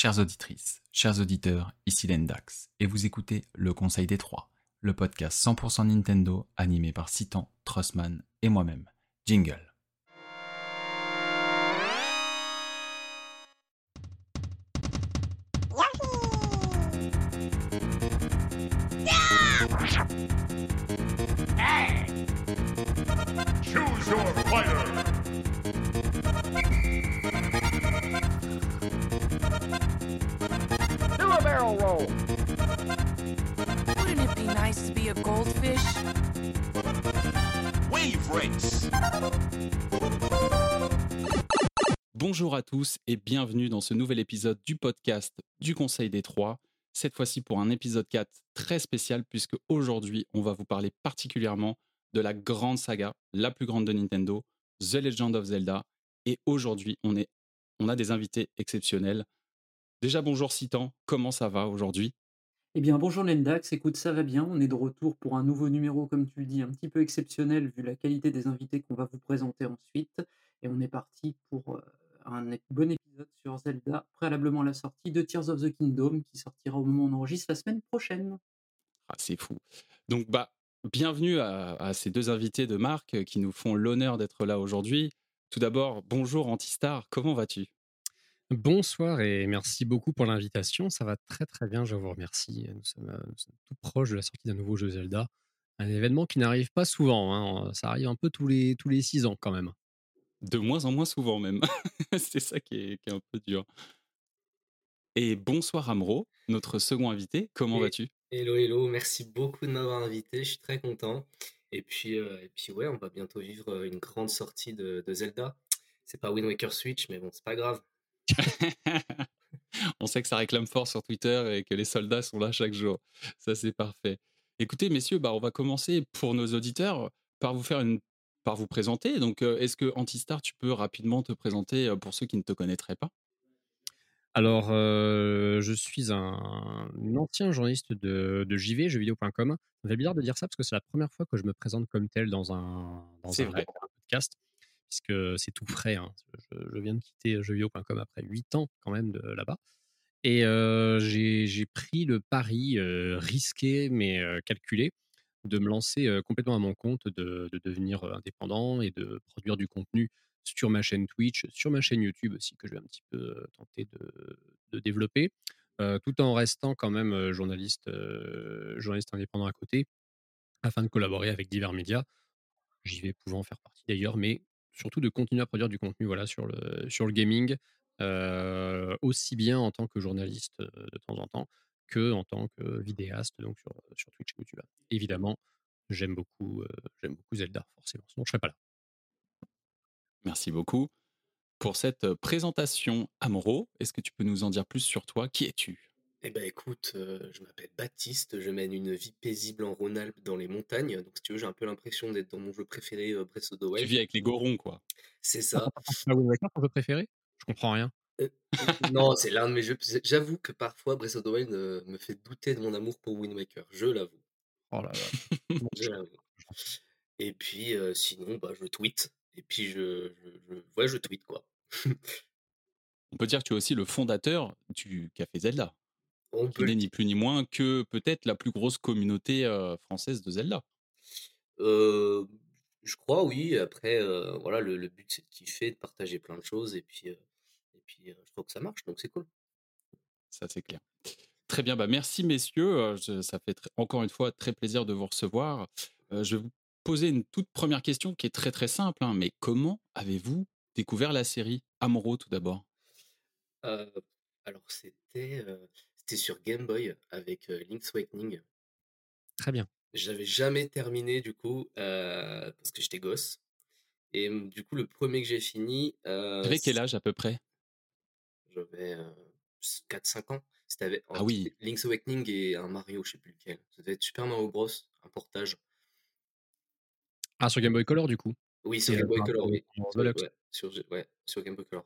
Chères auditrices, chers auditeurs, ici Lendax, et vous écoutez Le Conseil des Trois, le podcast 100% Nintendo animé par Citan, Trossman et moi-même. Jingle. À tous et bienvenue dans ce nouvel épisode du podcast du Conseil des Trois. Cette fois-ci pour un épisode 4 très spécial puisque aujourd'hui on va vous parler particulièrement de la grande saga, la plus grande de Nintendo, The Legend of Zelda. Et aujourd'hui on, est, on a des invités exceptionnels. Déjà bonjour Citan, comment ça va aujourd'hui? Eh bien, bonjour Lendax, écoute, ça va bien, on est de retour pour un nouveau numéro, comme tu le dis, un petit peu exceptionnel vu la qualité des invités qu'on va vous présenter ensuite. Et on est parti pour euh, un bon épisode sur Zelda, préalablement à la sortie de Tears of the Kingdom, qui sortira au moment où on enregistre la semaine prochaine. Ah, c'est fou. Donc, bah, bienvenue à, à ces deux invités de marque euh, qui nous font l'honneur d'être là aujourd'hui. Tout d'abord, bonjour Antistar, comment vas-tu? Bonsoir et merci beaucoup pour l'invitation. Ça va très très bien, je vous remercie. Nous sommes, euh, nous sommes tout proches de la sortie d'un nouveau jeu Zelda. Un événement qui n'arrive pas souvent. hein. Ça arrive un peu tous les, tous les six ans quand même. De moins en moins souvent même. c'est ça qui est, qui est un peu dur. Et bonsoir Amro, notre second invité, comment vas-tu? Hello, hello, merci beaucoup de m'avoir invité, je suis très content. Et puis, euh, et puis ouais, on va bientôt vivre une grande sortie de, de Zelda. C'est pas Wind Waker Switch, mais bon, c'est pas grave. On sait que ça réclame fort sur Twitter et que les soldats sont là chaque jour. Ça, c'est parfait. Écoutez, messieurs, bah, on va commencer pour nos auditeurs par vous faire une, par vous présenter. Donc, est-ce que Antistar, tu peux rapidement te présenter pour ceux qui ne te connaîtraient pas? Alors, euh, je suis un, ancien journaliste de, de JV, jeuxvideo.com. Ça fait bizarre de dire ça parce que c'est la première fois que je me présente comme tel dans un, dans un, vrai. un podcast, puisque c'est tout frais. hein. Je, je viens de quitter jeuxvideo.com après 8 ans quand même de là-bas. Et euh, j'ai pris le pari euh, risqué mais calculé de me lancer complètement à mon compte, de, de devenir indépendant et de produire du contenu sur ma chaîne Twitch, sur ma chaîne YouTube aussi, que je vais un petit peu tenter de, développer, tout en restant quand même journaliste, journaliste indépendant à côté, afin de collaborer avec divers médias. J'y vais pouvant faire partie d'ailleurs, mais surtout de continuer à produire du contenu voilà, sur, le, gaming, aussi bien en tant que journaliste de temps en temps que en tant que vidéaste donc sur, sur Twitch et YouTube. Évidemment, j'aime beaucoup, euh, j'aime beaucoup Zelda, forcément, sinon je serais pas là. Merci beaucoup pour cette euh, présentation. Amro, est-ce que tu peux nous en dire plus sur toi? Qui es-tu? Eh ben écoute, euh, je m'appelle Baptiste, je mène une vie paisible en Rhône-Alpes dans les montagnes. Donc si tu veux, j'ai un peu l'impression d'être dans mon jeu préféré, euh, Breath of the Tu Wild. vis avec les gorons, quoi. C'est ça. Ah, Wind Waker, ton jeu préféré? Je comprends rien. Euh, non, c'est l'un de mes jeux. J'avoue que parfois Breath of the Wild euh, me fait douter de mon amour pour Wind Waker. Je l'avoue. Oh là là. Je l'avoue. Et puis euh, sinon, bah, je tweete. Et puis je, je, je- ouais, je tweete quoi. On peut dire que tu es aussi le fondateur du Café Zelda, On qui peut n'est ni plus ni moins que peut-être la plus grosse communauté euh, française de Zelda. Je crois, oui. Après, voilà, le, le but c'est de kiffer, de partager plein de choses, et puis, puis je trouve que ça marche, donc c'est cool. Ça, c'est clair. Très bien, bah merci messieurs. Je- ça fait encore une fois très plaisir de vous recevoir. Euh, je vais vous poser une toute première question qui est très très simple. hein, mais comment avez-vous découvert la série Amuro tout d'abord? Euh, alors, c'était euh, c'était sur Game Boy avec Link's Awakening. Très bien. J'avais jamais terminé, du coup, parce que j'étais gosse. Et hum, du coup, le premier que j'ai fini, Avec quel âge à peu près? J'avais euh, 4-5 ans. C'était avec Ah oui. Link's Awakening et un Mario, je sais plus lequel. Ça devait être Super Mario Bros, un portage. Ah, sur Game Boy Color, du coup? Oui, sur Et, Game Boy Color, oui. Sur, Deluxe. ouais, sur, ouais, sur Game Boy Color.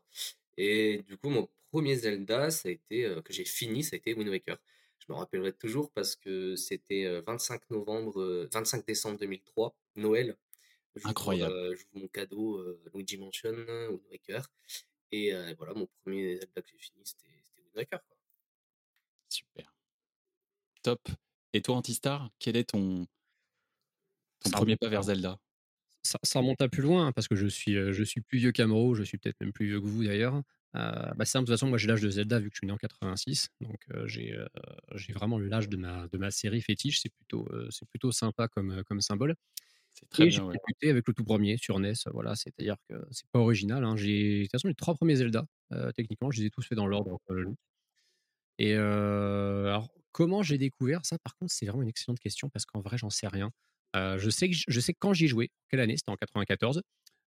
Et du coup, mon premier Zelda, ça a été, euh, que j'ai fini, ça a été Wind Waker. Je me rappellerai toujours parce que c'était euh, 25 novembre, euh, 25 décembre 2003, Noël. J'ouvre, Incroyable. euh, j'ouvre mon cadeau Luigi Mansion, Wind Waker. Et euh, voilà, mon premier Zelda que j'ai fini, c'était c'était Wind Waker. quoi. Super. Top. Et toi, Antistar, quel est ton, ton Ça premier remonte pas vers Zelda? ça, ça remonte à plus loin hein, parce que je suis, je suis plus vieux qu'Amro, je suis peut-être même plus vieux que vous d'ailleurs. Euh, bah, simple, de toute façon, moi j'ai l'âge de Zelda vu que je suis né en 86, donc euh, j'ai euh, vraiment l'âge de ma, de ma série fétiche, c'est plutôt, c'est plutôt sympa comme, comme symbole. C'est très Et j'ai bien, ouais. débuté avec le tout premier sur NES, voilà, c'est-à-dire que c'est pas original. hein, j'ai- De toute façon, les trois premiers Zelda, euh, techniquement, je les ai tous faits dans l'ordre. Et euh, alors, comment j'ai découvert ça? Par contre, c'est vraiment une excellente question parce qu'en vrai, j'en sais rien. Je, sais que, je sais quand j'y jouais, quelle année, c'était en 94.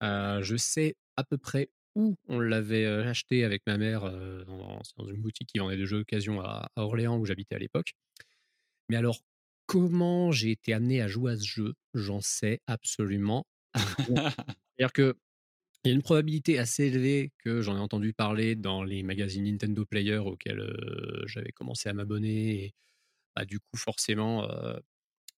Euh, je sais à peu près où on l'avait acheté avec ma mère dans, dans une boutique qui vendait des jeux d'occasion à, à Orléans où j'habitais à l'époque. Mais alors, comment j'ai été amené à jouer à ce jeu J'en sais absolument. C'est-à-dire que il y a une probabilité assez élevée que j'en ai entendu parler dans les magazines Nintendo Player auxquels euh, j'avais commencé à m'abonner. Et bah, du coup, forcément, euh,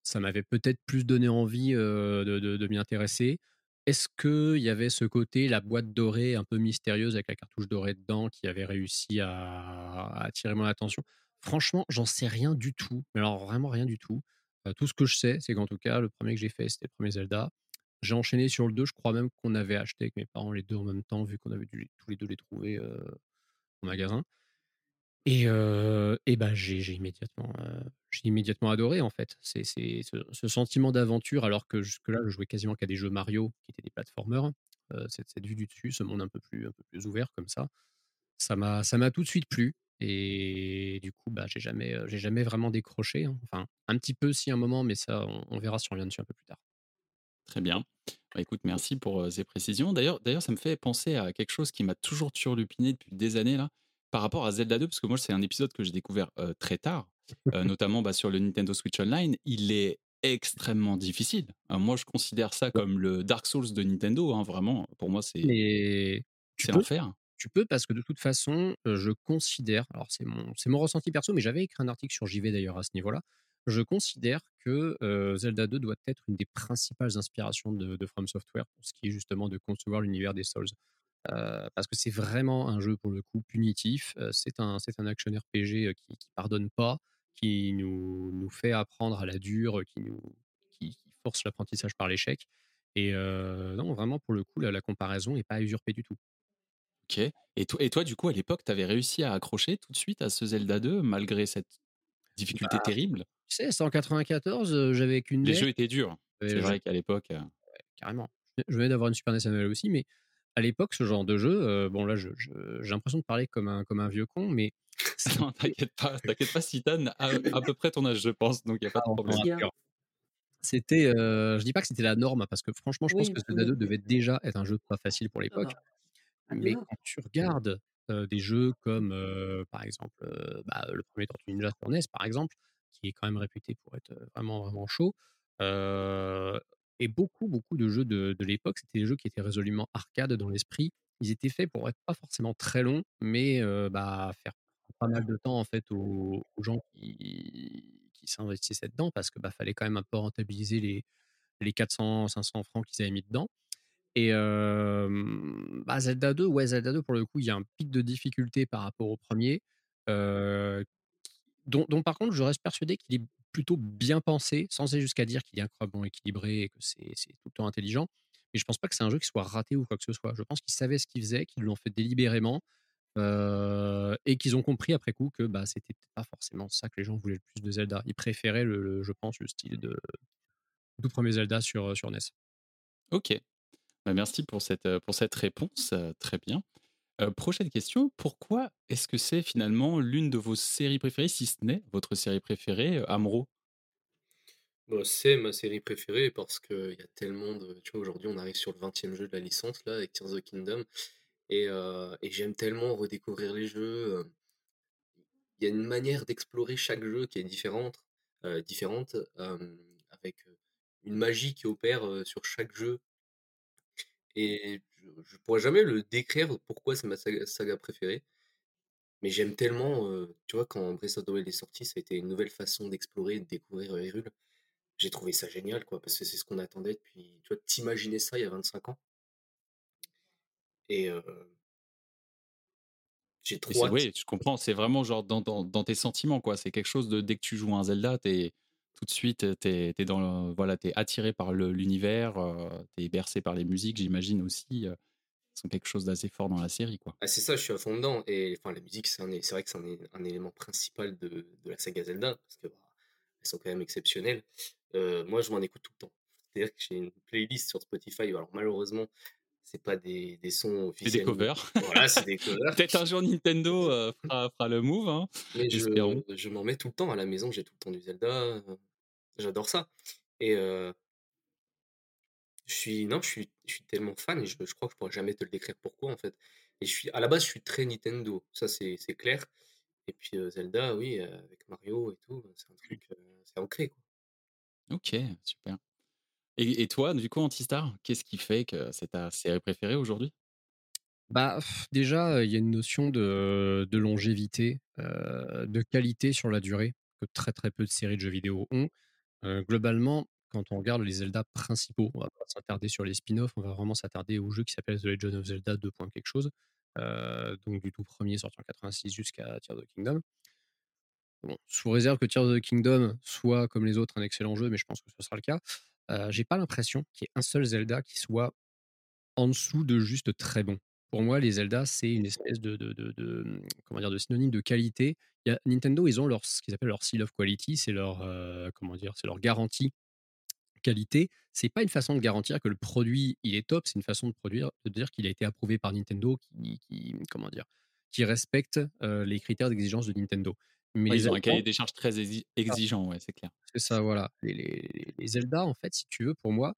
ça m'avait peut-être plus donné envie euh, de, de- de m'y intéresser. Est-ce qu'il y avait ce côté, la boîte dorée un peu mystérieuse avec la cartouche dorée dedans qui avait réussi à, à attirer mon attention? Franchement, j'en sais rien du tout. Mais alors, vraiment rien du tout. Tout ce que je sais, c'est qu'en tout cas, le premier que j'ai fait, c'était le premier Zelda. J'ai enchaîné sur le 2, je crois même qu'on avait acheté avec mes parents les deux en même temps, vu qu'on avait dû tous les deux les trouver au magasin. Et, et ben j'ai immédiatement, j'ai immédiatement adoré en fait. C'est ce, ce sentiment d'aventure, alors que jusque-là, je jouais quasiment qu'à des jeux Mario qui étaient des plateformers. Euh, cette, cette vue du dessus, ce monde un peu plus, un peu plus ouvert comme ça, ça m'a ça m'a tout de suite plu. Et du coup, bah, j'ai jamais, j'ai jamais vraiment décroché. hein. Enfin, un petit peu si un moment, mais ça, on, on verra si on revient dessus un peu plus tard. Très bien. Bah, écoute, merci pour euh, ces précisions. D'ailleurs, d'ailleurs, ça me fait penser à quelque chose qui m'a toujours turlupiné depuis des années là, par rapport à Zelda 2, parce que moi, c'est un épisode que j'ai découvert euh, très tard, euh, notamment bah, sur le Nintendo Switch Online. Il est extrêmement difficile. Moi, je considère ça comme le Dark Souls de Nintendo. hein, vraiment, pour moi, c'est c'est l'enfer. Tu peux parce que de toute façon, je considère, alors c'est mon, c'est mon ressenti perso, mais j'avais écrit un article sur JV d'ailleurs à ce niveau-là. Je considère que Zelda 2 doit être une des principales inspirations de, From Software pour ce qui est justement de concevoir l'univers des Souls. Parce que c'est vraiment un jeu pour le coup punitif. C'est un, un action RPG qui, qui pardonne pas, qui nous, nous fait apprendre à la dure, qui nous qui, force l'apprentissage par l'échec. Et non, vraiment pour le coup, la comparaison n'est pas usurpée du tout. Ok. Et, toi, et toi, du coup, à l'époque, tu avais réussi à accrocher tout de suite à ce Zelda 2, malgré cette difficulté Bah, terrible? Tu sais, c'est en 94, euh, j'avais qu'une Les jeux étaient durs. j'avais- C'est vrai qu'à l'époque. euh, carrément. Je venais d'avoir une Super NES aussi, mais à l'époque, ce genre de jeu, euh, bon là, je- je- j'ai l'impression de parler comme un, comme un vieux con, mais Non, t'inquiète pas, t'inquiète pas, Citan a à peu près ton âge, je pense, donc il n'y a pas de Ah, problème. C'était, euh, je dis pas que c'était la norme, hein, parce que franchement, je pense que Zelda 2 bon. devait déjà être un jeu pas facile pour l'époque. Ah, Mais quand tu regardes euh, des jeux comme, euh, par exemple, euh, bah, le premier Tortue Ninja sur NES, par exemple, qui est quand même réputé pour être vraiment, vraiment chaud, et beaucoup, beaucoup de jeux de, de l'époque, c'était des jeux qui étaient résolument arcade dans l'esprit. Ils étaient faits pour être pas forcément très longs, mais bah, faire pas mal de temps en fait aux, aux gens qui, qui s'investissaient dedans, parce que bah, fallait quand même un peu rentabiliser les, les 400, 500 francs qu'ils avaient mis dedans. Et bah, Zelda 2, ouais, Zelda 2, pour le coup, il y a un pic de difficulté par rapport au premier, euh, dont, dont par contre, je reste persuadé qu'il est plutôt bien pensé, sans aller jusqu'à dire qu'il est incroyablement équilibré et que c'est tout le temps intelligent. Mais je pense pas que c'est un jeu qui soit raté ou quoi que ce soit. Je pense qu'ils savaient ce qu'ils faisaient, qu'ils l'ont fait délibérément et qu'ils ont compris après coup que bah, c'était pas forcément ça que les gens voulaient le plus de Zelda. Ils préféraient, le, je pense, le style de tout premier Zelda sur, sur NES. Ok, merci pour cette, pour cette réponse, très bien. Prochaine question, pourquoi est-ce que c'est finalement l'une de vos séries préférées, si ce n'est votre série préférée, Amro Bon, c'est ma série préférée parce qu'il y a tellement de. Tu vois, aujourd'hui, on arrive sur le 20e jeu de la licence, là, avec Tears of the Kingdom. Et, et j'aime tellement redécouvrir les jeux. Il y a une manière d'explorer chaque jeu qui est différente, différente avec une magie qui opère sur chaque jeu. Et je, je pourrais jamais le décrire pourquoi c'est ma saga, saga préférée. Mais j'aime tellement, euh, tu vois, quand Breath of the Wild est sorti, ça a été une nouvelle façon d'explorer, de découvrir Hyrule. J'ai trouvé ça génial, quoi, parce que c'est ce qu'on attendait depuis, tu vois, t'imaginer ça il y a 25 ans. Et euh, j'ai trop hâte. ouais, je comprends, c'est vraiment genre dans dans dans tes sentiments, quoi. C'est quelque chose de dès que tu joues à un Zelda, tu es tout de suite, tu es voilà, attiré par l'univers, heu, tu es bercé par les musiques, j'imagine aussi, qui sont quelque chose d'assez fort dans la série, quoi. Ah, c'est ça, je suis à fond dedans et enfin la musique, c'est c'est vrai que c'est un élément principal de la saga Zelda parce que, bah, elles sont quand même exceptionnelles. Moi, je m'en écoute tout le temps. C'est-à-dire que j'ai une playlist sur Spotify, alors malheureusement, c'est pas des des sons C'est des officiels covers. voilà, c'est des covers. Peut-être un jour Nintendo, heu, fera fera le move, hein, Mais je m'en mets tout le temps à la maison, j'ai tout le temps du Zelda, heu, j'adore ça et heu je suis non, je suis je suis tellement fan et je je crois que je pourrais jamais te le décrire pourquoi, en fait et je suis à la base, je suis très Nintendo, ça c'est clair et puis, Zelda, oui, avec Mario et tout, c'est un truc, heu, c'est ancré, quoi. OK, super et toi, du coup, Antistar, qu'est-ce qui fait que c'est ta série préférée aujourd'hui? Bah, déjà, il y a une notion de longévité, de qualité sur la durée que très, très peu de séries de jeux vidéo ont. Globalement, quand on regarde les Zelda principaux, on va pas s'attarder sur les spin-offs, on va vraiment s'attarder au jeu qui s'appelle The Legend of Zelda: deux points quelque chose, donc du tout 1er sorti en 86 jusqu'à Tears of the Kingdom. Bon, sous réserve que Tears of the Kingdom soit, comme les autres, un excellent jeu, mais je pense que ce sera le cas. J'ai pas l'impression qu'il y ait un seul Zelda qui soit en dessous de juste très bon. Pour moi, les Zelda, c'est une espèce de de de de, mmh, comment dire? De synonyme de qualité. Il y a Nintendo, ils ont leur ce qu'ils appellent leur seal of quality, c'est leur, heu, comment dire? C'est leur garantie qualité. C'est pas une façon de garantir que le produit, il est top, c'est une façon de produire de dire qu'il a été approuvé par Nintendo, qui qui, comment dire? Qui respecte, les critères d'exigence de Nintendo. Mais Ouais, ils ont un cahier des charges très exigeant, ouais, c'est clair. C'est ça, voilà. Les les les Zelda, en fait, si tu veux, pour moi,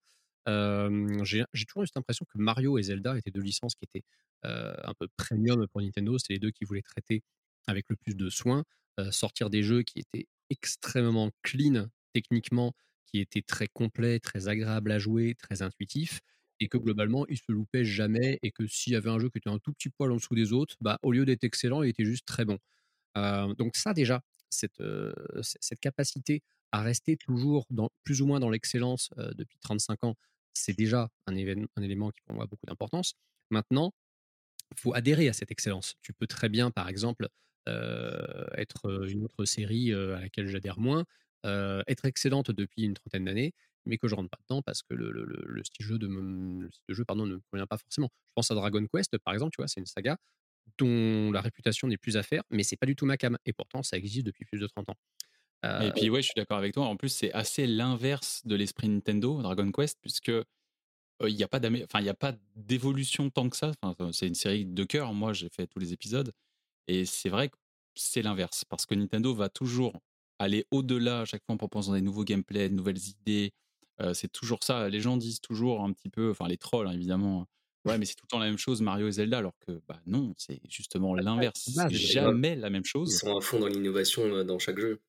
j'ai toujours eu cette impression que Mario et Zelda étaient 2 licences qui étaient, un peu premium pour Nintendo. C'était les 2 qui voulaient traiter avec le plus de soin, sortir des jeux qui étaient extrêmement clean techniquement, qui étaient très complets, très agréables à jouer, très intuitifs et que globalement, ils se loupaient jamais et que s'il y avait un jeu qui était un tout petit poil en dessous des autres, bah, au lieu d'être excellent, il était juste très bon. Donc ça déjà, cette, cette capacité à rester toujours dans plus ou moins dans l'excellence, depuis 35 ans, c'est déjà un un élément qui pour moi a beaucoup d'importance. Maintenant, il faut adhérer à cette excellence. Tu peux très bien, par exemple, être, une autre série, à laquelle j'adhère moins, être excellente depuis une trentaine d'années, mais que je rentre pas dedans parce que le le le le style jeu de style de jeu, pardon, ne me convient pas forcément. Je pense à Dragon Quest, par exemple, tu vois? C'est une saga dont la réputation n'est plus à faire, mais c'est pas du tout ma came et pourtant ça existe depuis plus de 30 ans. Et puis, ouais, je suis d'accord avec toi. En plus, c'est assez l'inverse de l'esprit Nintendo, Dragon Quest, puisque, il y a pas enfin, y a pas d'évolution tant que ça. Enfin, c'est une série de cœur. Moi, j'ai fait tous les épisodes et c'est vrai que c'est l'inverse parce que Nintendo va toujours aller au-delà à chaque fois en proposant des nouveaux gameplays, de nouvelles idées. C'est toujours ça. Les gens disent toujours un petit peu, enfin les trolls, hein, évidemment, «Ouais, mais c'est tout le temps la même chose, Mario et Zelda», alors que, bah, non, c'est justement la l'inverse. C'est jamais la même Ils chose. sont à fond dans l'innovation, heu, dans chaque jeu.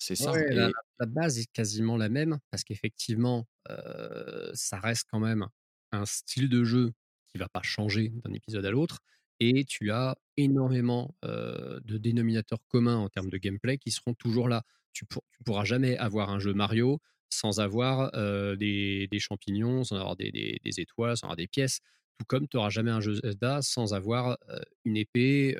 C'est ça Ouais, la et la base est quasiment la même parce qu'effectivement, heu, ça reste quand même un style de jeu qui va pas changer d'un épisode à l'autre et tu as énormément, heu, de dénominateurs communs en termes de gameplay qui seront toujours là. Tu pour tu pourras jamais avoir un jeu Mario sans avoir, des des champignons, sans avoir des des des étoiles, sans avoir des pièces. Tout comme tu auras jamais un jeu Zelda sans avoir, une épée,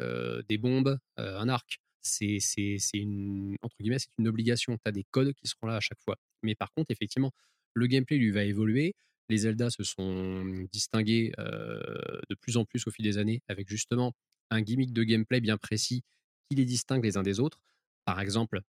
des bombes, un arc. C'est c'est une entre guillemets, «c'est une obligation». Tu as des codes qui seront là à chaque fois. Mais par contre, effectivement, le gameplay, lui, va évoluer. Les Zelda se sont distingués, de plus en plus au fil des années avec justement un gimmick de gameplay bien précis qui les distingue les uns des autres. Par exemple,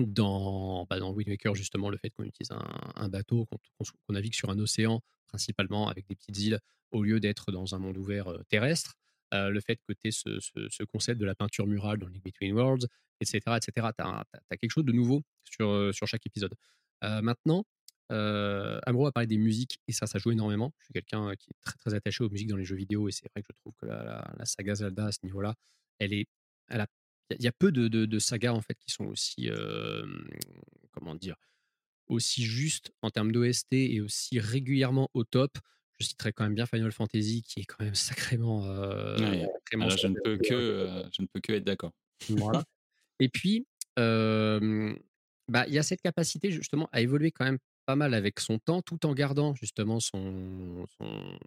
dans, bah, Wind Waker, justement, le fait qu'on utilise un bateau, qu'on navigue sur un océan principalement avec des petites îles au lieu d'être dans un monde ouvert, terrestre. Le fait que tu aies ce ce ce concept de la peinture murale dans Link Between Worlds et cetera et cetera. Tu as quelque chose de nouveau sur, chaque épisode. Maintenant, heu, Amuro a parlé des musiques et ça, ça joue énormément. Je suis quelqu'un, qui est très, attaché aux musiques dans les jeux vidéo et c'est vrai que je trouve que la la saga Zelda à ce niveau-là, elle elle a il y a il y a peu de de de sagas, en fait, qui sont aussi, comment dire? Aussi justes en termes d'OST et aussi régulièrement au top. Je citerai quand même bien Final Fantasy qui est quand même sacrément, heu, Ouais, sacrément alors je ne peux que, je ne peux que être d'accord. Voilà et puis, bah, il y a cette capacité justement à évoluer quand même pas mal avec son temps, tout en gardant justement son son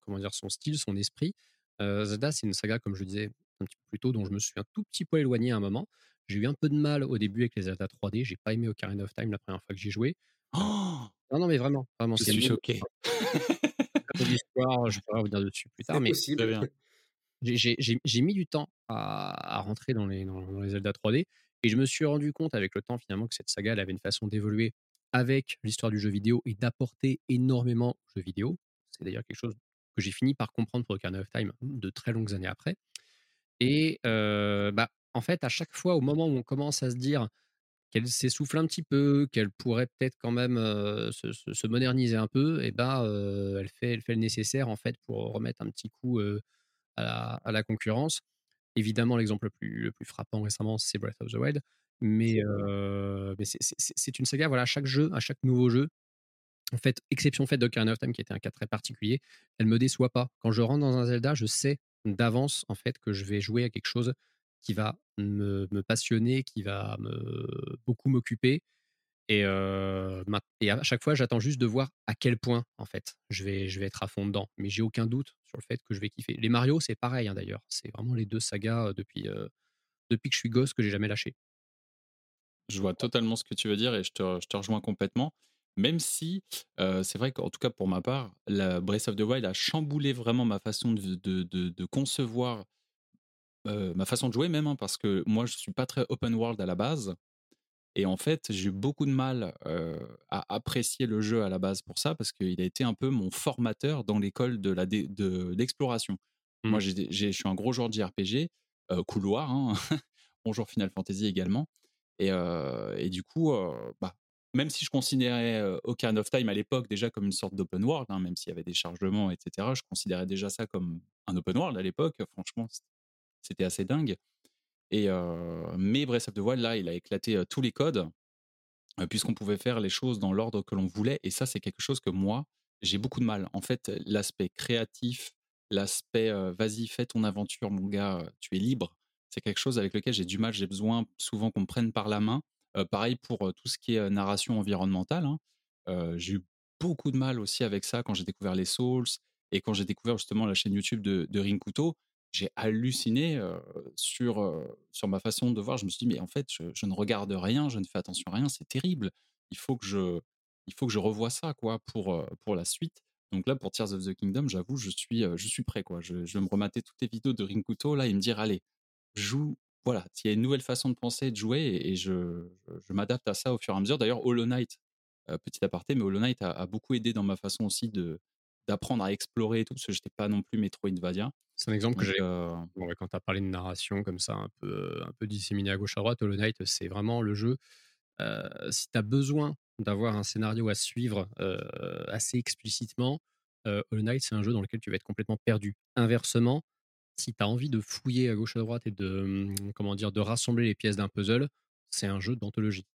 comment dire? Son style, son esprit. Zelda, c'est une saga, comme je disais, un petit peu plus tôt, dont je me suis un tout petit peu éloigné à un moment. J'ai eu un peu de mal au début avec les Zelda 3D. J'ai pas aimé Ocarina of Time la première fois que j'y ai joué. Oh Non, non, mais vraiment, vraiment, je c'est suis choqué. longue histoire. Je pourrais revenir dessus plus tard, mais possible. Très bien. j'ai- j'ai j'ai- j'ai mis du temps à, à rentrer dans les, dans, dans les Zelda 3D et je me suis rendu compte avec le temps finalement que cette saga elle avait une façon d'évoluer avec l'histoire du jeu vidéo et d'apporter énormément au jeu vidéo. C'est d'ailleurs quelque chose que j'ai fini par comprendre pour Ocarina of Time de très longues années après. Et bah, en fait, à chaque fois, au moment où on commence à se dire qu'elle s'essouffle un petit peu, qu'elle pourrait peut-être quand même se, se- se moderniser un peu, et euh, elle, fait, elle fait le nécessaire en fait pour remettre un petit coup à, la, concurrence. Évidemment, l'exemple le plus, le plus frappant récemment, c'est Breath of the Wild. Mais, mais c'est- une saga, voilà, à chaque jeu, à chaque nouveau jeu, en fait, exception faite d'Ocarina of Time, qui était un cas très particulier, elle me déçoit pas. Quand je rentre dans un Zelda, je sais d'avance en fait que je vais jouer à quelque chose qui va me, passionner, qui va beaucoup m'occuper. Et, à chaque fois, j'attends juste de voir à quel point en fait je vais, être à fond dedans. Mais j'ai aucun doute sur le fait que je vais kiffer. Les Mario, c'est pareil hein, d'ailleurs. C'est vraiment les deux sagas depuis, depuis que je suis gosse que j'ai jamais lâché. Je vois totalement ce que tu veux dire et je je te rejoins complètement. Même si, euh, c'est vrai qu'en tout cas pour ma part, la Breath of the Wild a chamboulé vraiment ma façon de, de, de- de concevoir, euh, ma façon de jouer même, hein, parce que moi je suis pas très open world à la base. Et en fait, j'ai eu beaucoup de mal euh, à apprécier le jeu à la base pour ça, parce qu'il a été un peu mon formateur dans l'école de la dé- de l'exploration. Moi, j'ai- je suis un gros joueur de JRPG, euh, couloir, hein, bonjour Final Fantasy également. Et, et du coup, bah, même si je considérais euh, Ocarina of Time à l'époque déjà comme une sorte d'open world, hein, même s'il y avait des chargements, etc., je considérais déjà ça comme un open world à l'époque. Franchement, c'était assez dingue. Et, mais Breath of the Wild, là, il a éclaté tous les codes, puisqu'on pouvait faire les choses dans l'ordre que l'on voulait. Et ça, c'est quelque chose que moi, j'ai beaucoup de mal. En fait, l'aspect créatif, l'aspect vas-y, fais ton aventure, mon gars, tu es libre, c'est quelque chose avec lequel j'ai du mal. J'ai besoin souvent qu'on me prenne par la main. Pareil pour tout ce qui est narration environnementale. hein. J'ai eu beaucoup de mal aussi avec ça quand j'ai découvert les Souls et quand j'ai découvert justement la chaîne YouTube de, de Rinkuto. J'ai halluciné sur, sur ma façon de voir. Je me suis dit, mais en fait, je, ne regarde rien, je ne fais attention à rien, c'est terrible. Il faut que je, il faut que je revoie ça quoi, pour, pour la suite. Donc là, pour Tears of the Kingdom, j'avoue, je suis, je suis prêt. Quoi. Je, je vais me remater toutes les vidéos de Rinkuto là, et me dire, allez, joue. Voilà, il y a une nouvelle façon de penser et de jouer, et, et je, m'adapte à ça au fur et à mesure. D'ailleurs, Hollow Knight, euh, petit aparté, mais Hollow Knight a, a beaucoup aidé dans ma façon aussi de d'apprendre à explorer et tout, parce que j'étais pas non plus Metroidvania. C'est un exemple que j'avais euh, Bon, quand tu as parlé de narration comme ça, un peu, un peu disséminé à gauche à droite, Hollow Knight, c'est vraiment le jeu. euh, si tu as besoin d'avoir un scénario à suivre assez explicitement, Hollow Knight, c'est un jeu dans lequel tu vas être complètement perdu. Inversement, si tu as envie de fouiller à gauche à droite et de, hum, comment dire, de rassembler les pièces d'un puzzle, c'est un jeu d'anthologie.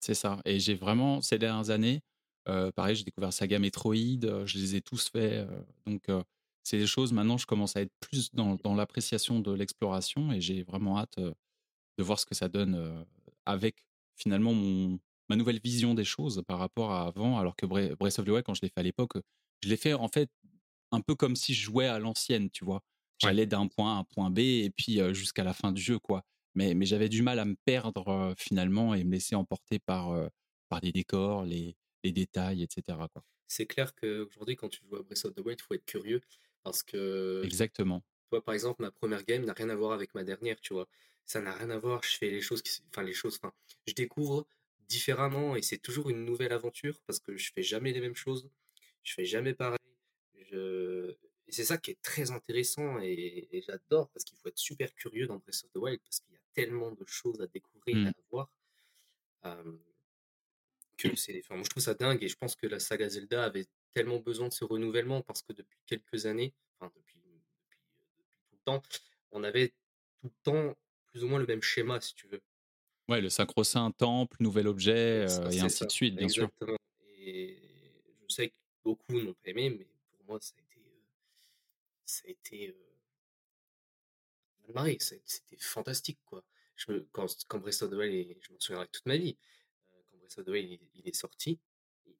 C'est ça. Et j'ai vraiment, ces dernières années, pareil, j'ai découvert Saga Metroid, je les ai tous faits. donc, c'est des choses, maintenant, je commence à être plus dans, l'appréciation de l'exploration et j'ai vraiment hâte de voir ce que ça donne avec finalement mon, ma nouvelle vision des choses par rapport à avant, alors que Bre- Breath of the Wild, quand je l'ai fait à l'époque, je l'ai fait en fait un peu comme si je jouais à l'ancienne, tu vois? J'allais d'un point A à un point B et puis jusqu'à la fin du jeu, quoi. Mais, mais j'avais du mal à me perdre finalement et me laisser emporter par, par les décors, les, les détails, etc. Quoi. C'est clair qu'aujourd'hui, quand tu joues à Breath of the Wild, il faut être curieux parce que Exactement. toi, par exemple, ma première game n'a rien à voir avec ma dernière, tu vois. Ça n'a rien à voir. Je fais les choses, qui... enfin les choses, enfin, je découvre différemment et c'est toujours une nouvelle aventure parce que je fais jamais les mêmes choses, je fais jamais pareil. Je... Et c'est ça qui est très intéressant et, et j'adore parce qu'il faut être super curieux dans Breath of the Wild parce qu'il y a tellement de choses à découvrir et Mm. à voir. Euh, que c'est, enfin, moi je trouve ça dingue et je pense que la saga Zelda avait tellement besoin de ce renouvellement parce que depuis quelques années, enfin depuis, depuis, depuis tout le temps, on avait tout le temps plus ou moins le même schéma si tu veux. Ouais, le sacro-saint temple, nouvel objet, Ça, euh, et c'est ainsi ça, de suite, bien sûr. Et je sais que beaucoup n'ont pas aimé, mais pour moi euh, ça a été euh, c'était fantastique quoi. Je me- quand, quand Breath of the Wild, est- je m'en souviendrai toute ma vie, euh, quand Breath of the Wild il, il est sorti,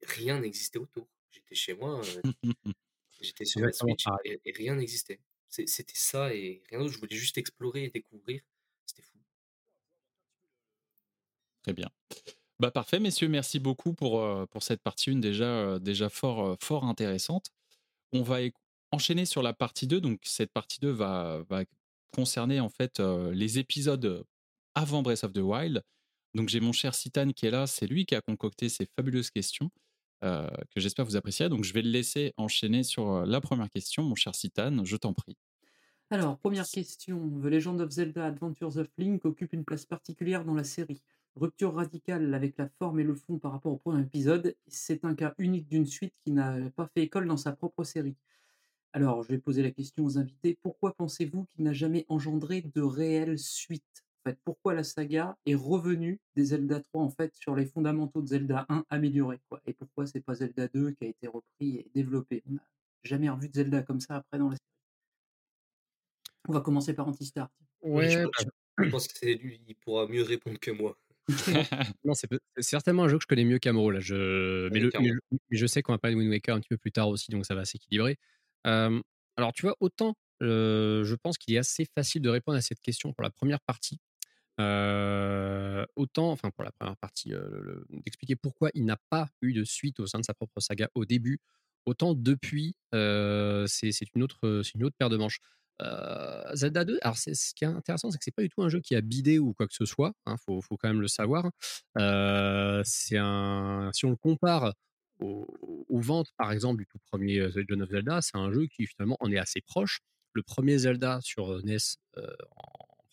rien n'existait autour. J'étais chez moi, euh, j'étais sur la Switch et, et rien n'existait. C'était ça et rien d'autre. Je voulais juste explorer et découvrir. C'était fou. Très bien. Bah parfait, messieurs, merci beaucoup pour, pour cette partie 1 déjà, déjà fort, fort intéressante. On va enchaîner sur la partie 2. Donc, cette partie 2 va, concerner en fait les épisodes avant Breath of the Wild. Donc, j'ai mon cher Citan qui est là. C'est lui qui a concocté ces fabuleuses questions que j'espère vous apprécierez. Donc, je vais le laisser enchaîner sur la première question. Mon cher Citan, je t'en prie. Alors, première question. The Legend of Zelda Adventures of Link occupe une place particulière dans la série. Rupture radicale avec la forme et le fond par rapport au premier épisode. C'est un cas unique d'une suite qui n'a pas fait école dans sa propre série. Alors, je vais poser la question aux invités. Pourquoi pensez-vous qu'il n'a jamais engendré de réelle suite En fait, pourquoi la saga est revenue des Zelda 3 en fait sur les fondamentaux de Zelda 1 améliorés quoi? Et pourquoi c'est pas Zelda 2 qui a été repris et développé? On n'a jamais revu de Zelda comme ça après dans la série. On va commencer par Antistar. Ouais, je, bah, pense- je pense que c'est lui, il pourra mieux répondre que moi. non, c'est certainement un jeu que je connais mieux qu'Amro. Là. Je... Mais, Oui, le- mais clairement. je, mais je sais qu'on va parler de Wind Waker un petit peu plus tard aussi, donc ça va s'équilibrer. Alors, tu vois, autant je pense qu'il est assez facile de répondre à cette question pour la première partie. Autant, enfin pour la première partie, d'expliquer pourquoi il n'a pas eu de suite au sein de sa propre saga au début, autant depuis, c'est une, autre- une autre paire de manches. Euh, Zelda 2, alors ce qui est intéressant, c'est que c'est pas du tout un jeu qui a bidé ou quoi que ce soit, il faut, quand même le savoir. Un, si on le compare aux, ventes, par exemple, du tout premier euh, The Legend of Zelda, c'est un jeu qui finalement en est assez proche. Le premier Zelda sur euh, NES, euh,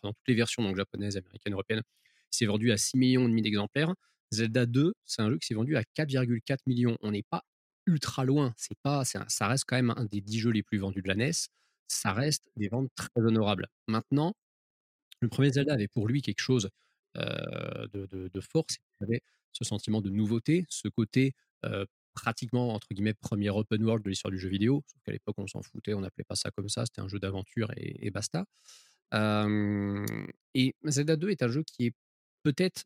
en toutes les versions, donc japonaise, américaine, européenne, il s'est vendu à 6 millions et demi d'exemplaires. Zelda 2, c'est un jeu qui s'est vendu à 4,4 millions. On n'est pas ultra loin. C'est pas, ça reste quand même un des 10 jeux les plus vendus de la NES. Ça reste des ventes très honorables. Maintenant, le premier Zelda avait pour lui quelque chose euh, de, de, de fort, qu'il avait ce sentiment de nouveauté, ce côté pratiquement, entre guillemets, premier open world de l'histoire du jeu vidéo, sauf qu'à l'époque, on s'en foutait, on n'appelait pas ça comme ça, c'était un jeu d'aventure et, basta. Et Zelda 2 est un jeu qui est peut-être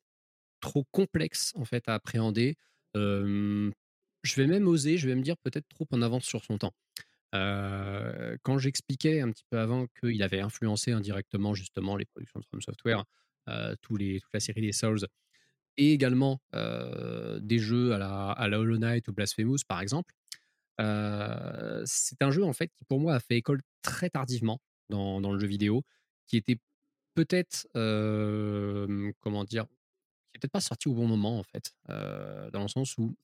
trop complexe, en fait, à appréhender. Je vais même oser, je vais me dire peut-être trop en avance sur son temps. Quand j'expliquais un petit peu avant qu'il avait influencé indirectement justement les productions de From Software, tous les, toute la série des Souls, et également des jeux à la, à la Hollow Knight ou Blasphemous par exemple, c'est un jeu en fait qui pour moi a fait école très tardivement dans, dans le jeu vidéo, qui était peut-être, comment dire, qui n'est peut-être pas sorti au bon moment en fait, dans le sens où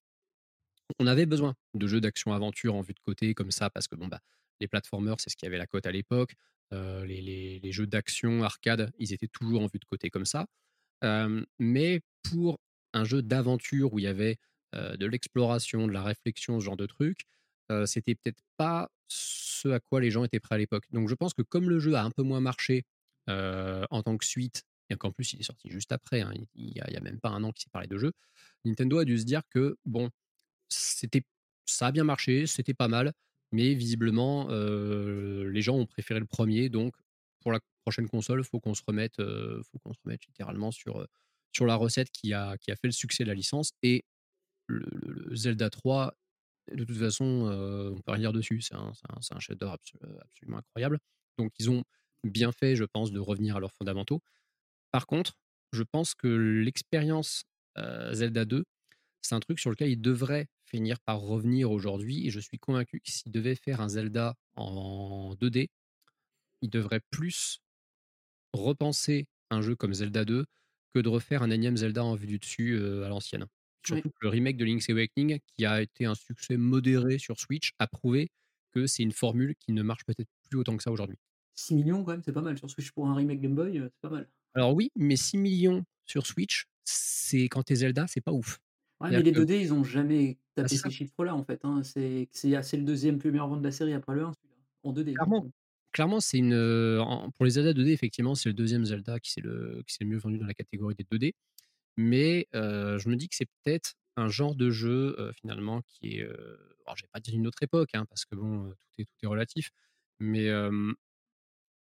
on avait besoin de jeux d'action-aventure en vue de côté comme ça, parce que bon, bah, les platformers, c'est ce qui avait la cote à l'époque. Les, les- jeux d'action, arcade, ils étaient toujours en vue de côté comme ça. Mais pour un jeu d'aventure où il y avait de l'exploration, de la réflexion, ce genre de truc, c'était peut-être pas ce à quoi les gens étaient prêts à l'époque. Donc je pense que comme le jeu a un peu moins marché en tant que suite, et qu'en plus il est sorti juste après, hein, il n'y a, même pas un an qu'il s'est parlé de jeu, Nintendo a dû se dire que bon, c'était ça a bien marché, c'était pas mal, mais visiblement les gens ont préféré le premier, donc pour la prochaine console, faut qu'on se remette, faut qu'on se remette littéralement sur sur la recette qui a qui a fait le succès de la licence et le, Zelda 3 de toute façon, euh, on peut rien dire dessus, c'est un, un- un chef-d'œuvre absolu- absolument incroyable. Donc ils ont bien fait, je pense, de revenir à leurs fondamentaux. Par contre, je pense que l'expérience euh, Zelda 2, c'est un truc sur lequel il devrait finir par revenir aujourd'hui. Et je suis convaincu que s'il devait faire un Zelda en 2D, il devrait plus repenser un jeu comme Zelda 2 que de refaire un énième Zelda en vue du dessus euh, à l'ancienne. Surtout que le remake de Link's Awakening, qui a été un succès modéré sur Switch, a prouvé que c'est une formule qui ne marche peut-être plus autant que ça aujourd'hui. 6 millions quand même, c'est pas mal. Sur Switch pour un remake Game Boy, euh, c'est pas mal. Alors oui, mais 6 millions sur Switch, c'est quand t'es Zelda, c'est pas ouf. Ouais, mais les C'est-à-dire 2D, ils ont jamais Ah, tapé ces chiffres-là en fait. hein. C'est le deuxième plus meilleur vente de la série après le 1, celui-là. En 2D. Clairement. Clairement, c'est une pour les Zelda 2D, effectivement, c'est le deuxième Zelda qui s'est le le mieux vendu dans la catégorie des 2D. Mais je me dis que c'est peut-être un genre de jeu finalement qui est, euh, alors je vais pas dire une autre époque, hein, parce que bon, tout est tout est relatif. Mais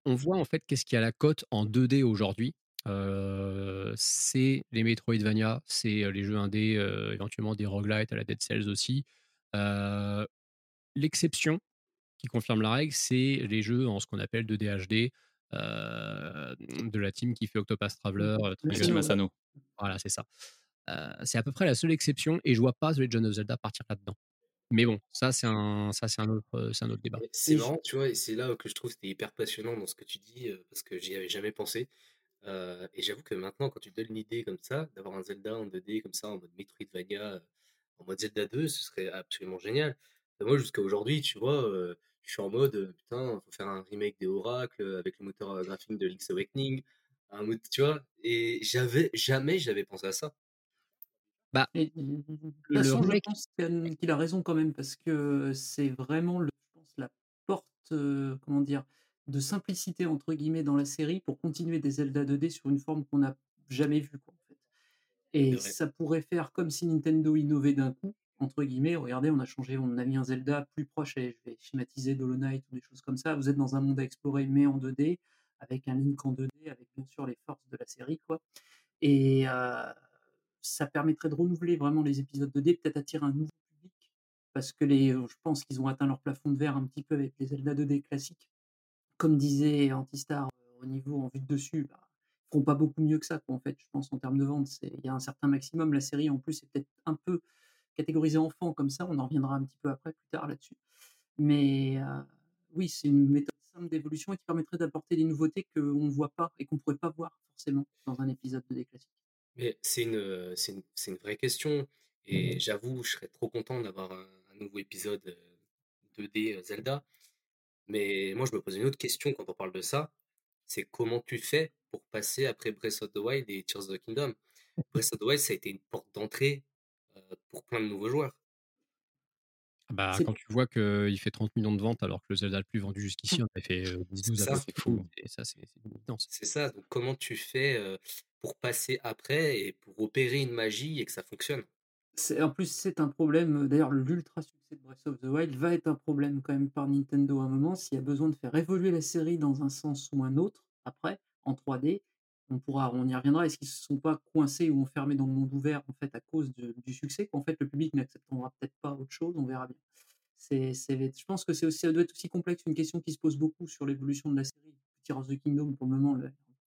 on voit en fait qu'est-ce qui a la cote en 2D aujourd'hui. C'est les Metroidvania, c'est les jeux indés, éventuellement des roguelites à la Dead Cells aussi. L'exception qui confirme la règle, c'est les jeux en ce qu'on appelle 2D HD euh, de la team qui fait Octopath Traveler. euh, Le Trigun. Sino, Masano. Voilà, c'est ça. Euh, c'est à peu près la seule exception et je vois pas The Legend of Zelda partir là-dedans. Mais bon, ça c'est un, ça c'est un autre, c'est un autre débat. C'est marrant, tu vois, et c'est là que je trouve que c'était hyper passionnant dans ce que tu dis, euh, parce que j'y avais jamais pensé. Euh, et j'avoue que maintenant, quand tu donnes l'idée comme ça, d'avoir un Zelda en 2D comme ça, en mode Metroidvania, euh, en mode Zelda 2, ce serait absolument génial. Et moi, jusqu'à aujourd'hui, tu vois, euh, je suis en mode, putain, faut faire un remake des Oracles avec le moteur graphique de Link's Awakening, un mode, tu vois, et j'avais jamais j'avais pensé à ça. Et, de toute Le façon, je pense qu'il qu'il a raison quand même, parce que c'est vraiment, le, je pense, la porte, euh, comment dire, de simplicité, entre guillemets, dans la série pour continuer des Zelda 2D sur une forme qu'on n'a jamais vue, quoi, en fait. Et ça pourrait faire comme si Nintendo innovait d'un coup, entre guillemets, regardez, on a changé, on a mis un Zelda plus proche, et je vais schématiser d'Hollow Knight ou des choses comme ça, vous êtes dans un monde à explorer, mais en 2D, avec un Link en 2D, avec bien sûr les forces de la série, quoi. Et euh, ça permettrait de renouveler vraiment les épisodes 2D, peut-être attirer un nouveau public, parce que les, je pense qu'ils ont atteint leur plafond de verre un petit peu avec les Zelda 2D classiques. Comme disait Antistar, euh, au niveau en vue de dessus, bah, ils feront pas beaucoup mieux que ça, en fait, je pense, en termes de vente. Il y a un certain maximum. La série, en plus, est peut-être un peu catégorisée enfant comme ça. On en reviendra un petit peu après, plus tard là-dessus. Mais euh, oui, c'est une méthode simple d'évolution et qui permettrait d'apporter des nouveautés qu'on ne voit pas et qu'on ne pourrait pas voir forcément dans un épisode 2D classique. Mais c'est une, c'est une, vraie question. Et j'avoue, je serais trop content d'avoir un, un nouveau épisode euh, 2D euh, Zelda. Mais moi, je me pose une autre question quand on parle de ça. C'est comment tu fais pour passer après Breath of the Wild et Tears of the Kingdom? Breath of the Wild, ça a été une porte d'entrée pour plein de nouveaux joueurs. Bah, quand tu vois qu'il fait 30 millions de ventes alors que le Zelda le plus vendu jusqu'ici, on avait fait euh, 10-12 C'est à c'est fou. Et ça, c'est ça. Donc, comment tu fais euh, pour passer après et pour opérer une magie et que ça fonctionne? En plus, c'est un problème. D'ailleurs, l'ultra succès de Breath of the Wild va être un problème quand même par Nintendo à un moment. S'il y a besoin de faire évoluer la série dans un sens ou un autre, après, en 3D, on pourra, on y reviendra. Est-ce qu'ils ne se sont pas coincés ou enfermés dans le monde ouvert en fait à cause du succès qu'en fait le public n'acceptera peut-être pas autre chose? On verra bien. C'est, je pense que c'est aussi, ça doit être aussi complexe, une question qui se pose beaucoup sur l'évolution de la série. Tears of the Kingdom, pour le moment,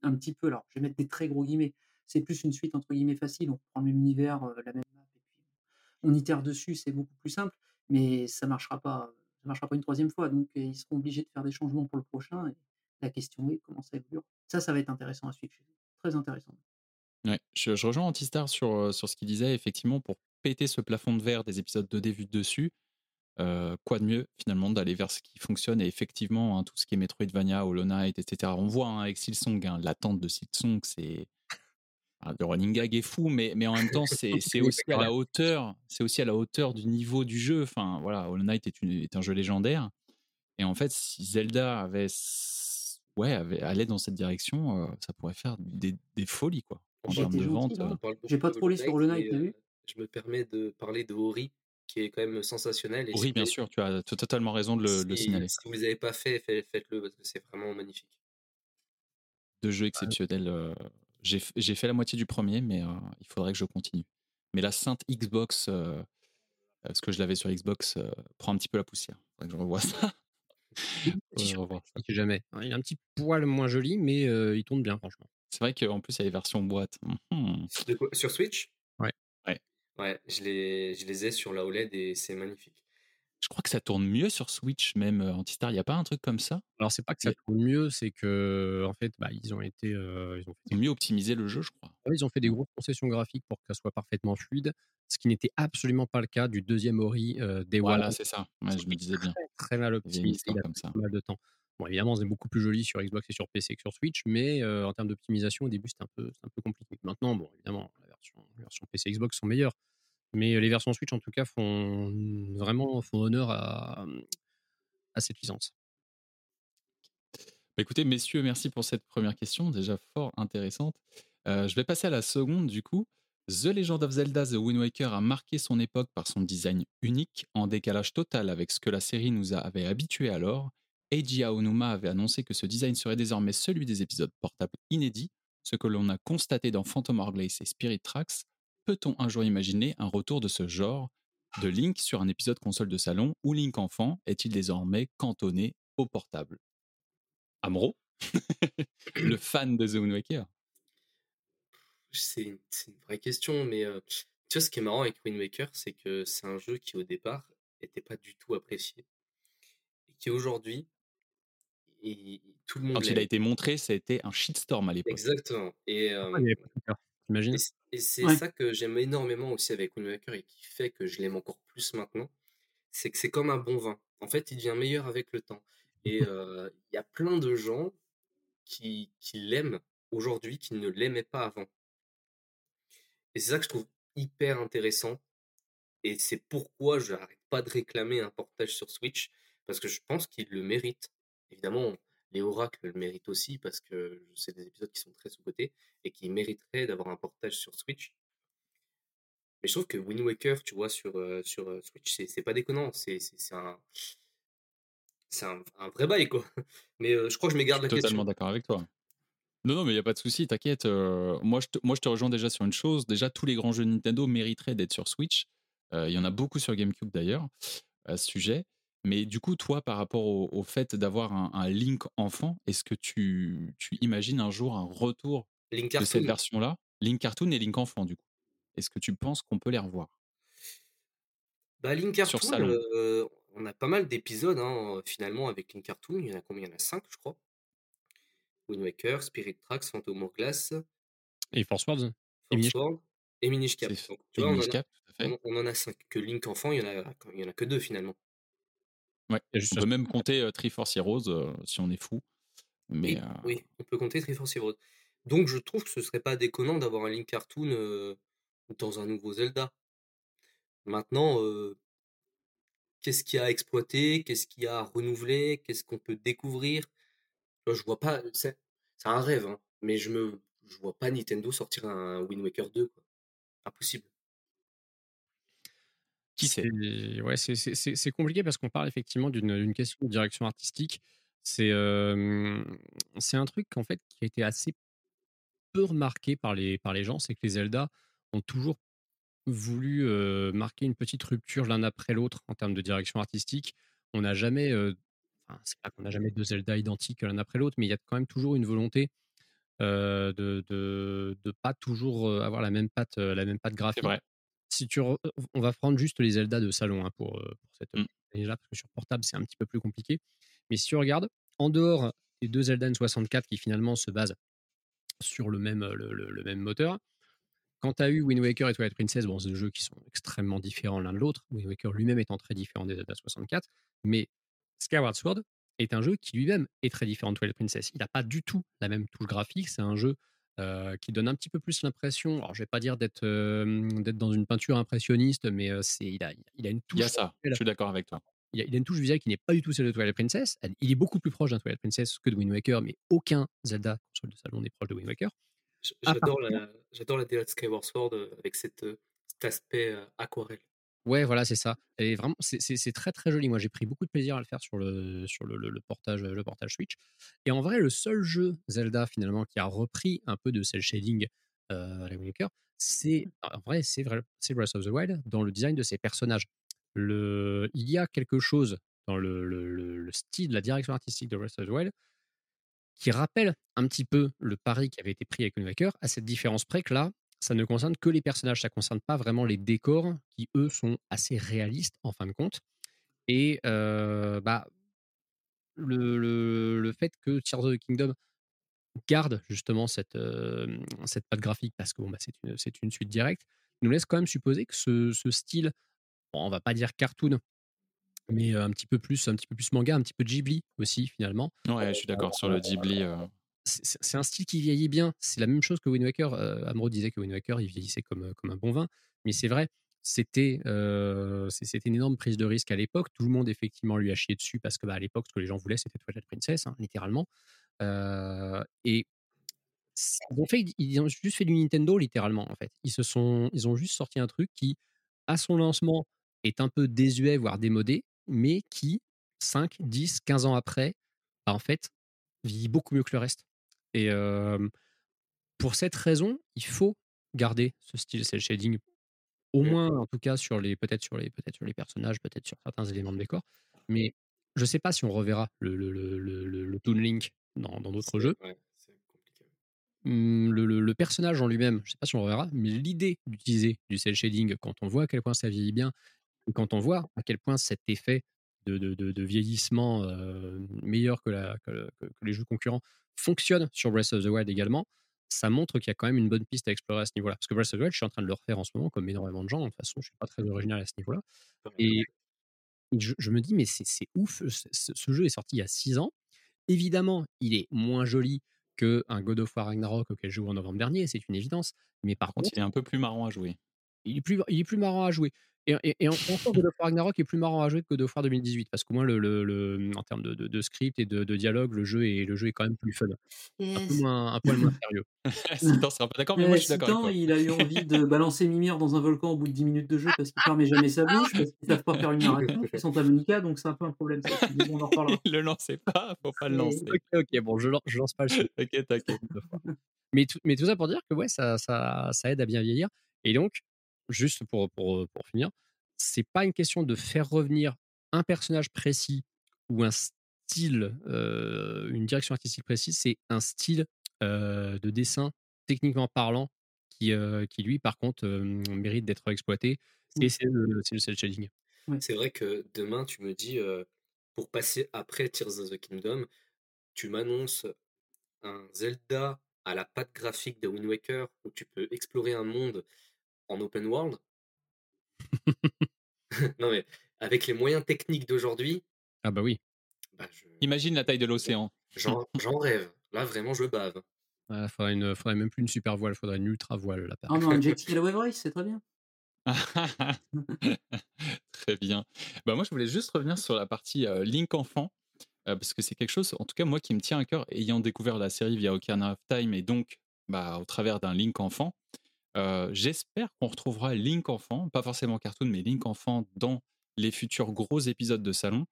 un petit peu. Alors, je vais mettre des très gros guillemets. C'est plus une suite entre guillemets facile. On prend le même univers, euh, la même map, et puis on itère dessus, c'est beaucoup plus simple, mais ça marchera pas, ça marchera pas une troisième fois. Donc ils seront obligés de faire des changements pour le prochain. La question est comment ça évoluera. Ça, ça va être intéressant à suivre. Très intéressant. Ouais, je, je rejoins Antistar sur, euh, sur ce qu'il disait. Effectivement, pour péter ce plafond de verre des épisodes 2D vus de dessus, euh, quoi de mieux finalement d'aller vers ce qui fonctionne et effectivement hein, tout ce qui est Metroidvania, Hollow Knight, etc. On voit hein, avec Silsong, hein, l'attente de Silsong, c'est ah, le running gag est fou, mais, mais en même temps c'est aussi à la hauteur, c'est aussi à la hauteur du niveau du jeu. Enfin voilà, Hollow Knight est, une- est un jeu légendaire et en fait si Zelda avait ouais allait dans cette direction, euh, ça pourrait faire des, des folies quoi en J'ai termes de vente. J'ai pas de trollé sur mais, euh, vu je me permets de parler de Ori, qui est quand même sensationnel. Et si bien sûr, tu as totalement raison de le, le signaler. si vous ne l'avez pas fait, fait- faites-le parce que c'est vraiment magnifique. Deux jeux exceptionnels. euh, J'ai fait la moitié du premier, mais euh, il faudrait que je continue. Mais la sainte Xbox, euh, parce que je l'avais sur Xbox, euh, prend un petit peu la poussière. Faudrait que je revoie ça. Revoir ça. si jamais. Il est un petit poil moins joli, mais euh, il tourne bien, franchement. C'est vrai qu'en plus, il y a les versions boîte. Quoi- sur Switch? Ouais. Ouais. Ouais, je les, je les ai sur la OLED et c'est magnifique. Je crois que ça tourne mieux sur Switch, même euh, Antistar. Il n'y a pas un truc comme ça? Alors, c'est pas que ça Mais- tourne mieux, c'est que, en fait, bah, ils ont été. euh, ils, ont fait Ils ont mieux optimisé le jeu, je crois. Ouais, ils ont fait des grosses concessions graphiques pour que ça soit parfaitement fluide, ce qui n'était absolument pas le cas du deuxième Ori euh, Day Voilà, c'est ça. Ouais, je me disais bien. Très, très mal y optimisé, il a comme ça. mal de temps. Bon, évidemment, c'est beaucoup plus joli sur Xbox et sur PC que sur Switch, mais euh, en termes d'optimisation, au début, c'était un, peu, c'était un peu compliqué. Maintenant, bon, évidemment, la version, la version PC et Xbox sont meilleures, mais les versions Switch, en tout cas, font vraiment honneur à, à cette licence. Bah, écoutez, messieurs, merci pour cette première question, déjà fort intéressante. Je vais passer à la seconde, du coup. The Legend of Zelda The Wind Waker a marqué son époque par son design unique, en décalage total avec ce que la série nous avait habitué alors. Eiji Aonuma avait annoncé que ce design serait désormais celui des épisodes portables inédits, ce que l'on a constaté dans Phantom Hourglass et Spirit Tracks. Peut-on un jour imaginer un retour de ce genre de Link sur un épisode console de salon où Link enfant est-il désormais cantonné au portable? Amro, le fan de The Wind Waker. C'est une, vraie question, mais euh, tu vois, ce qui est marrant avec Wind Waker, c'est que c'est un jeu qui, au départ, n'était pas du tout apprécié. Et qui, aujourd'hui, tout le monde Quand il a été montré, ça a été un shitstorm à l'époque. Exactement. Et, euh, T'imagines? et c'est Ouais. ça que j'aime énormément aussi avec Wind Waker et qui fait que je l'aime encore plus maintenant. C'est que c'est comme un bon vin. En fait, il devient meilleur avec le temps. Et euh, il y a plein de gens qui, qui l'aiment aujourd'hui qui ne l'aimaient pas avant. Et c'est ça que je trouve hyper intéressant. Et c'est pourquoi je n'arrête pas de réclamer un portage sur Switch, parce que je pense qu'il le mérite. Évidemment, les oracles le méritent aussi, parce que c'est des épisodes qui sont très sous-cotés et qui mériteraient d'avoir un portage sur Switch. Mais je trouve que Wind Waker, tu vois, sur, euh, sur euh, Switch, c'est pas déconnant. C'est un, un, un vrai bail, quoi. Mais euh, je crois que je m'égare la Totalement question. d'accord avec toi. Non, non, mais il n'y a pas de souci, t'inquiète. moi, je te, moi, je te rejoins déjà sur une chose. Déjà, tous les grands jeux Nintendo mériteraient d'être sur Switch. Il y en a beaucoup sur GameCube d'ailleurs, à ce sujet. Mais du coup, toi, par rapport au, au fait d'avoir un, un Link enfant, est-ce que tu, tu imagines un jour un retour Link de cette version-là? Link Cartoon et Link enfant, du coup. Est-ce que tu penses qu'on peut les revoir? Bah, Link sur Cartoon, salon euh, on a pas mal d'épisodes hein, finalement avec Link Cartoon. Il y en a combien? Il y en a 5, je crois. Wind Waker, Spirit Tracks, Phantom Hourglass, Et Force Words et Minish Force World et Minish Cap. On on, en a 5. Que Link enfant, il y en a, il y en a que deux finalement. Ouais. On peut même compter Triforce Heroes si on est fou. Mais oui, on peut compter Triforce Heroes. Donc je trouve que ce serait pas déconnant d'avoir un Link Cartoon dans un nouveau Zelda. Maintenant, euh, qu'est-ce qu'il y a à exploiter Qu'est-ce qu'il y a à renouveler Qu'est-ce qu'on peut découvrir? Je vois pas. C'est c'est un rêve, hein, mais je me, je vois pas Nintendo sortir un Wind Waker 2. Quoi. Impossible. Qui sait ouais, c'est compliqué parce qu'on parle effectivement d'une question de direction artistique. C'est euh, c'est un truc en fait qui a été assez peu remarqué par les par les gens, c'est que les Zelda ont toujours voulu euh, marquer une petite rupture l'un après l'autre en termes de direction artistique. On n'a jamais, euh, enfin, c'est pas qu'on n'a jamais deux Zelda identiques l'un après l'autre, mais il y a quand même toujours une volonté euh, de, de de pas toujours avoir la même patte la même patte graphique vrai. Si tu re- on va prendre juste les Zelda de salon hein, pour, euh, pour cette Mm. année-là, parce que sur portable, c'est un petit peu plus compliqué. Mais si tu regardes, en dehors des deux Zelda N64 qui finalement se basent sur le même, le, le- le même moteur, quand tu as eu Wind Waker et Twilight Princess, bon, c'est des jeux qui sont extrêmement différents l'un de l'autre, Wind Waker lui-même étant très différent des Zelda 64, mais Skyward Sword est un jeu qui lui-même est très différent de Twilight Princess. Il n'a pas du tout la même touche graphique, c'est un jeu euh, qui donne un petit peu plus l'impression, alors je vais pas dire d'être euh, d'être dans une peinture impressionniste, mais euh, c'est il a, il a une touche Il y a ça, je visuelle- suis d'accord avec toi. il a, il a une touche visuelle qui n'est pas du tout celle de Twilight Princess. Elle- il est beaucoup plus proche d'un Twilight Princess que de Wind Waker, mais aucun Zelda console de salon n'est proche de Wind Waker. J'adore la, j'adore la DA de Skyward Sword avec cette, cet aspect aquarelle. Ouais, voilà, c'est ça. Et vraiment, c'est- très très joli. Moi, j'ai pris beaucoup de plaisir à le faire sur le, sur le, le- le portage, le portage Switch. Et en vrai, le seul jeu Zelda finalement qui a repris un peu de cel shading euh, Waker, c'est en vrai, c'est vrai, c'est Breath of the Wild dans le design de ses personnages. Le, il y a quelque chose dans le, le- le- le style, la direction artistique de Breath of the Wild qui rappelle un petit peu le pari qui avait été pris avec Wind Waker, à cette différence près que là, ça ne concerne que les personnages, ça ne concerne pas vraiment les décors qui, eux, sont assez réalistes en fin de compte. Et euh, bah, le, le- le fait que Tears of the Kingdom garde justement cette, euh, cette patte graphique, parce que bon, bah, c'est une, une suite directe, nous laisse quand même supposer que ce, ce style, bon, on va pas dire cartoon, mais euh, un petit peu plus, un petit peu plus manga, un petit peu Ghibli aussi finalement. Ouais, je suis d'accord sur le Ghibli. euh, c'est un style qui vieillit bien. C'est la même chose que Wind Waker. Euh, Amro disait que Wind Waker, il vieillissait comme, euh, comme un bon vin. Mais c'est vrai, c'était euh, c'était une énorme prise de risque à l'époque. Tout le monde, effectivement, lui a chié dessus parce que bah, à l'époque, ce que les gens voulaient, c'était Twilight Princess, hein, littéralement. Et ont, fait, ils ont juste fait du Nintendo, littéralement, en fait. Ils, se sont, ils ont juste sorti un truc qui, à son lancement, est un peu désuet, voire démodé, mais qui, 5, 10, 15 ans après, bah, en fait, vieillit beaucoup mieux que le reste. Et pour cette raison, il faut garder ce style cel shading au Mmh. moins en tout cas sur les peut-être sur les peut-être sur les personnages, peut-être sur certains éléments de décor. Mais je sais pas si on reverra le le le le le Toon Link dans dans d'autres jeux. ouais, compliqué. Mmh, le le le personnage en lui-même, je sais pas si on reverra, mais l'idée d'utiliser du cel shading quand on voit à quel point ça vieillit bien et quand on voit à quel point cet effet de de de de vieillissement, meilleur que la que les jeux concurrents fonctionne sur Breath of the Wild également, ça montre qu'il y a quand même une bonne piste à explorer à ce niveau-là. Parce que Breath of the Wild, je suis en train de le refaire en ce moment comme énormément de gens, de toute façon, je suis pas très original à ce niveau-là et je je me dis: «Mais c'est ouf, ce jeu est sorti il y a 6 ans». Évidemment, il est moins joli qu'un God of War Ragnarok auquel je joue en novembre dernier, c'est une évidence. Mais par contre, il est un peu plus marrant à jouer. il est plus il est plus marrant à jouer et et et en encore God of War Ragnarok est plus marrant à jouer que God of War 2018 parce qu'au moins le le le, en termes de de de script et de de dialogue, le jeu est le jeu est quand même plus fun. Un peu moins un poil moins sérieux. Citan sera pas d'accord, mais moi Eh, je suis d'accord il a eu envie de balancer Mimir dans un volcan au bout de 10 minutes de jeu parce qu'il fermait jamais sa bouche, parce qu'ils savent pas faire une narration, ils sont à Monica, donc c'est un peu un problème ça mais on en reparlera. le lancez pas, faut pas le lancer. OK, OK, bon, je lan je lance pas le sujet. Ok, t'inquiète. Mais tout, mais tout ça pour dire que ouais, ça, ça, ça aide à bien vieillir. Et donc, juste pour, pour, pour finir, c'est pas une question de faire revenir un personnage précis ou un style, euh, une direction artistique précise, c'est un style euh, de dessin techniquement parlant qui, euh, qui lui, par contre, euh, mérite d'être exploité. Et Mm. c'est le, c'est le cel shading. C'est vrai que demain, tu me dis, euh, pour passer après Tears of the Kingdom, tu m'annonces un Zelda à la patte graphique de Wind Waker où tu peux explorer un monde en open world. non mais avec les moyens techniques d'aujourd'hui, Ah bah oui. bah, je- Imagine la taille de l'océan. j'en rêve. Là vraiment, je bave. Il faudrait, une, faudrait même plus une super voile, faudrait une ultra voile. Là, Ah non, un jet ski à la Wave Race, c'est très bien. Très bien. Bah moi, je voulais juste revenir sur la partie euh, Link enfant, euh, parce que c'est quelque chose, en tout cas moi, qui me tient à cœur, ayant découvert la série via Ocarina of Time et donc bah, au travers d'un Link enfant. Euh, J'espère qu'on retrouvera Link enfant, pas forcément cartoon, mais Link enfant dans les futurs gros épisodes de salon.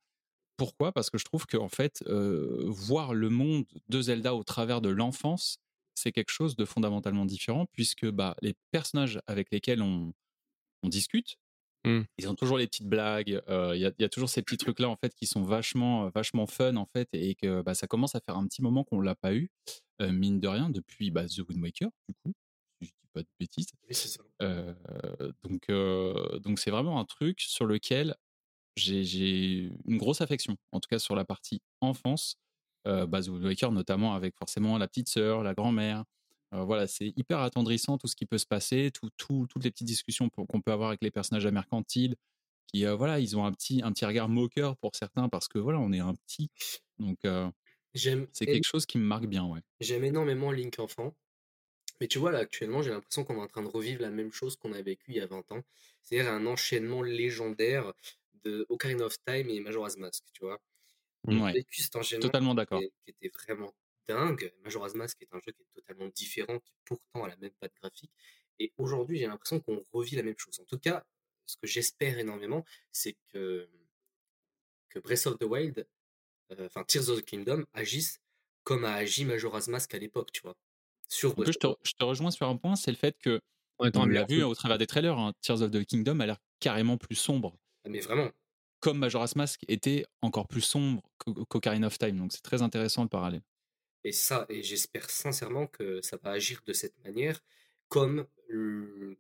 Pourquoi? Parce que je trouve que en fait, euh, voir le monde de Zelda au travers de l'enfance, c'est quelque chose de fondamentalement différent, puisque bah, les personnages avec lesquels on, on discute, Mm. ils ont toujours les petites blagues. euh, Il y, a, y a toujours ces petits trucs là en fait qui sont vachement, vachement fun en fait, et que bah, ça commence à faire un petit moment qu'on l'a pas eu, euh, mine de rien, depuis bah, The Wind Waker, du coup, pas de bêtises. Oui, c'est ça. Euh, donc, euh, donc c'est vraiment un truc sur lequel j'ai- j'ai une grosse affection, en tout cas sur la partie enfance. Euh, bah, The Waker, notamment avec forcément la petite sœur, la grand-mère. Voilà, c'est hyper attendrissant tout ce qui peut se passer, tout, tout- toutes les petites discussions pour- qu'on peut avoir avec les personnages à mercantile, qui voilà, ils ont un petit, un petit regard moqueur pour certains parce que voilà, on est un petit. Donc c'est quelque chose qui me marque bien, ouais. J'aime énormément Link enfant. Mais tu vois, là, actuellement, j'ai l'impression qu'on est en train de revivre la même chose qu'on a vécu il y a 20 ans. C'est-à-dire un enchaînement légendaire de Ocarina of Time et Majora's Mask, tu vois? On a Ouais, vécu cet enchaînement totalement d'accord. qui était vraiment dingue. Majora's Mask est un jeu qui est totalement différent, qui pourtant a la même patte graphique. Et aujourd'hui, j'ai l'impression qu'on revit la même chose. En tout cas, ce que j'espère énormément, c'est que, que Breath of the Wild, euh, enfin Tears of the Kingdom, agisse comme a agi Majora's Mask à l'époque, tu vois? Sur En plus, Breath je te, je rejoins sur un point, c'est le fait que on l'a vu jeu. au travers des trailers, hein, Tears of the Kingdom a l'air carrément plus sombre. Ah, Mais vraiment. comme Majora's Mask était encore plus sombre qu'O- qu'Ocarina of Time. Donc c'est très intéressant le parallèle. Et ça, et j'espère sincèrement que ça va agir de cette manière, comme,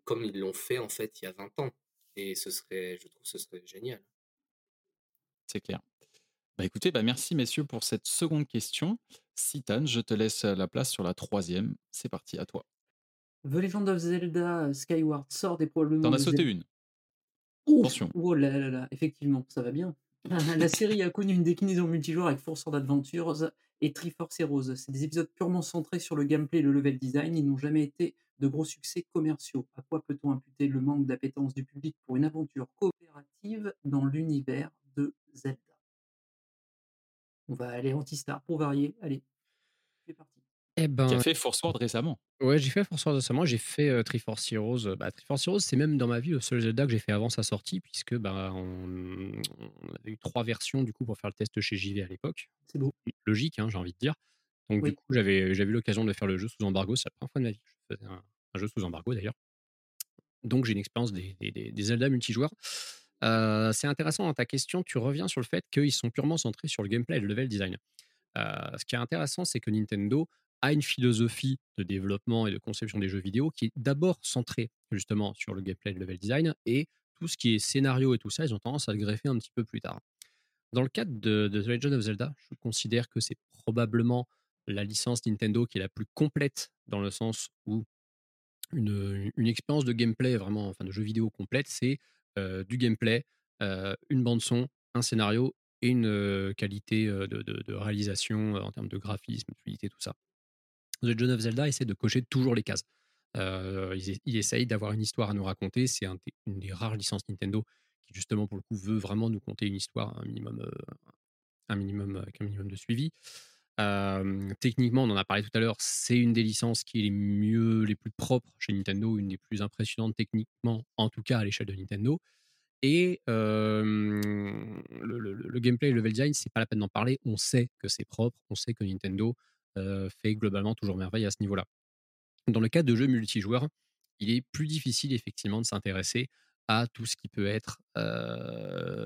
comme ils l'ont fait en fait il y a 20 ans. Et ce serait, je trouve, ce serait génial. C'est clair. Bah écoutez, bah merci messieurs pour cette seconde question. Citan, je te laisse la place sur la troisième. C'est parti, à toi. The Legend of Zelda Skyward Sword est probablement. T'en as sauté une. Ouf Attention. Oh là là là, effectivement, ça va bien. La série a connu une déclinaison multijoueur avec Force Sword Adventures et Triforce Heroes. C'est des épisodes purement centrés sur le gameplay et le level design. Ils n'ont jamais été de gros succès commerciaux. À quoi peut-on imputer le manque d'appétence du public pour une aventure coopérative dans l'univers de Zelda? On va aller anti-star pour varier. Allez, c'est parti. Eh Qui ben, a fait Force Word récemment. ouais, j'ai fait Force Wars récemment, j'ai fait euh, Triforce Heroes. Euh, Bah, Triforce Heroes, c'est même dans ma vie le seul Zelda que j'ai fait avant sa sortie, puisque bah, on, on avait eu trois versions du coup pour faire le test chez JV à l'époque. C'est beau. Logique, hein, j'ai envie de dire. Donc Oui. du coup, j'avais j'avais eu l'occasion de faire le jeu sous embargo. C'est la première fois de ma vie que je faisais un, un jeu sous embargo d'ailleurs. donc j'ai une expérience des, des- des- des Zelda multijoueurs. C'est intéressant dans ta question, tu reviens sur le fait qu'ils sont purement centrés sur le gameplay et le level design. Ce qui est intéressant, c'est que Nintendo a une philosophie de développement et de conception des jeux vidéo qui est d'abord centrée justement sur le gameplay et le level design, et tout ce qui est scénario et tout ça, ils ont tendance à le greffer un petit peu plus tard. Dans le cadre de, The Legend of Zelda, je considère que c'est probablement la licence Nintendo qui est la plus complète dans le sens où une, une expérience de gameplay vraiment, enfin de jeu vidéo complète, c'est du gameplay, euh, une bande son, un scénario et une euh, qualité euh, de, réalisation euh, en termes de graphisme, de fluidité, tout ça. The Legend of Zelda essaie de cocher toujours les cases. Euh, il, essaye d'avoir une histoire à nous raconter. C'est une des rares licences Nintendo qui justement pour le coup veut vraiment nous conter une histoire un minimum, euh, un minimum avec un minimum de suivi. Techniquement, on en a parlé tout à l'heure, c'est une des licences qui est les mieux, les plus propres chez Nintendo, une des plus impressionnantes techniquement, en tout cas à l'échelle de Nintendo. Et le, gameplay et le level design, c'est pas la peine d'en parler. On sait que c'est propre, on sait que Nintendo fait globalement toujours merveille à ce niveau-là. Dans le cas de jeux multijoueurs, il est plus difficile effectivement de s'intéresser à tout ce qui peut être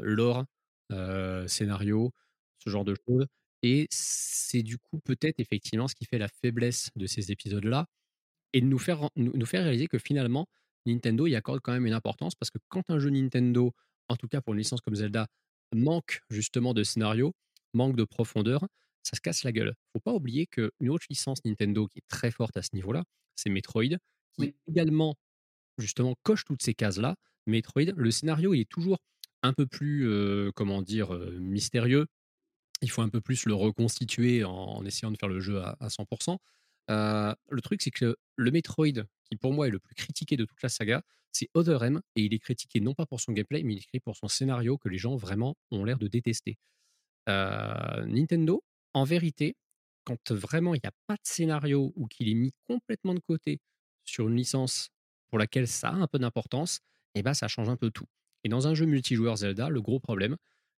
lore, scénario, ce genre de choses. Et c'est du coup peut-être effectivement ce qui fait la faiblesse de ces épisodes-là et de nous faire, nous, nous faire réaliser que finalement, Nintendo y accorde quand même une importance parce que quand un jeu Nintendo, en tout cas pour une licence comme Zelda, manque justement de scénario, manque de profondeur, ça se casse la gueule. Faut pas oublier qu'une autre licence Nintendo qui est très forte à ce niveau-là, c'est Metroid, qui Oui. également justement coche toutes ces cases-là. Metroid, le scénario il est toujours un peu plus, euh, comment dire, euh, mystérieux. Il faut un peu plus le reconstituer en, essayant de faire le jeu à, à 100%. Euh, le truc, c'est que le Metroid, qui pour moi est le plus critiqué de toute la saga, c'est Other M, et il est critiqué non pas pour son gameplay, mais il est critiqué pour son scénario que les gens vraiment ont l'air de détester. Euh, Nintendo, en vérité, quand vraiment il n'y a pas de scénario ou qu'il est mis complètement de côté sur une licence pour laquelle ça a un peu d'importance, et ben ça change un peu tout. Et dans un jeu multijoueur Zelda, le gros problème,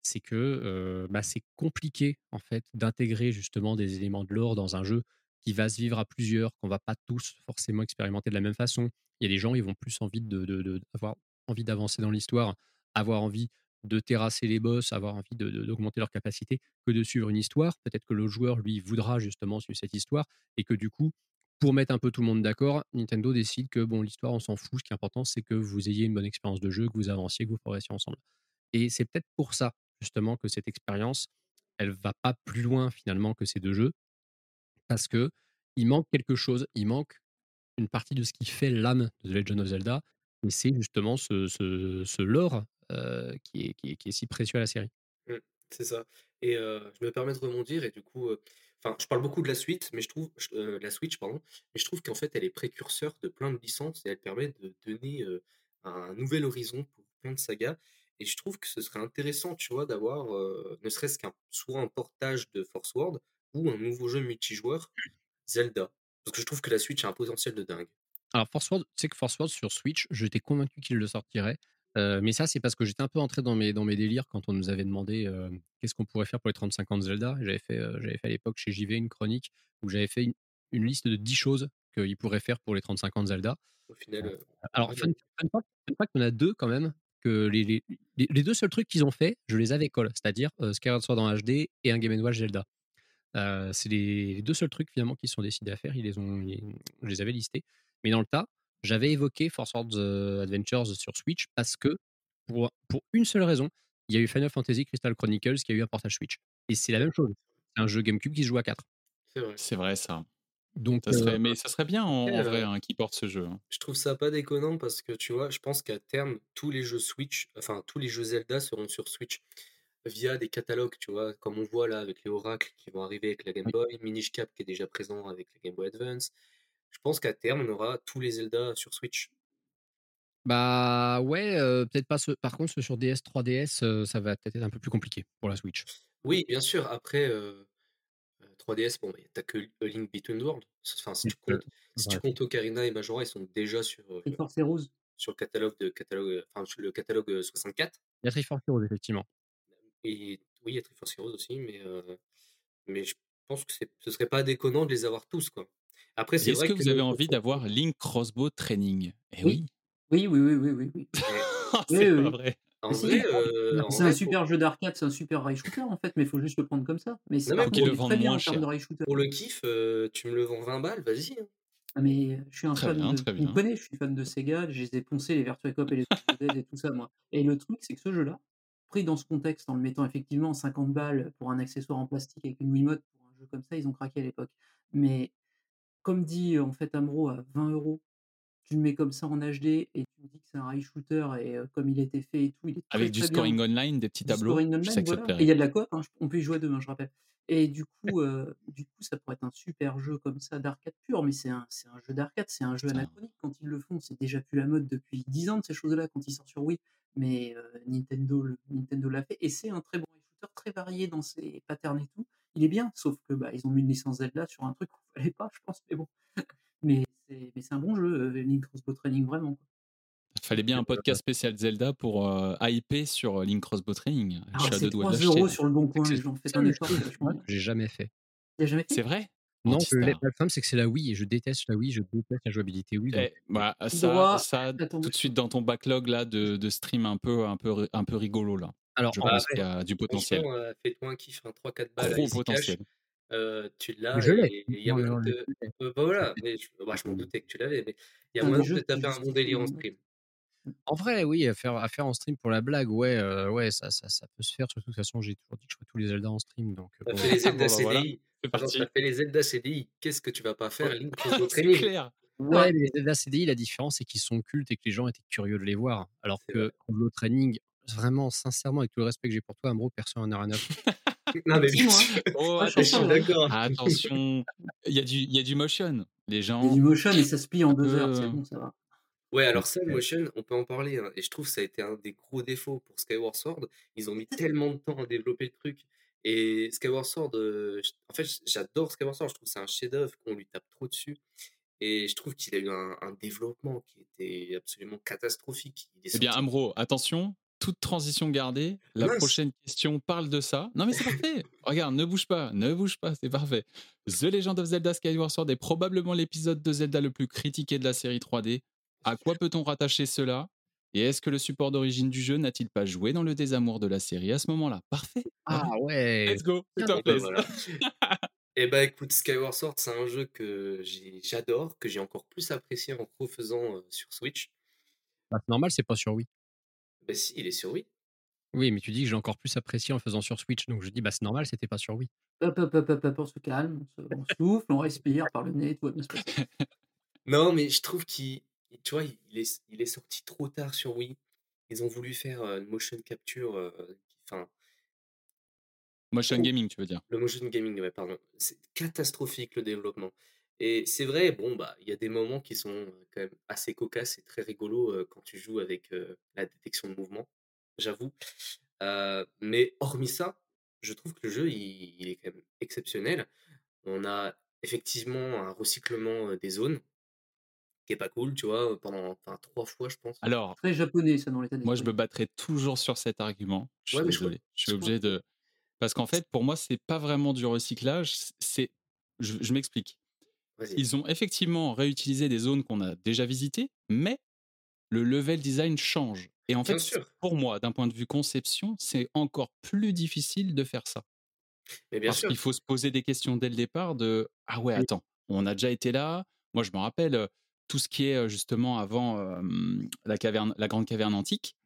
c'est que bah, c'est compliqué en fait d'intégrer justement des éléments de lore dans un jeu qui va se vivre à plusieurs, qu'on va pas tous forcément expérimenter de la même façon. Il y a des gens, ils vont plus envie de, avoir envie d'avancer dans l'histoire, avoir envie de terrasser les boss, avoir envie d'augmenter leur capacité, que de suivre une histoire. Peut-être que le joueur, lui, voudra justement suivre cette histoire et que du coup, pour mettre un peu tout le monde d'accord, Nintendo décide que bon, l'histoire, on s'en fout. Ce qui est important, c'est que vous ayez une bonne expérience de jeu, que vous avanciez, que vous progressiez ensemble. Et c'est peut-être pour ça, justement, que cette expérience, elle va pas plus loin finalement que ces deux jeux, parce que il manque quelque chose, il manque une partie de ce qui fait l'âme de The Legend of Zelda, et c'est justement ce, ce, lore qui, est, qui, est, qui est si précieux à la série. Mmh, c'est ça. Et je me permets de rebondir et du coup, enfin, je parle beaucoup de la suite, mais je trouve la Switch, pardon, mais je trouve qu'en fait, elle est précurseur de plein de licences et elle permet de donner un nouvel horizon pour plein de sagas. Et je trouve que ce serait intéressant, tu vois, d'avoir euh, ne serait-ce qu'un soit un portage de Force World ou un nouveau jeu multijoueur Zelda, parce que je trouve que la Switch a un potentiel de dingue. Alors, Force Word, tu sais que Force Word sur Switch, j'étais convaincu qu'il le sortirait. Euh, mais ça, c'est parce que j'étais un peu entré dans mes, dans mes délires quand on nous avait demandé euh, qu'est-ce qu'on pourrait faire pour les 35 ans de Zelda. J'avais fait, j'avais fait à l'époque chez JV une chronique où j'avais fait une, une liste de 10 choses qu'il pourrait faire pour les 35 ans de Zelda. Au final, euh, Alors, fun, fact, en a deux quand même. Que les, les, les- les deux seuls trucs qu'ils ont fait, je les avais call, c'est-à-dire euh, Skyward Sword en HD et un Game Watch Zelda. Euh, c'est les, les deux seuls trucs finalement qu'ils se sont décidés à faire. Ils les ont, ils- je les avais listés. Mais dans le tas, j'avais évoqué Force Words euh, Adventures sur Switch parce que pour, pour une seule raison, il y a eu Final Fantasy Crystal Chronicles qui a eu un portage Switch. Et c'est la même chose. C'est un jeu GameCube qui se joue à 4. c'est vrai. C'est vrai ça. Donc, Ça serait, euh, mais ça serait bien en, en euh, vrai hein, qui porte ce jeu. hein. Je trouve ça pas déconnant parce que tu vois, je pense qu'à terme, tous les jeux Switch, enfin tous les jeux Zelda seront sur Switch via des catalogues, tu vois, comme on voit là avec les oracles qui vont arriver avec la Game Oui. Boy, Minish Cap qui est déjà présent avec la Game Boy Advance. Je pense qu'à terme, on aura tous les Zelda sur Switch. bah ouais, euh, peut-être pas ce. Par contre, ceux sur DS, 3DS, euh, ça va peut-être être un peu plus compliqué pour la Switch. Oui, bien sûr, après euh, 3DS, bon, mais t'as que A Link Between World. Enfin, si tu Euh, comptes, si tu comptes Ocarina et Majora, ils sont déjà sur, euh, Et Force Heroes. sur le catalogue de catalogue, enfin, sur le catalogue euh, 64. Il y a Triforce Heroes, effectivement. Et oui, il y a Triforce Heroes aussi, mais, euh, mais je pense que ce serait pas déconnant de les avoir tous, quoi. Après, c'est Est-ce vrai que que vous avez envie d'avoir Link Crossbow Training? Eh Oui. oui. Oui, oui, oui, oui, Oui, c'est oui, pas oui. vrai. En Mais si, vrai, euh, c'est un super jeu d'arcade, c'est un super rail shooter en fait, mais il faut juste le prendre comme ça. Mais c'est contre, le bien moins en termes cher. de pour le kiff, euh, tu me le vends 20 balles, vas-y. hein. Ah, mais je suis un Très fan bien, de. connais, je suis fan de Sega, je les ai poncés les Virtua Cop et les et tout ça, moi. Et le truc, c'est que ce jeu-là, pris dans ce contexte, en le mettant effectivement 50 balles pour un accessoire en plastique avec une Wiimote, pour un jeu comme ça, ils ont craqué à l'époque. Mais comme dit en fait Amro à 20 euros, tu le mets comme ça en HD et tu me dis que c'est un rail shooter et euh, comme il été fait et tout, il est très Avec du très bien. scoring online, des petits Du tableaux, online, voilà. Et il y a de la coop, hein, on peut y jouer à deux, hein, je rappelle. Et du coup, euh, du coup, ça pourrait être un super jeu comme ça d'arcade pur, mais c'est un, un jeu d'arcade, c'est un jeu anachronique quand ils le font. C'est déjà plus la mode depuis 10 ans de ces choses-là quand ils sortent sur Wii, mais euh, Nintendo, l'a fait et c'est un très bon shooter, très varié dans ses patterns et tout. Il est bien, sauf que bah, ils ont mis une licence Zelda sur un truc qu'il fallait pas, je pense, mais bon. Mais c'est un bon jeu, euh, Link Crossbow Training, vraiment. quoi. Fallait bien un podcast spécial Zelda pour euh, hyper sur Link Crossbow Training. Je Ah, c'est deux doigts 3 de l'acheter. euros sur le bon coin, les gens, faites un effort, j'ai jamais fait. Jamais fait? C'est vrai? Non, le problème c'est que c'est la Wii et je déteste la Wii, je déteste la jouabilité Wii. Donc, Eh, bah, ça, ça attends, tout de suite dans ton backlog là de, de stream un peu, un peu, un peu rigolo là. alors, Je en- pense qu'il y a du potentiel. Euh, fais-toi un kiff, un 3-4 balles, Gros potentiel. Euh, tu l'as je l'ai. et il y a Non, moyen non, de... je l'ai. bah voilà, mais je, bah, je m'en doutais que tu l'avais, mais il y a moyen de taper un bon délire en stream. En vrai, oui, à faire, à faire en stream pour la blague, ouais, euh, ouais, ça, ça, ça peut se faire. Surtout de toute façon, j'ai toujours dit que je ferais tous les Zelda en stream, donc T'as bon. fait les Zelda Bon, voilà. CDI, C'est genre parti. t'as fait les Zelda CDI, qu'est-ce que tu vas pas faire Link Training clair. Ouais, mais les Zelda CDI, la différence, c'est qu'ils sont cultes et que les gens étaient curieux de les voir. Alors que. Crossbow Training, vraiment, sincèrement, avec tout le respect que j'ai pour toi, Amro, personne n'en a rien à foutre. Non mais Oh, attention. d'accord. Attention. Il y, a du, il y a du motion. Les Il y a gens. du motion et ça se plie en deux heures, c'est Euh, bon, ça va. Ouais, alors ça, le motion, on peut en parler, hein, et je trouve que ça a été un des gros défauts pour Skyward Sword. Ils ont mis tellement de temps à développer le truc. Et Skyward Sword, euh, en fait, j'adore Skyward Sword, je trouve que c'est un chef-d'œuvre qu'on lui tape trop dessus. Et je trouve qu'il a eu un, un développement qui était absolument catastrophique. Eh bien, Amro, attention. Toute transition gardée. La prochaine question parle de ça. Non, mais c'est parfait. Regarde, ne bouge pas. Ne bouge pas. C'est parfait. The Legend of Zelda Skyward Sword est probablement l'épisode de Zelda le plus critiqué de la série 3D. À quoi peut-on rattacher cela? Et est-ce que le support d'origine du jeu n'a-t-il pas joué dans le désamour de la série à ce moment-là? Parfait. Ah ouais Let's go. Bah, plaisir. voilà. Et bah écoute, Skyward Sword, c'est un jeu que j'adore, que j'ai encore plus apprécié en refaisant euh, sur Switch. Bah, c'est normal, c'est pas sur Wii. Bah si, il est sur Wii. Oui, mais tu dis que j'ai encore plus apprécié en le faisant sur Switch, donc je dis, bah c'est normal, c'était pas sur Wii. Hop, hop, hop, hop, hop, on se calme, on, se- on souffle, on respire par le nez, tout va bien se passer. Non, mais je trouve qu'il, tu vois, il est, il est sorti trop tard sur Wii. Ils ont voulu faire euh, une motion capture, euh, enfin, Motion Oh. gaming, tu veux dire le motion gaming, ouais, pardon. C'est catastrophique le développement. Et c'est vrai, bon, bah, il y a des moments qui sont quand même assez cocasses et très rigolos euh, quand tu joues avec euh, la détection de mouvement, j'avoue. Euh, mais hormis ça, je trouve que le jeu, il, il est quand même exceptionnel. On a effectivement un recyclement des zones qui est pas cool, tu vois, pendant enfin, trois fois, je pense. Alors, Très japonais, ça, dans l'état moi, je me battrai toujours sur cet argument. Je suis Ouais, désolé. Je obligé de. Parce qu'en fait, pour moi, c'est pas vraiment du recyclage. C'est. Je, je m'explique. Ils ont effectivement réutilisé des zones qu'on a déjà visitées, mais le level design change. Et en fait, pour moi, d'un point de vue conception, c'est encore plus difficile de faire ça. Mais bien Parce qu'il faut se poser des questions dès le départ de ah ouais Oui. attends on a déjà été là moi je me rappelle tout ce qui est justement avant euh, la caverne la grande caverne antique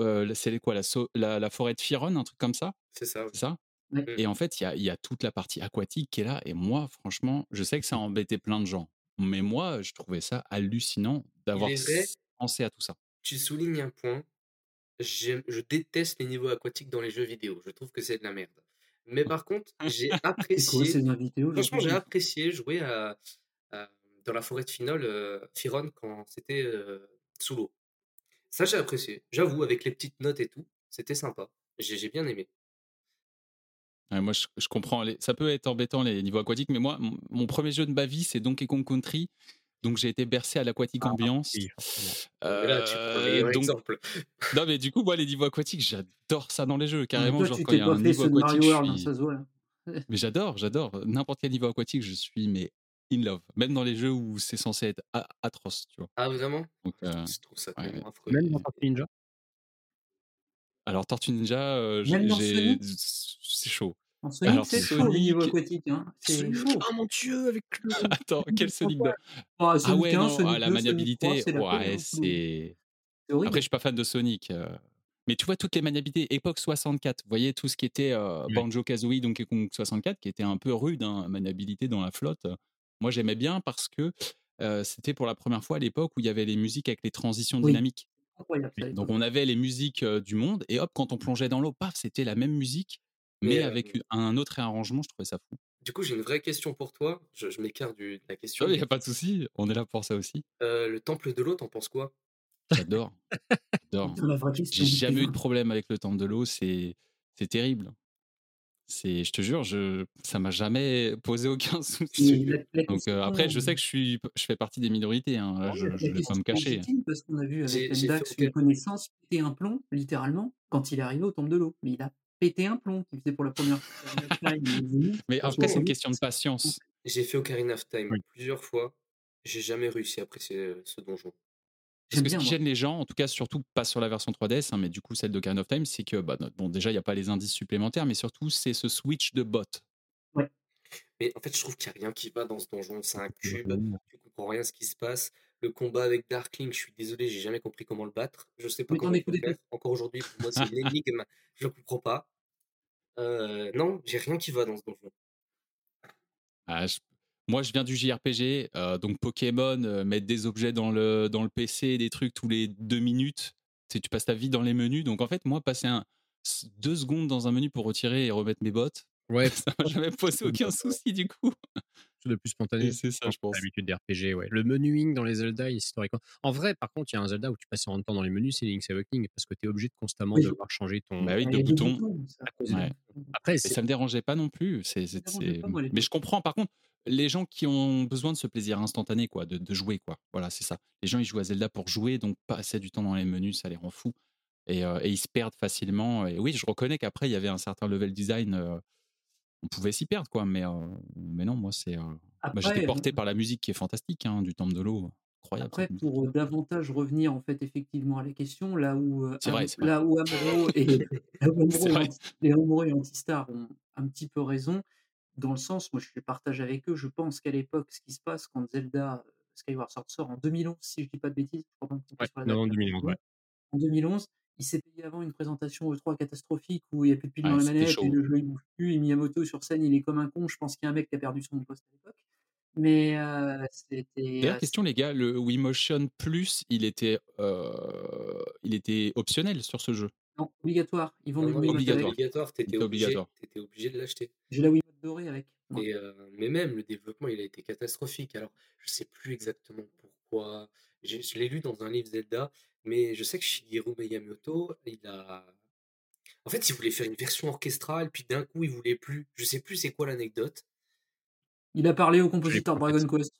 euh, c'est quoi la, sau- la, la forêt de Firon un truc comme ça? C'est ça. c'est ça? Ouais. et en fait il y a, il y a toute la partie aquatique qui est là et moi franchement je sais que ça a embêté plein de gens mais moi je trouvais ça hallucinant d'avoir pensé à tout ça Tu soulignes un point. Je déteste les niveaux aquatiques dans les jeux vidéo. Je trouve que c'est de la merde. Mais par contre, j'ai quoi apprécié. Franchement, j'ai apprécié jouer à, à- dans la forêt de Finol, euh, Firon, quand c'était euh, sous l'eau. Ça, j'ai apprécié. J'avoue, avec les petites notes et tout, c'était sympa. J'ai j'ai bien aimé. Ouais, moi, je, je comprends. les- Ça peut être embêtant les niveaux aquatiques, mais moi, mon, premier jeu de ma vie, c'est Donkey Kong Country. Donc, j'ai été bercé à l'aquatique Ah, ambiance. Oui, là, tu Euh, donc, exemple. non, mais du coup, moi, les niveaux aquatiques, j'adore ça dans les jeux. Carrément, toi, genre, quand il y a un niveau aquatique, je World, suis. ça se voit là. Mais j'adore, j'adore. N'importe quel niveau aquatique, je suis mais in love. Même dans les jeux où c'est censé être a- atroce, tu vois. Ah, vraiment? Donc, euh, Je trouve ça ouais. tellement affreux. Même dans Tortue Ninja? Alors, Tortue Ninja, euh, c'est chaud. En Sonic, Alors, c'est chaud le niveau Sonic- aquatique. Hein. C'est Sonic, chaud. Oh mon dieu, avec le. Attends, quel Sonic dans- Ah, Ah Sonic ouais, 1, non, Sonic ah, la 2, Sonic maniabilité, 3, c'est la folie, ouais, c'est. Après, je suis pas fan de Sonic. euh, Mais tu vois, toutes les maniabilités, époque 64, vous voyez, tout ce qui était euh, Oui. Banjo Kazooie, Donkey Kong 64, qui était un peu rude, hein, maniabilité dans la flotte. Moi, j'aimais bien parce que euh, c'était pour la première fois à l'époque où il y avait les musiques avec les transitions Oui. dynamiques. Donc, on avait les musiques euh, du monde, et hop, quand on plongeait dans l'eau, paf, c'était la même musique, mais, Mais, euh, avec un autre réarrangement, je trouvais ça fou. Du coup, j'ai une vraie question pour toi. Je, je m'écarte de la question. Il n'y a pas de souci, on est là pour ça aussi. Euh, le temple de l'eau, t'en penses quoi? J'adore. J'adore. Putain, la vraie question, J'ai jamais eu de problème avec le temple de l'eau, c'est c'est terrible. C'est, je te jure, je, ça m'a jamais posé aucun souci. Donc question, euh, après, je sais que je suis, je fais partie des minorités. Hein, là, non, je, la vais pas me cacher. parce qu'on a vu avec aucun- une connaissance péter un plomb, littéralement, quand il est arrivé au temple de l'eau. Mais il a pété un plomb qu'il faisait pour la première fois. Mais après, c'est une question de patience. J'ai fait Ocarina of Time Oui. plusieurs fois. J'ai jamais réussi à apprécier euh, ce donjon. Parce que ce qui gêne les gens, en tout cas, surtout pas sur la version 3DS, hein, mais du coup celle de Karen of Time, c'est que bah, bon, déjà il n'y a pas les indices supplémentaires, mais surtout c'est ce switch de bot. Mais en fait, je trouve qu'il n'y a rien qui va dans ce donjon. C'est un cube, Mmh. tu comprends rien à ce qui se passe. Le combat avec Darkling, je suis désolé, j'ai jamais compris comment le battre. Je sais pas Mais comment des faire. Encore aujourd'hui, pour moi, c'est une énigme. Je ne comprends pas. Euh, non, j'ai rien qui va dans ce donjon. Ah, Moi, je viens du JRPG, euh, donc Pokémon, euh, mettre des objets dans le, dans le PC, des trucs tous les deux minutes. Tu tu passes ta vie dans les menus. Donc, en fait, moi, passer un, deux secondes dans un menu pour retirer et remettre mes bottes, Ouais, ça m'a jamais posé aucun souci, du coup. c'est le plus spontané. C'est ça, je pense. L'habitude des RPG, ouais. Le menuing dans les Zelda, historiquement. En vrai, par contre, il y a un Zelda où tu passes en de temps dans les menus, c'est Link's Awakening, parce que tu es obligé de constamment Oui. devoir changer ton. Bah oui, Il y deux a deux boutons. boutons, ça. à cause de- Ouais. Après, c'est. ça me dérangeait pas non plus. C'est, c'est- pas, moi, Mais je comprends, par contre, les gens qui ont besoin de ce plaisir instantané, quoi, de, de jouer, quoi. Voilà, c'est ça. Les gens, ils jouent à Zelda pour jouer, donc passer du temps dans les menus, ça les rend fous. Et, euh, et ils se perdent facilement. Et oui, je reconnais qu'après, il y avait un certain level design. euh, on pouvait s'y perdre, quoi. Mais, mais non, moi, c'est. moi, j'étais porté euh, par la musique qui est fantastique, hein, du Temple de l'eau. Incroyable. Après, pour davantage revenir en fait effectivement à la question, là où euh, vrai, vrai. là où Amuro et et et Antistar ont un petit peu raison, dans le sens, moi je partage avec eux, je pense qu'à l'époque, ce qui se passe quand Zelda euh, Skyward Sword sort en 2011, si je dis pas de bêtises, je crois pas me tromper Ouais, sur la non, en là, 2011, ouais. en 2011, il s'est payé avant une présentation E3 catastrophique où il n'y a plus de dans Ouais, la c'était manette et le jeu il bouge plus et Miyamoto sur scène il est comme un con. Je pense qu'il y a un mec qui a perdu son poste à l'époque. Mais euh, c'était. D'ailleurs, euh, question les gars, le Wiimotion Plus, il était, euh, il était optionnel sur ce jeu? non, obligatoire. Ils vendent Non, non, obligatoire. obligatoire. T'étais obligé, obligatoire. t'étais obligé de l'acheter. J'ai la Wiimote dorée avec. Et, euh, mais même le développement, il a été catastrophique. Alors, je sais plus exactement pourquoi. Je l'ai lu dans un livre Zelda, mais je sais que Shigeru Miyamoto, il a. En fait, il voulait faire une version orchestrale, puis d'un coup, il voulait plus. Je sais plus c'est quoi l'anecdote. Il a parlé au compositeur Dragon Quest.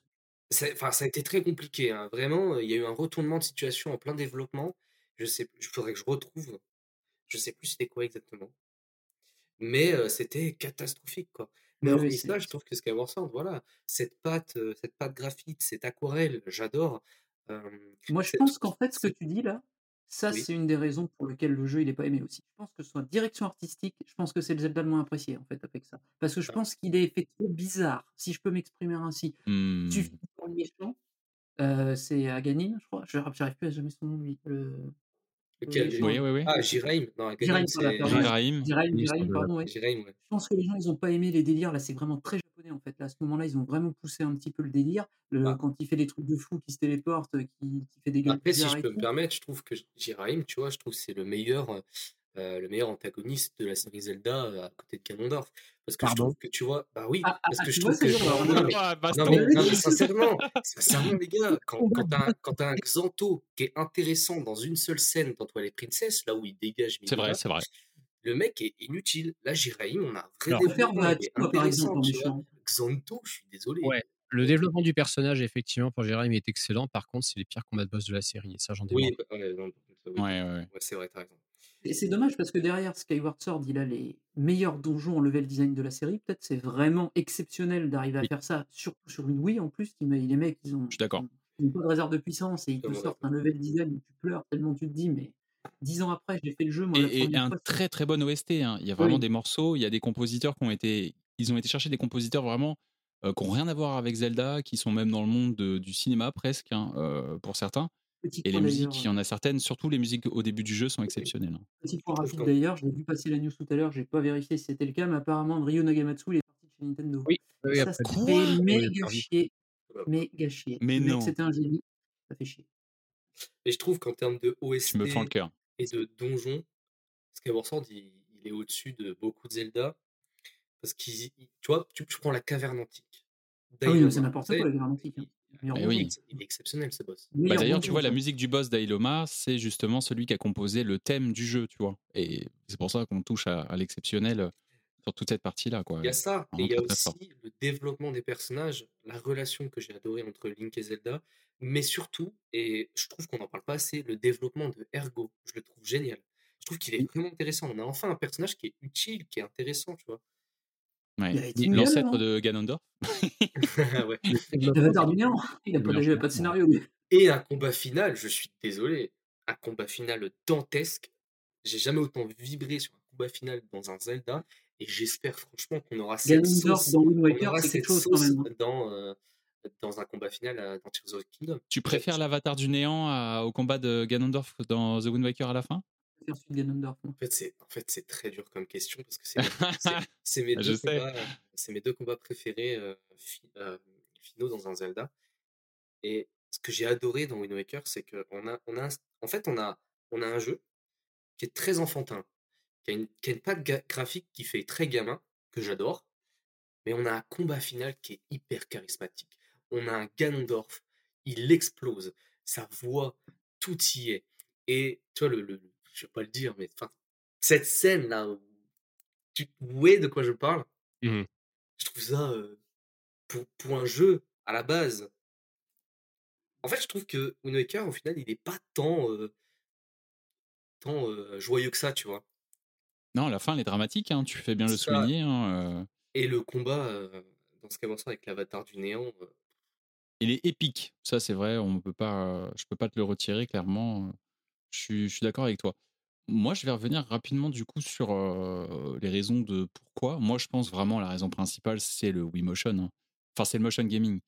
Ça, enfin, ça a été très compliqué. hein. Vraiment, il y a eu un retournement de situation en plein développement. Je sais, il faudrait que je retrouve. Je sais plus c'était quoi exactement. Mais euh, c'était catastrophique, quoi. Mais oui, cela, je trouve que Skyward Sword, voilà, cette euh, cette patte graphique, cette aquarelle, j'adore. Euh, Moi, je pense qu'en fait, ce que tu dis là, ça, Oui. c'est une des raisons pour lesquelles le jeu il est pas aimé aussi. Je pense que soit direction artistique, je pense que c'est le Zelda le moins apprécié en fait avec ça. Parce que je Ah. pense qu'il est fait trop bizarre, si je peux m'exprimer ainsi. Tu finis par le méchant, euh, c'est Aganin, je crois. Je- J'arrive plus à jamais son nom, lui. Le... lequel, Oui, oui, oui. Ah, Jiraim. Non, Jiraim. Jiraim. Jiraim, pardon, ouais. Jiraim, ouais. Je pense que les gens, ils ont pas aimé les délires. Là, c'est vraiment très japonais, en fait. Là, à ce moment-là, ils ont vraiment poussé un petit peu le délire. Le, Ah. Quand il fait des trucs de fou, qui se téléporte, qui, qui fait des gueules Après, si je peux me permettre, je trouve que Jiraim, tu vois, je trouve que c'est le meilleur, euh, euh, le meilleur antagoniste de la série Zelda euh, à côté de Ganondorf. Parce que je trouve que, tu vois, bah oui, Ah, ah, parce ah, que je trouve que. Non, mais- Non baston. mais, non, mais sincèrement, sincèrement les gars, quand, quand t'as un, quand t'as un Xanto qui est intéressant dans une seule scène dans Twilight Princess, là où il dégage C'est vrai, c'est vrai. le mec est inutile. Là, Jiraim, on a un vrai développement, par exemple. Xanto, je suis désolé. Ouais. Le développement du personnage, effectivement, pour Jérôme, est excellent. Par contre, c'est les pires combats de boss de la série. Et ça, j'en Oui, démarre. bah, ouais, oui, Ouais, ouais, ouais. ouais, c'est vrai, t'as raison. Et c'est dommage parce que derrière Skyward Sword, il a les meilleurs donjons en level design de la série. Peut-être c'est vraiment exceptionnel d'arriver à Oui. faire ça, surtout sur une Wii en plus. Les mecs, ils ont, Je suis d'accord. ils ont pas de réserve de puissance et ils te sortent un level design où tu pleures tellement tu te dis, mais dix ans après, j'ai fait le jeu. Moi, Et, et un fois, très très bon OST. hein. Il y a vraiment Oui. des morceaux, il y a des compositeurs qui ont été. Ils ont été chercher des compositeurs vraiment euh, qui n'ont rien à voir avec Zelda, qui sont même dans le monde de- du cinéma presque, hein, euh, pour certains. Petit Et les musiques, il y en a certaines, surtout les musiques au début du jeu, sont exceptionnelles. hein. Petit point rapide d'ailleurs, j'ai vu passer la news tout à l'heure, j'ai pas vérifié si c'était le cas, mais apparemment Ryo Nagamatsu il est parti de chez Nintendo. Oui, oui, ça, Quoi fait méga Oui, perdu. chier. Ouais. Méga chier. Mais non. c'était un génie. Ça fait chier. Et je trouve qu'en termes de OST Je me fends le cœur. et de donjons, Skyward Sword, il, il est au-dessus de beaucoup de Zelda. Parce qu'il, il- tu vois, tu, tu prends la caverne antique. Ah oui, c'est n'importe quoi, la caverne antique, hein. Oui. il est exceptionnel ce boss. Bah, D'ailleurs, tu vois, la musique du boss d'Ailoma, c'est justement celui qui a composé le thème du jeu, tu vois. Et c'est pour ça qu'on touche à, à l'exceptionnel euh, sur toute cette partie-là, quoi. Il y a ça, et il y a fort. aussi le développement des personnages, la relation que j'ai adorée entre Link et Zelda, mais surtout, et je trouve qu'on n'en parle pas assez, le développement de Ergo. Je le trouve génial. Je trouve qu'il est vraiment intéressant. On a enfin un personnage qui est utile, qui est intéressant, tu vois. Ouais. L'ancêtre hein. de Ganondorf. Ouais. L'avatar du néant. Il a pas, a pas de scénario, lui. Et un combat final, je suis désolé, un combat final dantesque. J'ai jamais autant vibré sur un combat final dans un Zelda, et j'espère franchement qu'on aura cette Ganondorf sauce, dans Waker, aura cette chose quand même. hein. dans, euh, dans un combat final à- dans Tears of the Kingdom. Tu préfères l'avatar du néant à- au combat de Ganondorf dans The Wind Waker à la fin? C'est celui de Ganondorf. En fait, c'est en fait c'est très dur comme question parce que c'est mes, deux combats, préférés euh, fi- euh, finaux dans un Zelda. Et ce que j'ai adoré dans Wind Waker, c'est que on a, on a, un- en fait, on a, on a un jeu qui est très enfantin, qui a une, qui a une patte graphique qui fait très gamin, que j'adore, mais on a un combat final qui est hyper charismatique. On a un Ganondorf, il explose, sa voix, tout y est. Et tu vois, le, le- je vais pas le dire, mais enfin, cette scène-là, où tu vois de quoi je parle, Mhm. je trouve ça, euh, pour, pour un jeu, à la base, en fait, je trouve que Wind Waker, au final, il est pas tant, euh, tant euh, joyeux que ça, tu vois? Non, la fin, elle est dramatique, hein, tu fais bien le ça. souligner. hein, Et le combat dans Skyward Sword avec l'avatar du néant, il est épique. Ça, c'est vrai, on peut pas, je peux pas te le retirer, clairement. Je suis, je suis d'accord avec toi. Moi, je vais revenir rapidement, du coup, sur euh, les raisons de pourquoi. Moi, je pense vraiment la raison principale, c'est le Wii Motion. hein. Enfin, c'est le motion gaming.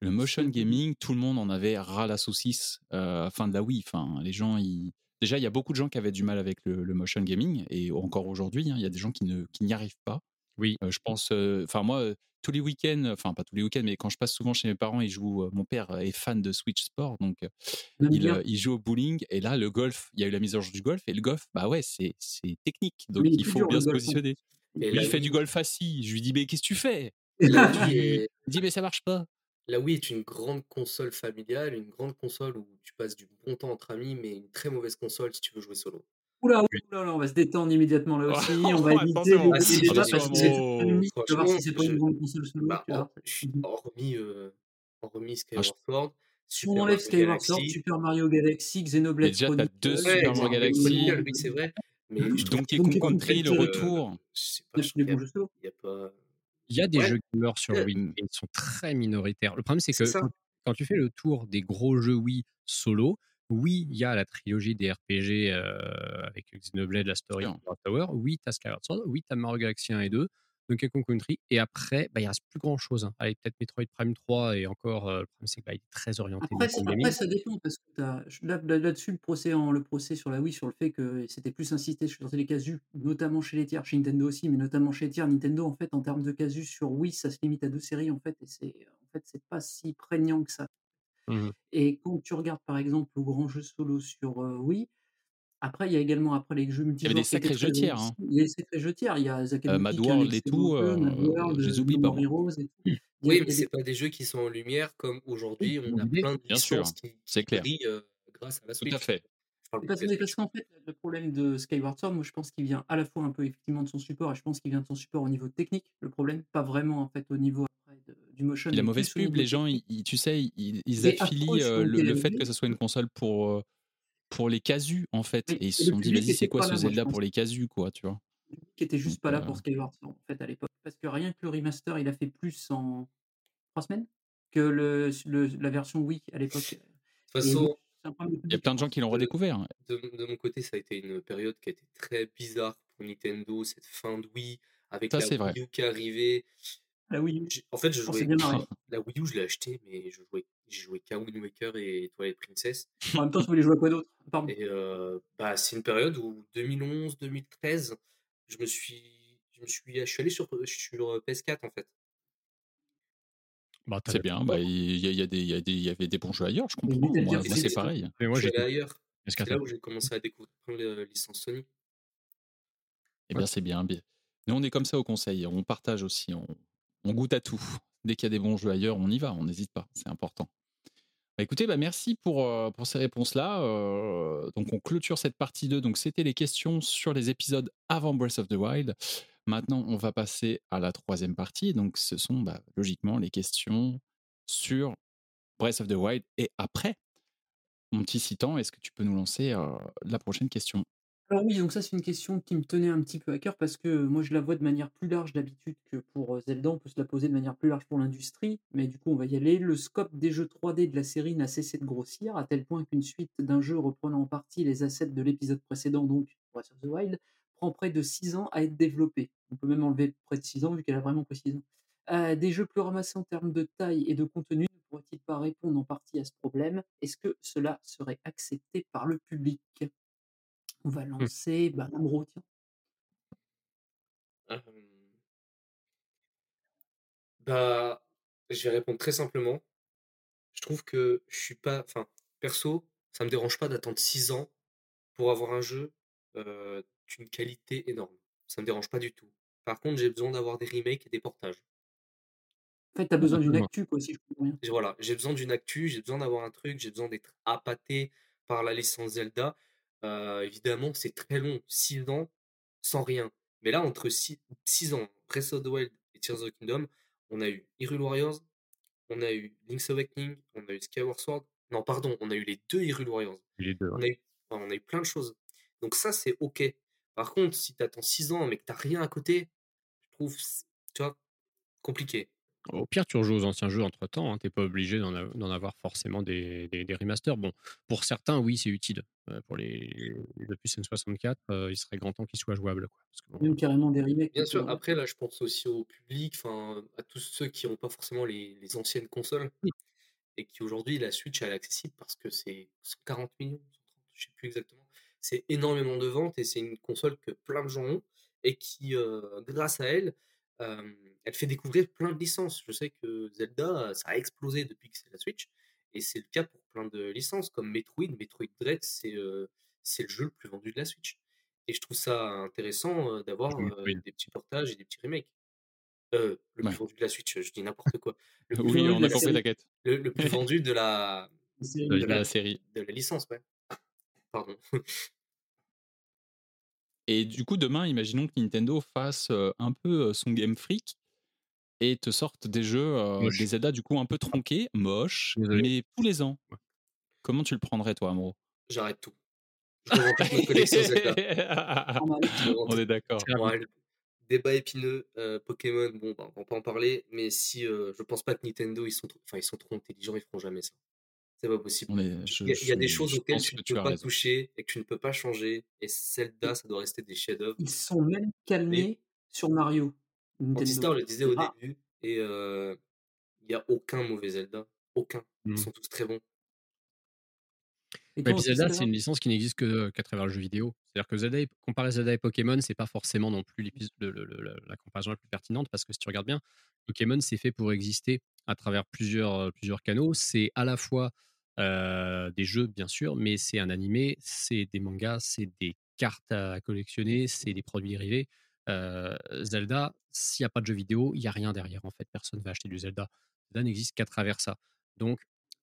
Le motion gaming, tout le monde en avait ras la saucisse euh, à la fin de la Wii. Enfin, les gens, ils... déjà, il y a beaucoup de gens qui avaient du mal avec le, le motion gaming, et encore aujourd'hui, hein, il y a des gens qui n'y arrivent pas. Oui. Euh, je pense, euh, enfin moi, euh, tous les week-ends, enfin pas tous les week-ends, mais quand je passe souvent chez mes parents, ils jouent. mon père est fan de Switch Sport, donc il, joue au bowling. Et là, le golf, il y a eu la mise en jeu du golf, et le golf, bah ouais, c'est c'est technique, donc il faut bien se golf, hein. positionner. Et Lui, il fait du golf assis. Je lui dis, mais qu'est-ce que tu fais? Tu- est- Il dit, mais ça marche pas. La Wii est une grande console familiale, une grande console où tu passes du bon temps entre amis, mais une très mauvaise console si tu veux jouer solo. Oula, oula, oula, on va se détendre immédiatement là aussi. on va éviter de Ah, si, parce que c'est vas voir si c'est pas une grande console solo. Bah, hormis, euh, hormis Ah, Skyward Sword, Si Super on enlève Skyward Sword, Super Mario Galaxy, Xenoblade déjà, t'as deux Ouais, Super Mario Galaxy. Oui, c'est vrai. Mais trouve Donkey Kong Country, le Country, retour. Il y a des jeux gamers sur Ouais. Wii, mais ils sont très minoritaires. Le problème, c'est que quand tu fais le tour des gros jeux Wii solo, oui, il y a la trilogie des RPG euh, avec Xenoblade, la story. Power Tower. Oui, tu as Skyward Sword. Oui, tu as Mario Galaxy 1 et 2, Donkey Kong Country. Et après, bah, il reste plus grand chose. Hein. Allez, peut-être Metroid Prime 3 et encore, euh, le problème, c'est qu'il est très orienté Après, gaming. après, ça dépend parce que t'as- je- là, là- là-dessus, le procès, en, le procès sur la Wii, sur le fait que c'était plus insisté sur les casus, notamment chez les tiers, chez Nintendo aussi, mais notamment chez les tiers. Nintendo, en fait, en termes de casus sur Wii, ça se limite à deux séries, en fait, et c'est en fait, c'est pas si prégnant que ça. Mhm. Et quand tu regardes, par exemple, le grand jeu solo sur euh, Wii, après, il y a également après les jeux Il y avait multijoueurs des sacrés jeux tiers. hein. Il y a des sacrés jeux tiers. Il y a Euh, Mad World et tout, jeu, Mad World, je les oublie pas, a, Oui, mais a c'est des pas des jeux qui sont en lumière comme aujourd'hui, on a plein de Bien sûr, qui, clair. brillent euh, grâce à la Tout à Switch. fait. Parle Parce, parce qu'en fait, le problème de Skyward Sword, moi je pense qu'il vient à la fois un peu effectivement de son support, et je pense qu'il vient de son support au niveau technique, le problème, pas vraiment en fait au niveau après, de- du motion. Et la mauvaise pub, les gens, ils, tu sais, ils, affilient euh, le, le fait que ce soit une console pour, euh, pour les casus, en fait. Et ils se sont dit, vas-y, c'est quoi ce Zelda pour les casus, quoi, tu vois? Public était juste Donc, pas là euh, pour Skyward Sword, en fait, à l'époque. Parce que rien que le remaster, il a fait plus en 3 semaines que le, le- la version Wii à l'époque. De toute Et façon, il y a plein de gens qui l'ont redécouvert. de, de mon côté, ça a été une période qui a été très bizarre pour Nintendo, cette fin de Wii, avec Ça, la vrai. Wii U qui est arrivée. La Wii U, En fait, je jouais. La Wii U, je l'ai acheté, mais je jouais, j'ai joué qu'à Wind Waker et Twilight Princess. En même temps, tu voulais jouer à quoi d'autre. Et euh, bah, c'est une période où 2011-2013, je me suis, je me suis, je suis allé sur, sur euh, PS4 en fait. Bah, C'est bien. Bah, il y, a- il y avait des bons jeux ailleurs, je comprends. Moi, c'est pareil. Mais moi, ailleurs. PS4, C'est là où j'ai commencé à découvrir de licences Sony. Eh Ouais. bien, c'est bien. bien. Nous, on est comme ça au conseil. On partage aussi. On, on goûte à tout. Dès qu'il y a des bons jeux ailleurs, on y va. On n'hésite pas. C'est important. Bah, écoutez, bah, merci pour, euh, pour ces réponses-là. Euh, donc, on clôture cette partie 2. Donc, c'était les questions sur les épisodes avant Breath of the Wild. Maintenant, on va passer à la troisième partie. Donc, ce sont bah, logiquement les questions sur Breath of the Wild et après. Mon petit Citan, est-ce que tu peux nous lancer la prochaine question? Alors oui, donc ça c'est une question qui me tenait un petit peu à cœur parce que moi je la vois de manière plus large d'habitude que pour Zelda, on peut se la poser de manière plus large pour l'industrie, mais du coup on va y aller. Le scope des jeux 3D de la série n'a cessé de grossir, à tel point qu'une suite d'un jeu reprenant en partie les assets de l'épisode précédent, donc Breath of the Wild, prend près de 6 ans à être développé. On peut même enlever près de 6 ans vu qu'elle a vraiment pris 6 ans. Euh, des jeux plus ramassés en termes de taille et de contenu ne pourraient-ils pas répondre en partie à ce problème? Est-ce que cela serait accepté par le public? On va Mmh. lancer bah, Amro, tiens. Euh, Bah, je vais répondre très simplement. Je trouve que je suis pas. Enfin, perso, ça me dérange pas d'attendre 6 ans pour avoir un jeu euh, d'une qualité énorme. Ça me dérange pas du tout. Par contre, j'ai besoin d'avoir des remakes et des portages. En fait, tu as besoin d'une actu, quoi, si je comprends bien. Voilà, j'ai besoin d'une actu, j'ai besoin d'avoir un truc, j'ai besoin d'être appâté par la licence Zelda. Euh, évidemment, c'est très long, 6 ans sans rien. Mais là, entre 6 ans, Breath of the Wild et Tears of the Kingdom, on a eu Hyrule Warriors, on a eu Link's Awakening, on a eu Skyward Sword. Non, pardon, on a eu les deux Hyrule Warriors. Les deux. On a eu, enfin, on a eu plein de choses. Donc ça, c'est OK. Par contre, si tu attends 6 ans mais que tu rien à côté, trouve, tu vois, compliqué. Au pire, tu rejoues aux anciens jeux entre temps. Tu n'es pas obligé d'en av- d'en avoir forcément des, des, des remasters. Bon, pour certains, oui, c'est utile. Euh, pour les, les opus N64, euh, il serait grand temps qu'ils soient jouables. Quoi. Parce que bon, Même carrément des remakes. Bien sûr, après, là, je pense aussi au public, enfin, à tous ceux qui n'ont pas forcément les, les anciennes consoles Oui. et qui aujourd'hui, la Switch, elle est accessible parce que c'est 140 millions, 130, je sais plus exactement. C'est énormément de ventes et c'est une console que plein de gens ont et qui, grâce à elle, elle fait découvrir plein de licences. Je sais que Zelda, ça a explosé depuis que c'est la Switch et c'est le cas pour plein de licences comme Metroid. Metroid Dread, c'est le jeu le plus vendu de la Switch. Et je trouve ça intéressant d'avoir Oui, des petits portages et des petits remakes. Euh, le Ouais. plus vendu de la Switch, je dis n'importe quoi. Le plus, Oui, vendu on de a compris, t'inquiète. le, le plus vendu de la, série. de la licence, ouais. Pardon. Et du coup, demain, imaginons que Nintendo fasse euh, un peu euh, son Game Freak et te sorte des jeux, euh, des Zelda du coup un peu tronqués, moches, Désolé. mais tous les ans. Ouais. Comment tu le prendrais, toi, Amro? J'arrête tout. Je ma collection Zelda. On est d'accord. Ouais, débat épineux, euh, Pokémon, bon, bah, on va pas en parler, mais si euh, je pense pas que Nintendo, ils sont, trop, enfin, ils sont trop intelligents, ils feront jamais ça. C'est pas possible. On je, Il y, a- il y a des choses auxquelles tu ne peux as pas raison. toucher et que tu ne peux pas changer. Et Zelda, ça doit rester des chefs-d'œuvre. Ils sont même calmés sur Mario. Nintendo. Antistar le disait au Ah, début, et euh, il n'y a aucun mauvais Zelda. Aucun. Ils Mm. sont tous très bons. Et aussi, Zelda, c'est une licence qui n'existe que- qu'à travers le jeu vidéo. C'est-à-dire que Zelda, et- comparer Zelda et Pokémon, c'est pas forcément non plus le- le- le- la comparaison la plus pertinente parce que si tu regardes bien, Pokémon, c'est fait pour exister à travers plusieurs, euh, plusieurs canaux. C'est à la fois euh, des jeux, bien sûr, mais c'est un animé, c'est des mangas, c'est des cartes à collectionner, c'est des produits dérivés. Euh, Zelda, s'il n'y a pas de jeu vidéo, il n'y a rien derrière. En fait, personne ne va acheter du Zelda. Zelda n'existe qu'à travers ça. Donc,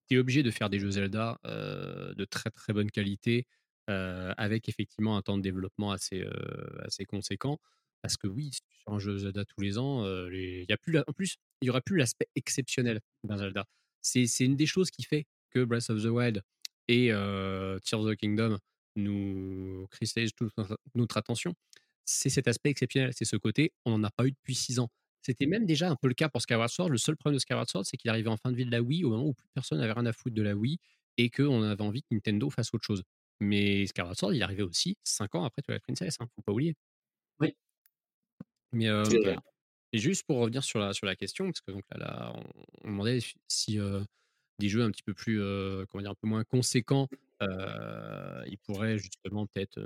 tu es obligé de faire des jeux Zelda euh, de très très bonne qualité, avec effectivement un temps de développement assez, assez conséquent. Parce que oui, si tu sors un jeu Zelda tous les ans, il y a plus en plus, il n'y aura plus l'aspect exceptionnel d'un Zelda. C'est une des choses qui fait que Breath of the Wild et euh, Tears of the Kingdom nous cristallise toute notre, attention, c'est cet aspect exceptionnel. C'est ce côté, on n'en a pas eu depuis 6 ans. C'était même déjà un peu le cas pour Skyward Sword. Le seul problème de Skyward Sword, c'est qu'il arrivait en fin de vie de la Wii au moment où plus personne n'avait rien à foutre de la Wii et qu'on avait envie que Nintendo fasse autre chose. Mais Skyward Sword, il arrivait aussi 5 ans après Twilight Princess, hein, faut pas oublier. Oui. Mais euh, et juste pour revenir sur la, sur la question, parce que donc là, là, on, on demandait si euh, des jeux un petit peu plus, comment dire, un peu moins conséquents, euh, ils pourraient justement peut-être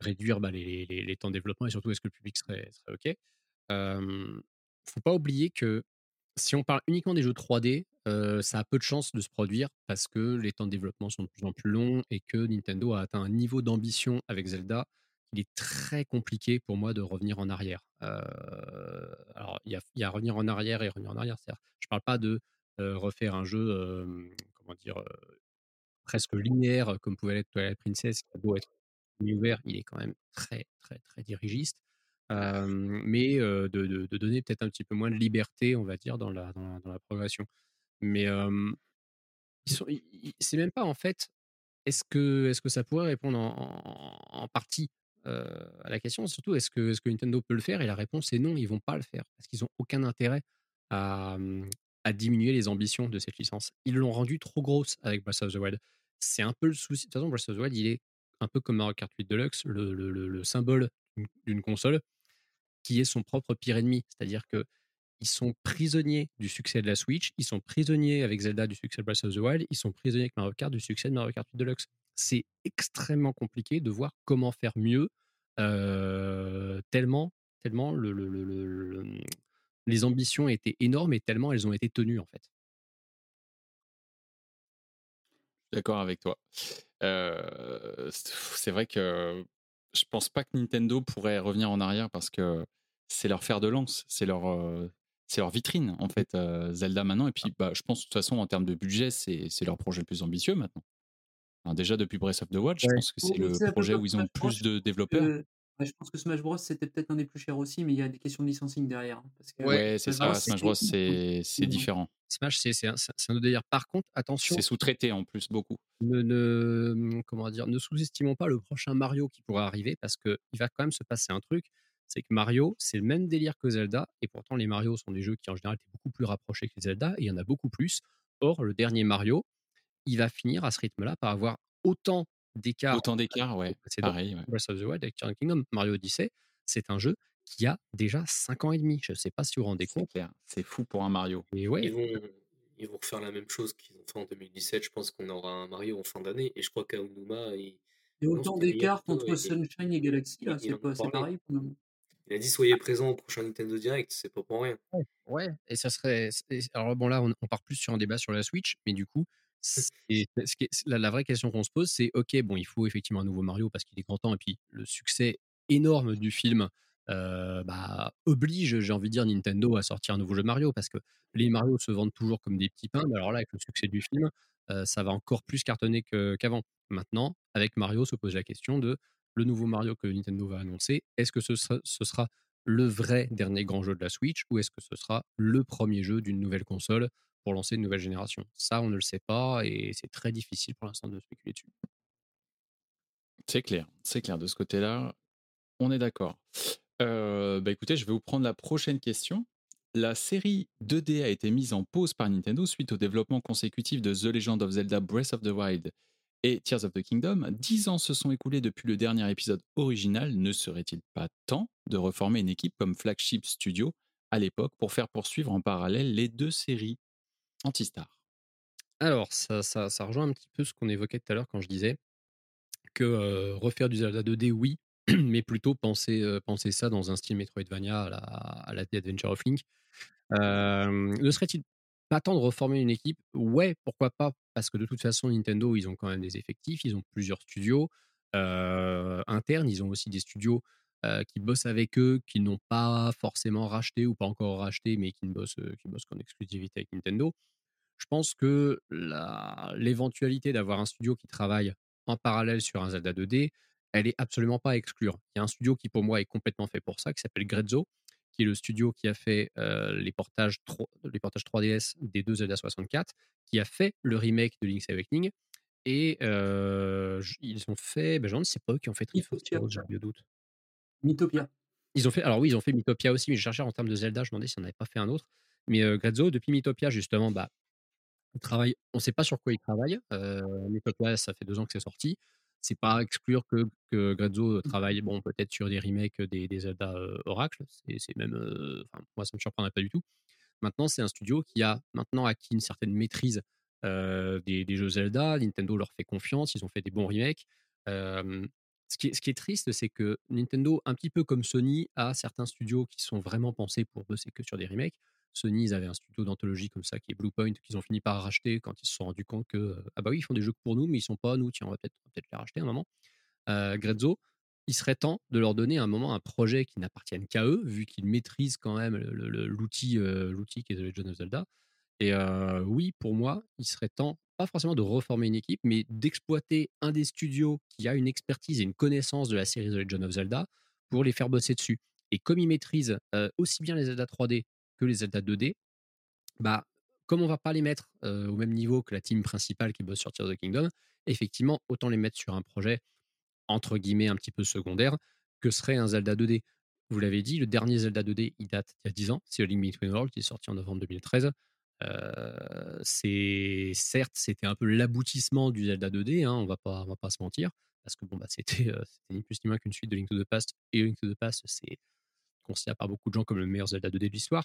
réduire bah, les, temps de développement et surtout est-ce que le public serait, serait OK? Euh, faut pas oublier que si on parle uniquement des jeux 3D, euh, ça a peu de chances de se produire parce que les temps de développement sont de plus en plus longs et que Nintendo a atteint un niveau d'ambition avec Zelda il est très compliqué pour moi de revenir en arrière. Alors, il y y a revenir en arrière et revenir en arrière. Je parle pas de refaire un jeu, comment dire, presque linéaire comme pouvait l'être Twilight Princess, qui a beau être ouvert, il est quand même très, très, très dirigiste. Euh, mais euh, de, de- de donner peut-être un petit peu moins de liberté, on va dire, dans la, dans la, dans la progression. Mais euh, c'est même pas en fait. Est-ce que, est-ce que ça pourrait répondre en, en- en partie à la question Surtout, est-ce que, est-ce que Nintendo peut le faire? Et la réponse est non, ils vont pas le faire parce qu'ils ont aucun intérêt à, à diminuer les ambitions de cette licence. Ils l'ont rendue trop grosse avec Breath of the Wild. C'est un peu le souci. De toute façon, Breath of the Wild, il est un peu comme Mario Kart 8 Deluxe, le, le- le- le symbole d'une- console qui est son propre pire ennemi. C'est-à-dire que ils sont prisonniers du succès de la Switch, ils sont prisonniers avec Zelda du succès de Breath of the Wild, ils sont prisonniers avec Mario Kart du succès de Mario Kart 8 Deluxe. C'est extrêmement compliqué de voir comment faire mieux, euh, tellement, tellement le, le- le- le- le- les ambitions étaient énormes et tellement elles ont été tenues en fait. D'accord avec toi. Euh, c'est vrai que je pense pas que Nintendo pourrait revenir en arrière parce que c'est leur fer de lance, c'est leur, c'est leur vitrine en fait, euh, Zelda maintenant. Et puis bah, je pense de toute façon en termes de budget, c'est leur projet le plus ambitieux maintenant. Alors, déjà depuis Breath of the Wild, je Ouais. pense que c'est le projet où ils ont plus de développeurs. Que, je pense que Smash Bros c'était peut-être un des plus chers aussi, mais il y a des questions de licensing derrière. hein, Parce que Ouais, c'est Smash Bros, ça. Smash Bros, c'est c'est différent. Smash, c'est c'est un, autre délire. Par contre, attention, C'est sous-traité en plus beaucoup. ne, ne- comment dire, ne sous-estimons pas le prochain Mario qui pourra arriver parce qu'il va quand même se passer un truc. C'est que Mario, c'est le même délire que Zelda, et pourtant les Mario sont des jeux qui en général étaient beaucoup plus rapprochés que les Zelda, et il y en a beaucoup plus. Or, le dernier Mario, il va finir à ce rythme-là par avoir autant d'écart Autant d'écart, ouais. précédent. Pareil, ouais. Breath of the Wild Tears Kingdom, Mario Odyssey, c'est un jeu qui a déjà 5 ans et demi. Je ne sais pas si vous vous rendez C'est compte. C'est fou pour un Mario. Et ouais, Ils vont, ils vont refaire la même chose qu'ils ont fait en 2017. Je pense qu'on aura un Mario en fin d'année. Et je crois qu'Aonuma, il, autant d'écart il- Sunshine et Galaxy, c'est c'est pareil pour nous. il a dit soyez présents au prochain Nintendo Direct. C'est pas pour rien. Ouais, et ça serait. et- Alors bon, là, on, on part plus sur un débat sur la Switch, mais du coup, est- la, vraie question qu'on se pose, c'est ok, bon, il faut effectivement un nouveau Mario parce qu'il est grand temps, et puis le succès énorme du film bah, oblige, j'ai envie de dire, Nintendo à sortir un nouveau jeu Mario parce que les Mario se vendent toujours comme des petits pains, mais alors là, avec le succès du film, ça va encore plus cartonner qu'avant. Maintenant, avec Mario, se pose la question de le nouveau Mario que Nintendo va annoncer, est-ce que ce sera le vrai dernier grand jeu de la Switch ou est-ce que ce sera le premier jeu d'une nouvelle console pour lancer une nouvelle génération Ça, on ne le sait pas et c'est très difficile pour l'instant de spéculer dessus. C'est clair, c'est clair. De ce côté-là, on est d'accord. Euh, bah écoutez, je vais vous prendre la prochaine question. La série 2D a été mise en pause par Nintendo suite au développement consécutif de The Legend of Zelda Breath of the Wild et Tears of the Kingdom. Dix ans se sont écoulés depuis le dernier épisode original. Ne serait-il pas temps de reformer une équipe comme Flagship Studio à l'époque pour faire poursuivre en parallèle les deux séries? Antistar Alors, ça, ça, ça rejoint un petit peu ce qu'on évoquait tout à l'heure quand je disais que refaire du Zelda 2D, oui, mais plutôt penser, penser ça dans un style Metroidvania à la, à la The Adventure of Link. Ne serait-il pas temps de reformer une équipe? Ouais, pourquoi pas Parce que de toute façon, Nintendo, ils ont quand même des effectifs, ils ont plusieurs studios internes, ils ont aussi des studios euh, qui bossent avec eux, qui n'ont pas forcément racheté ou pas encore racheté, mais qui ne bossent, euh, qui bossent qu'en exclusivité avec Nintendo. Je pense que l'éventualité d'avoir un studio qui travaille en parallèle sur un Zelda 2D, elle est absolument pas à exclure. Il y a un studio qui pour moi est complètement fait pour ça, qui s'appelle Grezzo, qui est le studio qui a fait euh, les, portages 3, les portages 3DS des deux Zelda 64, qui a fait le remake de Link's Awakening Et euh, ils ont fait, ben, je si c'est pas eux qui ont fait Triforce j'ai un vieux doute. Mythopia. Ils ont fait, alors oui, ils ont fait Mythopia aussi, mais je cherchais en termes de Zelda, je me demandais si on n'avait pas fait un autre. Mais euh, Grezzo, depuis Mythopia, justement, bah, il travaille, on ne sait pas sur quoi il travaille. Euh, Mythopia, ça fait deux ans que c'est sorti. C'est pas à exclure que, que Grezzo travaille, bon, peut-être sur des remakes des, des Zelda euh, Oracle. C'est même, euh, moi, ça me surprendrait pas du tout. Maintenant, c'est un studio qui a maintenant acquis une certaine maîtrise euh, des, jeux Zelda. Nintendo leur fait confiance, ils ont fait des bons remakes. Euh, ce, qui est, triste, c'est que Nintendo, un petit peu comme Sony, a certains studios qui sont vraiment pensés pour bosser que sur des remakes. Sony, ils avaient un studio d'anthologie comme ça qui est Bluepoint, qu'ils ont fini par racheter quand ils se sont rendus compte que, euh, ah bah oui, ils font des jeux pour nous, mais ils sont pas nous, tiens, on va peut-être peut les racheter un moment. Euh, Grezzo, il serait temps de leur donner un moment un projet qui n'appartienne qu'à eux, vu qu'ils maîtrisent quand même l'outil euh, l'outil qui est The Legend of Zelda. Et oui, pour moi, il serait temps, pas forcément de reformer une équipe, mais d'exploiter un des studios qui a une expertise et une connaissance de la série The Legend of Zelda pour les faire bosser dessus. Et comme ils maîtrisent euh, aussi bien les Zelda 3D que les Zelda 2D, bah, comme on va pas les mettre euh, au même niveau que la team principale qui bosse sur Tears of the Kingdom, effectivement, autant les mettre sur un projet entre guillemets un petit peu secondaire que serait un Zelda 2D. Vous l'avez dit, le dernier Zelda 2D, il date il y a 10 ans, c'est A Link Between Worlds, qui est sorti en novembre 2013. C'est certes, c'était un peu l'aboutissement du Zelda 2D, hein, on va pas, on va pas se mentir, parce que bon, bah, c'était euh, ni plus ni moins qu'une suite de Link to the Past, et Link to the Past, c'est considéré par beaucoup de gens comme le meilleur Zelda 2D de l'histoire,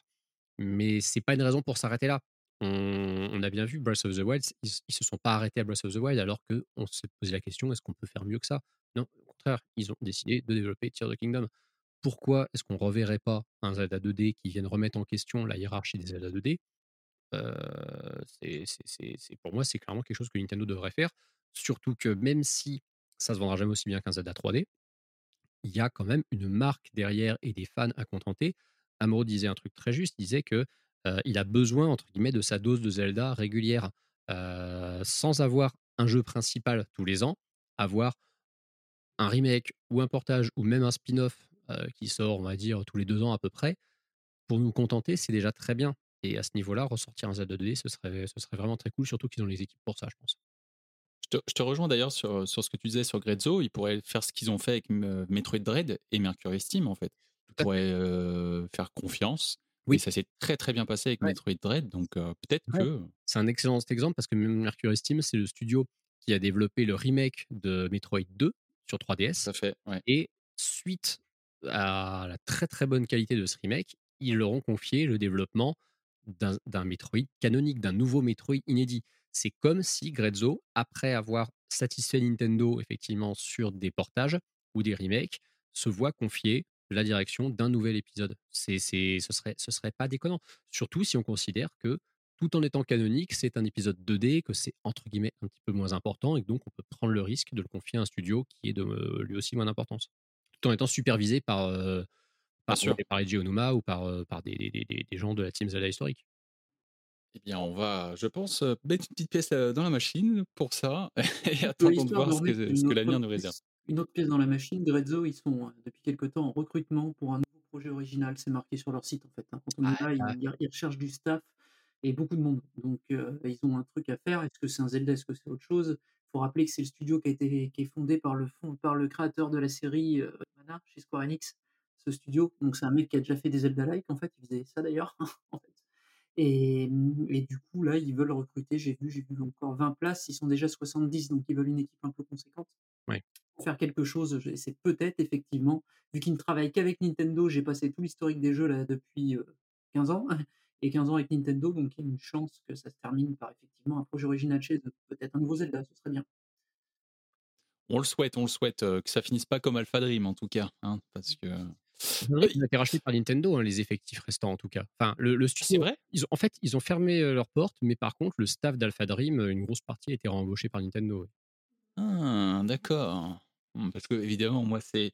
mais c'est pas une raison pour s'arrêter là. On, on a bien vu Breath of the Wild, ils, ils se sont pas arrêtés à Breath of the Wild alors qu'on s'est posé la question est-ce qu'on peut faire mieux que ça? Non, au contraire, ils ont décidé de développer Tears of the Kingdom. Pourquoi est-ce qu'on reverrait pas un Zelda 2D qui vienne remettre en question la hiérarchie des Zelda 2D Euh, c'est- c'est- Pour moi, c'est clairement quelque chose que Nintendo devrait faire. Surtout que même si ça se vendra jamais aussi bien qu'un Zelda 3D, il y a quand même une marque derrière et des fans à contenter. Amuro disait un truc très juste, il disait que euh, il a besoin entre guillemets de sa dose de Zelda régulière, Euh, sans avoir un jeu principal tous les ans, avoir un remake ou un portage ou même un spin-off euh, qui sort, on va dire, tous les deux ans à peu près, pour nous contenter, c'est déjà très bien. Et à ce niveau-là, ressortir un Zelda 2D, ce serait, ce serait vraiment très cool, surtout qu'ils ont les équipes pour ça, je pense. Je te, je te rejoins d'ailleurs sur, sur ce que tu disais sur Grezzo. Ils pourraient faire ce qu'ils ont fait avec euh, Metroid Dread et Mercury Steam, en fait. Ils pourraient euh, faire confiance. Oui. Et ça s'est très très bien passé avec Ouais. Metroid Dread. Donc euh, peut-être Ouais. que. C'est un excellent exemple parce que Mercury Steam, c'est le studio qui a développé le remake de Metroid 2 sur 3DS. Ça fait. Ouais. Et suite à la très très bonne qualité de ce remake, ils leur ont confié le développement d'un Metroid canonique, d'un nouveau Metroid inédit. C'est comme si Grezzo, après avoir satisfait Nintendo effectivement sur des portages ou des remakes, se voit confier la direction d'un nouvel épisode. C'est, c'est, ce serait, ce serait pas déconnant. Surtout si on considère que tout en étant canonique, c'est un épisode 2D, que c'est entre guillemets un petit peu moins important et que donc on peut prendre le risque de le confier à un studio qui est de euh, lui aussi moins d'importance. Tout en étant supervisé par, euh, par, sûr. par Eiji Onuma ou par, par des, des, des- des gens de la team Zelda historique. Eh bien, on va, je pense, mettre une petite pièce dans la machine pour ça et attendre de voir ce que, ce que l'avenir nous réserve. Une autre pièce dans la machine, Grezzo, ils sont depuis quelque temps en recrutement pour un nouveau projet original. C'est marqué sur leur site en fait. hein. Quand on est là, ah. ils, ils recherchent du staff et beaucoup de monde. Donc euh, ils ont un truc à faire. Est-ce que c'est un Zelda? Est-ce que c'est autre chose? Il faut rappeler que c'est le studio qui a été qui est fondé par le fond, par le créateur de la série euh, Mana chez Square Enix. Ce studio, donc c'est un mec qui a déjà fait des Zelda-like en fait. Il faisait ça d'ailleurs en fait. Et, mmh, et du coup, là, ils veulent recruter, j'ai vu, j'ai vu encore 20 places, ils sont déjà 70, donc ils veulent une équipe un peu conséquente. Ouais. Pour faire quelque chose, c'est peut-être effectivement, vu qu'ils ne travaillent qu'avec Nintendo, j'ai passé tout l'historique des jeux là depuis euh, 15 ans, et 15 ans avec Nintendo, donc il y a une chance que ça se termine par effectivement un projet original chez eux. Peut-être un nouveau Zelda, ce serait bien. On le souhaite, on le souhaite, euh, que ça finisse pas comme Alpha Dream en tout cas, hein, parce que. Oui. Ils ont été rachetés par Nintendo, hein, les effectifs restants en tout cas. Enfin, le, le studio, C'est vrai ils ont, en fait, ils ont fermé leurs portes, mais par contre, le staff d'Alpha Dream, une grosse partie a été réembauché par Nintendo. Ah, d'accord. Hmm, Parce que, évidemment, moi, c'est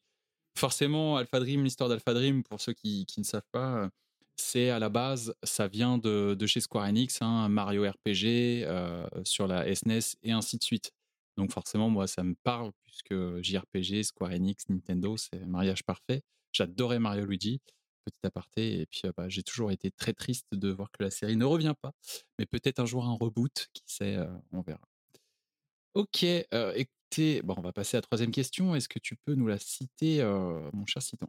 forcément Alpha Dream, l'histoire d'Alpha Dream, pour ceux qui, qui ne savent pas, c'est à la base, ça vient de, de chez Square Enix, hein, Mario RPG euh, sur la SNES et ainsi de suite. Donc, forcément, moi, ça me parle, puisque JRPG, Square Enix, Nintendo, c'est un mariage parfait. J'adorais Mario Luigi, petit aparté, et puis bah, j'ai toujours été très triste de voir que la série ne revient pas. Mais peut-être un jour un reboot, qui sait, on verra. Ok, écoutez, bon, on va passer à la troisième question. Est-ce que tu peux nous la citer, mon cher Citon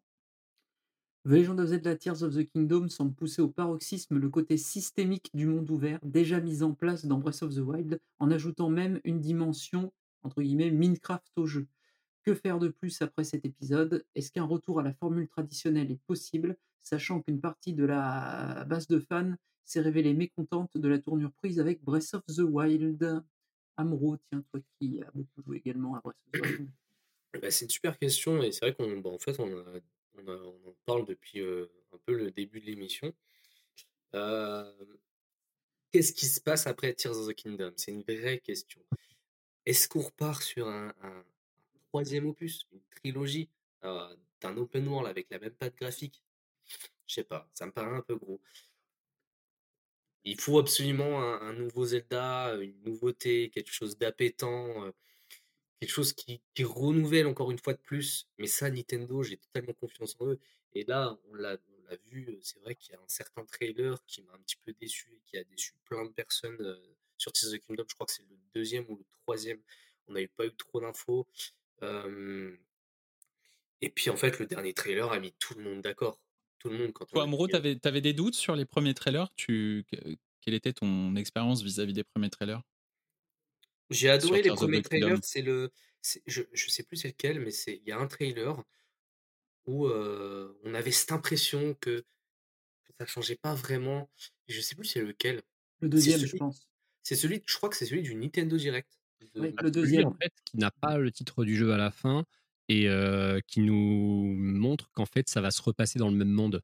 The Legend of Zelda Tears of the Kingdom semble pousser au paroxysme le côté systémique du monde ouvert, déjà mis en place dans Breath of the Wild, en ajoutant même une dimension entre guillemets Minecraft au jeu. Que faire de plus après cet épisode? Est-ce qu'un retour à la formule traditionnelle est possible, sachant qu'une partie de la base de fans s'est révélée mécontente de la tournure prise avec Breath of the Wild? Amro, tiens, toi qui as beaucoup joué également à Breath of the Wild. Bah, c'est une super question et c'est vrai qu'on bah, en fait, on, a- on, a- on en parle depuis euh, un peu le début de l'émission. Euh, Qu'est-ce qui se passe après Tears of the Kingdom? C'est une vraie question. Est-ce qu'on repart sur un, un troisième opus, une trilogie euh, d'un open world avec la même patte graphique? Je sais pas, ça me paraît un peu gros. Il faut absolument un, nouveau Zelda, une nouveauté, quelque chose d'appétant, euh, quelque chose qui, renouvelle encore une fois de plus. Mais ça, Nintendo, j'ai totalement confiance en eux. Et là, on l'a vu, euh, c'est vrai qu'il y a un certain trailer qui m'a un petit peu déçu et qui a déçu plein de personnes sur Tears of the Kingdom. Je crois que c'est le deuxième ou le troisième. On n'avait pas eu trop d'infos. Euh, et puis en fait, le dernier trailer a mis tout le monde d'accord. Tout le monde, quand Toi, Amro, euh, t'avais avais des doutes sur les premiers trailers? Tu... que- Quelle était ton expérience vis-à-vis des premiers trailers? J'ai sur adoré les Tears premiers trailers. C'est le, c'est- je, je sais plus c'est lequel, mais c'est, il y a un trailer où euh, on avait cette impression que, que ça changeait pas vraiment. Je sais plus c'est lequel. Le deuxième, je pense. c'est celui, je crois que c'est celui du Nintendo Direct. Oui, Bah, le deuxième. en fait, qui n'a pas le titre du jeu à la fin et euh, qui nous montre qu'en fait, ça va se repasser dans le même monde.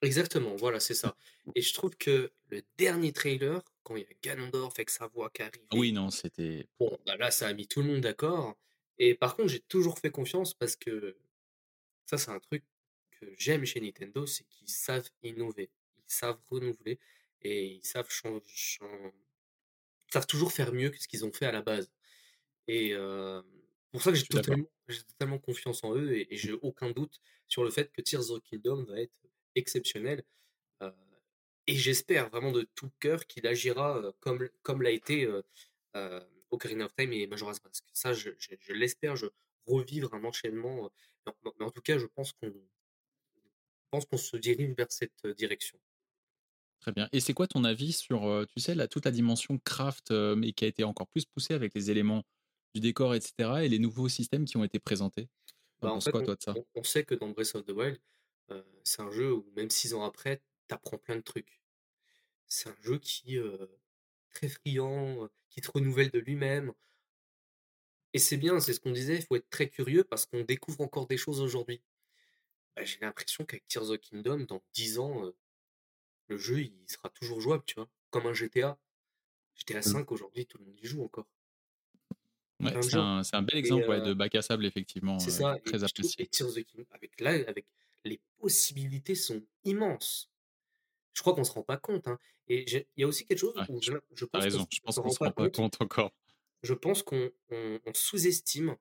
Exactement, voilà, c'est ça. Et je trouve que le dernier trailer, quand il y a Ganondorf avec sa voix qui arrive, Oui, non, c'était. bon, bah là, ça a mis tout le monde d'accord. Et par contre, j'ai toujours fait confiance parce que ça, c'est un truc que j'aime chez Nintendo, c'est qu'ils savent innover, ils savent renouveler et ils savent changer, savent toujours faire mieux que ce qu'ils ont fait à la base. Et euh, pour ça que j'ai totalement, confiance en eux et, et j'ai aucun doute sur le fait que Tears of the Kingdom va être exceptionnel. Euh, et j'espère vraiment de tout cœur qu'il agira euh, comme, comme l'a été euh, Ocarina of Time et Majora's Mask. Ça, je, je- je l'espère, je revivre un enchaînement. mais en- mais en tout cas, je pense qu'on pense qu'on se dirige vers cette direction. Très bien. Et c'est quoi ton avis sur, tu sais, la, toute la dimension craft, mais qui a été encore plus poussée avec les éléments du décor, etc., et les nouveaux systèmes qui ont été présentés Bah, en penses fait, quoi, on, toi, de ça? on- on sait que dans Breath of the Wild, euh, c'est un jeu où même six ans après, t'apprends plein de trucs. C'est un jeu qui euh, très friand, qui te renouvelle de lui-même. Et c'est bien, c'est ce qu'on disait, il faut être très curieux parce qu'on découvre encore des choses aujourd'hui. Bah, j'ai l'impression qu'avec Tears of Kingdom, dans 10 ans, euh, le jeu il sera toujours jouable, tu vois, comme un GTA. GTA Mm. 5 aujourd'hui, tout le monde y joue encore. Ouais, de c'est un, bel Et exemple ouais, euh, de bac à sable, effectivement, c'est ça, très apprécié. et Tears of the Kingdom, avec là, avec les possibilités sont immenses. Je crois qu'on se rend pas compte. hein. Et il y a aussi quelque chose Ouais, où je- pense qu'on raison, s- je on pense s'en qu'on rend se rend pas compte. compte encore. Je pense qu'on on- on sous-estime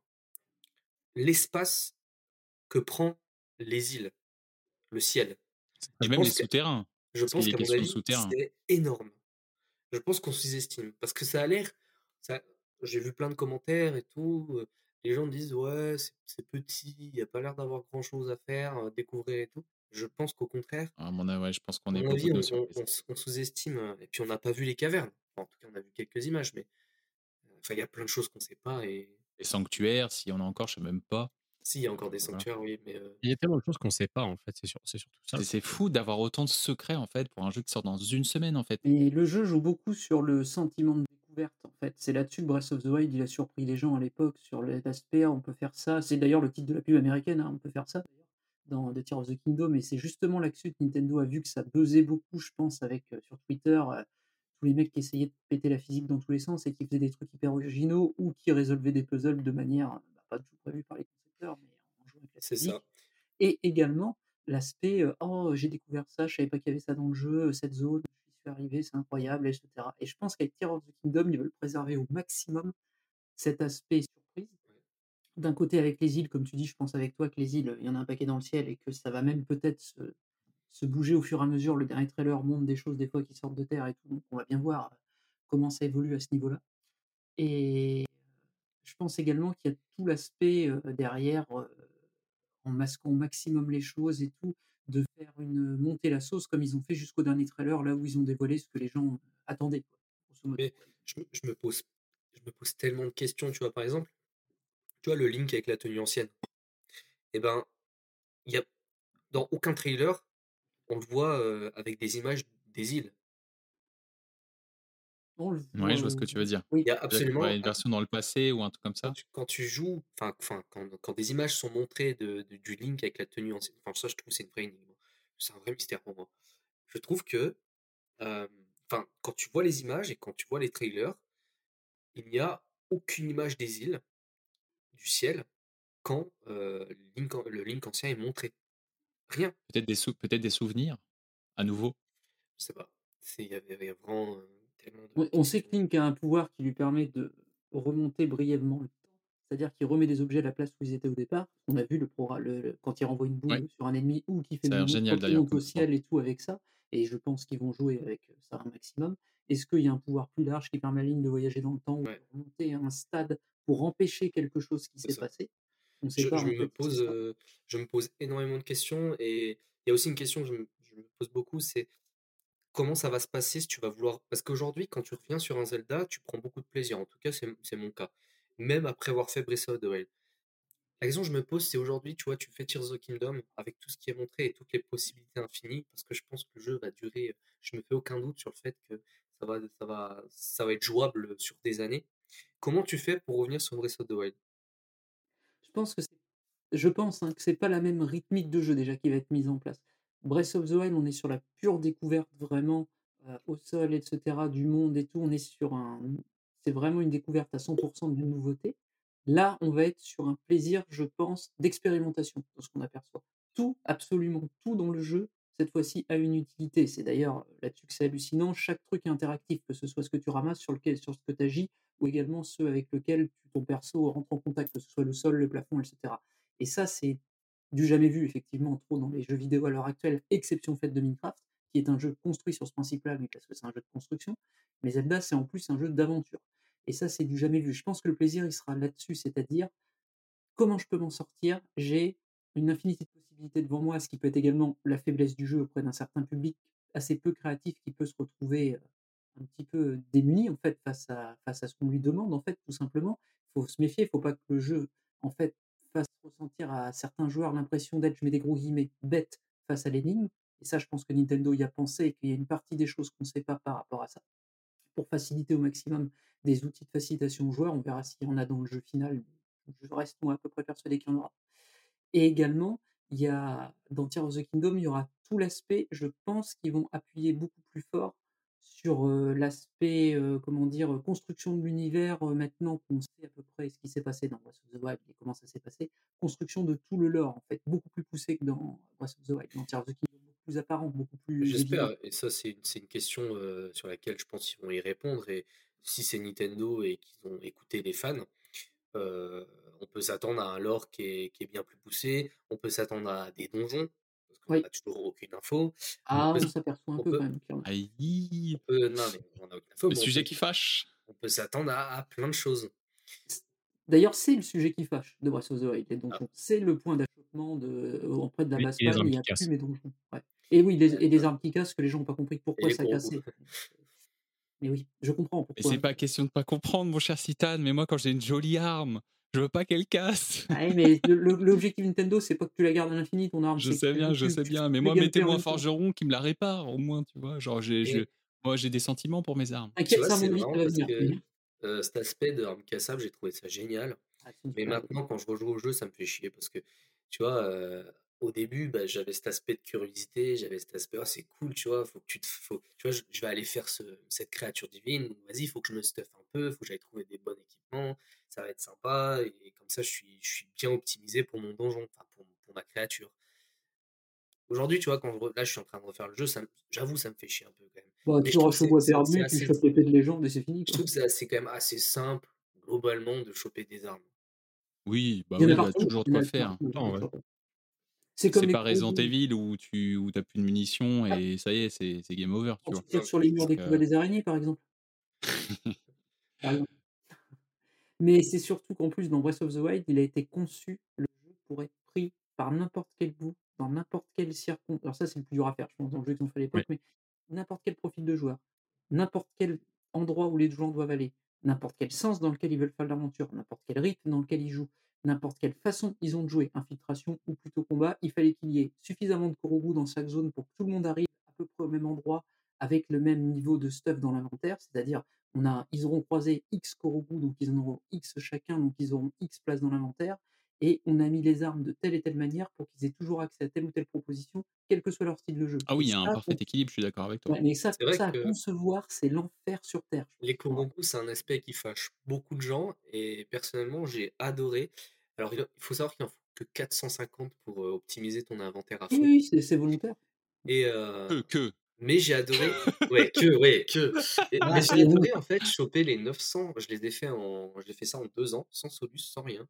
l'espace que prend les îles, le ciel. Et Je même les souterrains, je pense qu'à mon de avis, c'est énorme. Je pense qu'on sous-estime parce que ça a l'air. Ça, j'ai vu plein de commentaires et tout. Les gens disent ouais, c'est petit, il n'y a pas l'air d'avoir grand-chose à faire, euh, découvrir et tout. Je pense qu'au contraire, À mon avis, ouais, je pense qu'on à est avis, on, on- surprises. on s- on sous-estime. euh, Et puis on n'a pas vu les cavernes. Enfin, en tout cas, on a vu quelques images, mais enfin, il y a plein de choses qu'on ne sait pas. Et Les sanctuaires, s'il y en a encore, je sais même pas. si, il y a encore des Voilà. sanctuaires, oui, mais euh, Il y a tellement de choses qu'on ne sait pas, en fait, c'est sur- c'est surtout ça. C'est c'est fou d'avoir autant de secrets, en fait, pour un jeu qui sort dans une semaine, en fait. Et le jeu joue beaucoup sur le sentiment de découverte, en fait. C'est là-dessus que Breath of the Wild, il a surpris les gens à l'époque, sur l'aspect, on peut faire ça. C'est d'ailleurs le titre de la pub américaine, hein, on peut faire ça, dans The Tears of the Kingdom. Et c'est justement là-dessus que Nintendo a vu que ça buzzait beaucoup, je pense, avec euh, sur Twitter, euh, tous les mecs qui essayaient de péter la physique dans tous les sens et qui faisaient des trucs hyper originaux ou qui résolvaient des puzzles de manière euh, bah, pas du tout prévue par les concepteurs, mais en jouant avec la c'est physique. ça. Et également l'aspect euh, oh j'ai découvert ça, je savais pas qu'il y avait ça dans le jeu, cette zone, arrivé, c'est incroyable, etc. Et je pense qu'avec Tears of the Kingdom, ils veulent préserver au maximum cet aspect surprise. D'un côté avec les îles, comme tu dis, je pense avec toi que les îles, il y en a un paquet dans le ciel et que ça va même peut-être se, se bouger au fur et à mesure. Le dernier trailer montre des choses des fois qui sortent de terre et tout, donc on va bien voir comment ça évolue à ce niveau-là. Et je pense également qu'il y a tout l'aspect, heu, derrière, heu, en masquant au maximum les choses et tout, de faire une, monter la sauce comme ils ont fait jusqu'au dernier trailer, là où ils ont dévoilé ce que les gens attendaient, je me pose tellement de questions, tu vois? Par exemple, tu vois le Link avec la tenue ancienne? Et ben, y a dans aucun trailer, on le voit, avec des images des îles. On le Ouais, je vois ce que tu veux dire. oui. Il y a absolument une version dans le passé ou un truc comme quand ça? tu quand tu joues, enfin enfin quand quand des images sont montrées de de du Link avec la tenue ancienne, enfin ça je trouve c'est une vraie énigme. C'est un vrai mystère pour moi. Je trouve que, enfin quand tu vois les images et quand tu vois les trailers, il n'y a aucune image des îles, du ciel, quand, Link le Link ancien est montré. Rien. Peut-être des sou peut-être des souvenirs, à nouveau? Je sais pas. Il y avait vraiment, On on sait que. Link a un pouvoir qui lui permet de remonter brièvement le temps, c'est-à-dire qu'il remet des objets à la place où ils étaient au départ. On a vu le progra le le quand il renvoie une Ouais. boule sur un ennemi ou qu'il fait une génial qui monte au ciel et tout avec ça et je pense qu'ils vont jouer avec, heu, ça un maximum. Est-ce qu'il y a un pouvoir plus large qui permet à Link de voyager dans le temps ou de remonter à un stade pour empêcher quelque chose qui s'est passé? On sait Je pas je en me qui pose, je me énormément de questions et il y a aussi une question que je me je me pose beaucoup, c'est comment ça va se passer si tu vas vouloir parce qu'aujourd'hui quand tu reviens sur un Zelda, tu prends beaucoup de plaisir. En tout cas, c'est mon cas. Même après avoir fait Breath of the Wild. La question que je me pose, c'est aujourd'hui, tu vois, tu fais Tears of Kingdom avec tout ce qui est montré et toutes les possibilités infinies, parce que je pense que le jeu va durer, je me fais aucun doute sur le fait que ça va ça va ça va être jouable, sur des années. Comment tu fais pour revenir sur Breath of the Wild? Je pense que je pense, hein, que c'est pas la même rythmique de jeu déjà qui va être mise en place. Breath of the Wild, on est sur la pure découverte vraiment, au sol et cetera, du monde et tout. On est sur un c'est vraiment une découverte à 100% de nouveauté. Là, on va être sur un plaisir, je pense, d'expérimentation, dans ce qu'on aperçoit. Tout, absolument tout dans le jeu, cette fois-ci, a une utilité. C'est d'ailleurs, là-dessus que c'est hallucinant. Chaque truc est interactif, que ce soit ce que tu ramasses, sur lequel sur ce que tu agis ou également ceux avec lequel tu ton perso rentre en contact, que ce soit le sol, le plafond et cetera. Et ça, c'est du jamais vu effectivement trop dans les jeux vidéo à l'heure actuelle, exception faite de Minecraft, qui est un jeu construit sur ce principe-là, mais parce que c'est un jeu de construction. Mais Zelda, c'est en plus un jeu d'aventure. Et ça, c'est du jamais vu. Je pense que le plaisir, il sera là-dessus, c'est-à-dire comment je peux m'en sortir? J'ai une infinité de possibilités devant moi, ce qui peut être également la faiblesse du jeu auprès d'un certain public assez peu créatif qui peut se retrouver, heu, un petit peu démuni en fait face à ce qu'on lui demande en fait, tout simplement. Il faut se méfier, il faut pas que le jeu en fait fasse ressentir à certains joueurs l'impression d'être, je mets des gros guillemets, «bêtes» face à l'énigme. Et ça, je pense que Nintendo y a pensé et qu'il y a une partie des choses qu'on ne sait pas par rapport à ça. Pour faciliter au maximum des outils de facilitation aux joueurs, on verra s'il y en a dans le jeu final. Je reste moi à peu près persuadé qu'il y en aura. Et également, il y a dans Tears of the Kingdom, il y aura tout l'aspect, je pense qu'ils vont appuyer beaucoup plus fort sur, l'aspect, comment dire? Construction de l'univers, maintenant qu'on sait à peu près ce qui s'est passé dans Breath of the Wild et comment ça s'est passé. Construction de tout le lore en fait, beaucoup plus poussé que dans Breath of the Wild. Dans Tears of the Kingdom, beaucoup plus apparent, beaucoup plus. J'espère et ça c'est une une question, sur laquelle je pense qu'ils vont y répondre et si c'est Nintendo et qu'ils ont écouté les fans, on peut s'attendre à un lore qui est qui est bien plus poussé. On peut s'attendre à des donjons, parce qu'on Oui. a toujours aucune info. Ah, on s'aperçoit un peu peut quand même qu'il y en a. Aïe! peut non mais on a aucune info, Le mais on sujet peut qui fâche! on peut s'attendre à à plein de choses. D'ailleurs, c'est le sujet qui fâche de Breath of the Wild, Ah. donjons. C'est le point d'achoppement de, auprès de la base il y qui a plus mes donjons. Ouais. Et oui, les et ouais. armes qui cassent que les gens ont pas compris pourquoi ça cassait. Donc, mais oui, je comprends Mais pourquoi. c'est pas question de pas comprendre, mon cher Citan, mais moi, quand j'ai une jolie arme, je veux pas qu'elle casse. Ah mais l'objectif Nintendo, c'est pas que tu la gardes à l'infini ton arme, Je sais bien, je sais bien, mais moi, mettez-moi un forgeron qui me la répare, au moins, tu vois? Genre, j'ai je moi, j'ai des sentiments pour mes armes. T'inquiète, ça mon que, heu, cet aspect d'armes cassables, j'ai trouvé ça génial. Ah, Mais maintenant, quand je rejoue au jeu, ça me fait chier parce que, tu vois, heu, au début, bah, j'avais cet aspect de curiosité, j'avais cet aspect: «Oh, c'est cool, tu vois? Faut que tu te faut tu vois, je je vais aller faire ce cette créature divine, vas-y, il faut que je me stuffe un peu, faut que j'aille trouver des bons équipements, ça va être sympa» et comme ça, je suis je suis bien optimisé pour mon donjon, enfin pour pour ma créature. Aujourd'hui, tu vois, quand je là, je suis en train de refaire le jeu, ça me j'avoue, ça me fait chier un peu quand même. Bah, Mais tu je trouve que rushes au c'est bois c'est c'est perdu, tu chopes l'épée de légende et c'est fini, je trouve que c'est quand même assez simple, globalement, de choper des armes. Oui, bah Il y oui, a il y a partout, toujours quoi faire. C'est comme pas Resident Evil où tu où plus de munitions Ouais. et ça y est, c'est game over, tu vois? tires sur les murs heu couverts des araignées, par exemple. Par exemple. Mais c'est surtout qu'en plus, dans Breath of the Wild, il a été conçu, le jeu, pour être pris par n'importe quel bout, dans n'importe quelle circon alors ça, c'est le plus dur à faire, je pense, dans le jeu qu'ils ont fait à l'époque, Oui. mais n'importe quel profil de joueur, n'importe quel endroit où les gens doivent aller, n'importe quel sens dans lequel ils veulent faire l'aventure, n'importe quel rythme dans lequel ils jouent, n'importe quelle façon ils ont de jouer, infiltration ou plutôt combat, il fallait qu'il y ait suffisamment de Korogu dans chaque zone pour que tout le monde arrive à peu près au même endroit, avec le même niveau de stuff dans l'inventaire. C'est-à-dire, on a ils auront croisé X Korogu, donc ils en auront X chacun, donc ils auront X place dans l'inventaire et on a mis les armes de telle et telle manière pour qu'ils aient toujours accès à telle ou telle proposition, quel que soit leur style de jeu. Ah oui, il y a un parfait équilibre, je suis d'accord avec toi. ouais, mais ça C'est vrai ça à que concevoir, c'est l'enfer sur terre, les. Korogu, c'est un aspect qui fâche beaucoup de gens et personnellement, j'ai adoré. Alors, il faut savoir qu'il en faut que 450 pour euh, optimiser ton inventaire à fond. oui, c'est c'est volontaire. Et Que, euh, que. mais j'ai adoré, ouais, que, ouais, que. Et- Ah, mais j'ai adoré en fait choper les 900. Je les ai fait en, je l'ai fait ça en deux ans, sans solus, sans rien.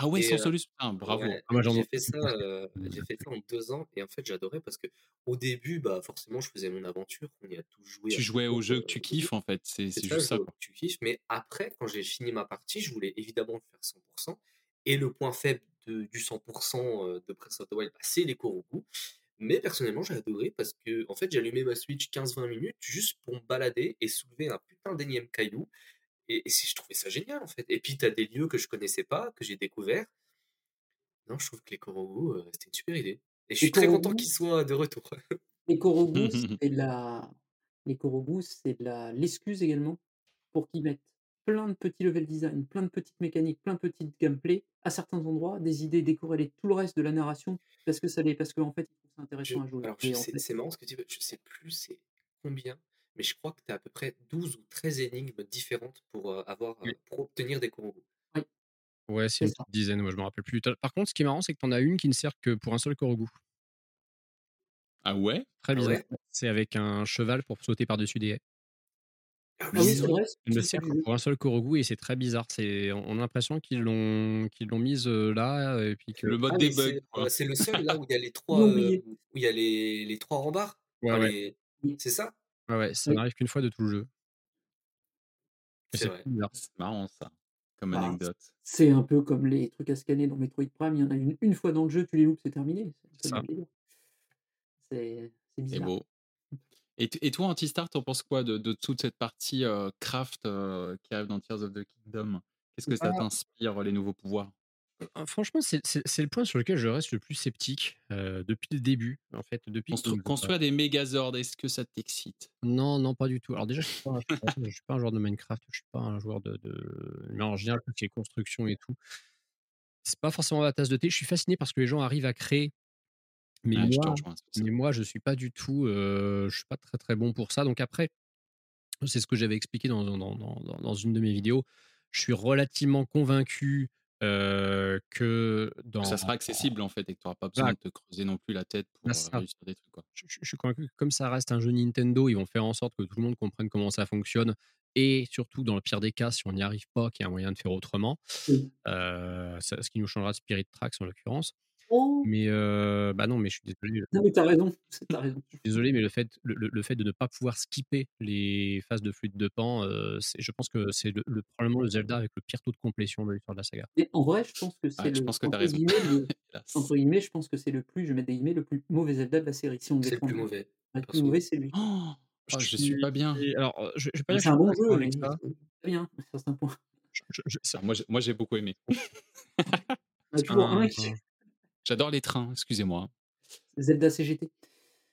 Ah ouais, Et sans euh, solus, putain, bravo. ouais, Ah, j'ai ai fait ça, presque. euh, j'ai fait ça en deux ans et en fait j'adorais parce que au début, bah forcément, je faisais mon aventure. On y a tous joué Tu jouais au jeu que tu kiffes, en fait. C'est juste ça, quoi. tu kiffes. Mais après, quand j'ai fini ma partie, je voulais évidemment le faire 100%. Et le point faible de- du 100% euh, de Breath of the Wild, bah, c'est les Korogu. Mais personnellement, j'ai adoré parce que en fait, j'allumais ma Switch 15-20 minutes juste pour me balader et soulever un putain d'énième caillou. Et, et c'est- je trouvais ça génial en fait. Et puis, tu as des lieux que je connaissais pas, que j'ai découverts. Non, je trouve que les Korogu, euh, c'était une super idée. Et je suis très content qu'ils soient de retour. les Korogu, c'est la les Korogu, c'est la l'excuse également pour qu'ils mettent plein de petits level design, plein de petites mécaniques, plein de petites gameplay à certains endroits, des idées décorrélées de tout le reste de la narration parce que ça les parce qu'en fait, ils trouvent ça Je, intéressant à jouer alors, je en fait c'est marrant ce que tu dis, je sais plus c'est combien, mais je crois que tu as à peu près 12 ou 13 énigmes différentes pour, avoir, Oui. pour obtenir des Korogu. oui, Ouais, c'est une ça. petite dizaine, moi je me rappelle plus. Par contre, ce qui est marrant, c'est que t'en as une qui ne sert que pour un seul Korogu. Ah ouais? Très Ah bizarre. ouais? C'est avec un cheval pour sauter par-dessus des haies. Ah oui, c'est vrai. ne sert que pour un seul Korogu et c'est très bizarre. C'est, on a l'impression qu'ils l'ont, qu'ils l'ont mise là et puis que. Le mode Ah, mais debug, c'est le seul là où il y a les trois, euh, où il y a les, les trois rembarts. Ouais, Enfin, ouais, les... Oui, C'est ça? Ouais, ouais, ça oui. n'arrive qu'une fois de tout le jeu. C'est marrant, ça, comme Bah, anecdote. c'est un peu comme les trucs à scanner dans Metroid Prime, il y en a une une fois dans le jeu, tu les loupes, c'est terminé. C'est bizarre. beau. Et, et toi, Antistar, t'en penses quoi de, de toute cette partie euh, craft euh, qui arrive dans Tears of the Kingdom? Qu'est-ce que ça Bah, t'inspire, les nouveaux pouvoirs? Franchement, c'est, le point sur lequel je reste le plus sceptique euh, depuis le début. En fait, depuis Constru- Construire des Megazords, est-ce que ça t'excite? Non, non, pas du tout. Alors déjà, je je suis pas- je suis pas un joueur de Minecraft, je suis pas un joueur de, de... Mais en général, tout ce qui est construction et tout, c'est pas forcément ma tasse de thé. Je suis fasciné parce que les gens arrivent à créer, mais je te moi, ça. mais moi, je suis pas du tout, euh, je suis pas très très bon pour ça. Donc après, c'est ce que j'avais expliqué dans, dans, dans, dans- dans une de mes vidéos. Je suis relativement convaincu euh, que dans ça sera accessible, en fait, et que tu n'auras pas besoin de te creuser non plus la tête pour Bah, ça. réussir des trucs. Quoi. je, je- je suis convaincu que comme ça reste un jeu Nintendo, ils vont faire en sorte que tout le monde comprenne comment ça fonctionne. Et surtout, dans le pire des cas, si on n'y arrive pas, qu'il y a un moyen de faire autrement. Oui. Euh, ça- ce qui nous changera de Spirit Tracks en l'occurrence. Oh! Mais euh, bah non, mais je suis désolé. Non, mais tu as raison, tu raison. Je suis désolé, mais le fait, le, le- fait de ne pas pouvoir skipper les phases de fluide de pan, euh, c'est- je pense que c'est le, le- probablement le Zelda avec le pire taux de complétion de l'histoire de la saga. Mais en vrai, je pense que c'est Ouais, je le pense que tu as entre guillemets, le entre guillemets, je pense que c'est le plus, je mets des guillemets, le plus mauvais Zelda de la série, si on C'est le plus mauvais. Le plus mauvais, c'est lui. Oh, oh, je suis pas bien. Alors, je, je vais pas c'est un je bon jeu, d'accord mais c'est bien, sur certains points. Je- je- je- c'est Alors, moi, j'ai- moi, j'ai beaucoup aimé. Il y en a toujours un- un qui J'adore les trains, excusez-moi. Zelda CGT.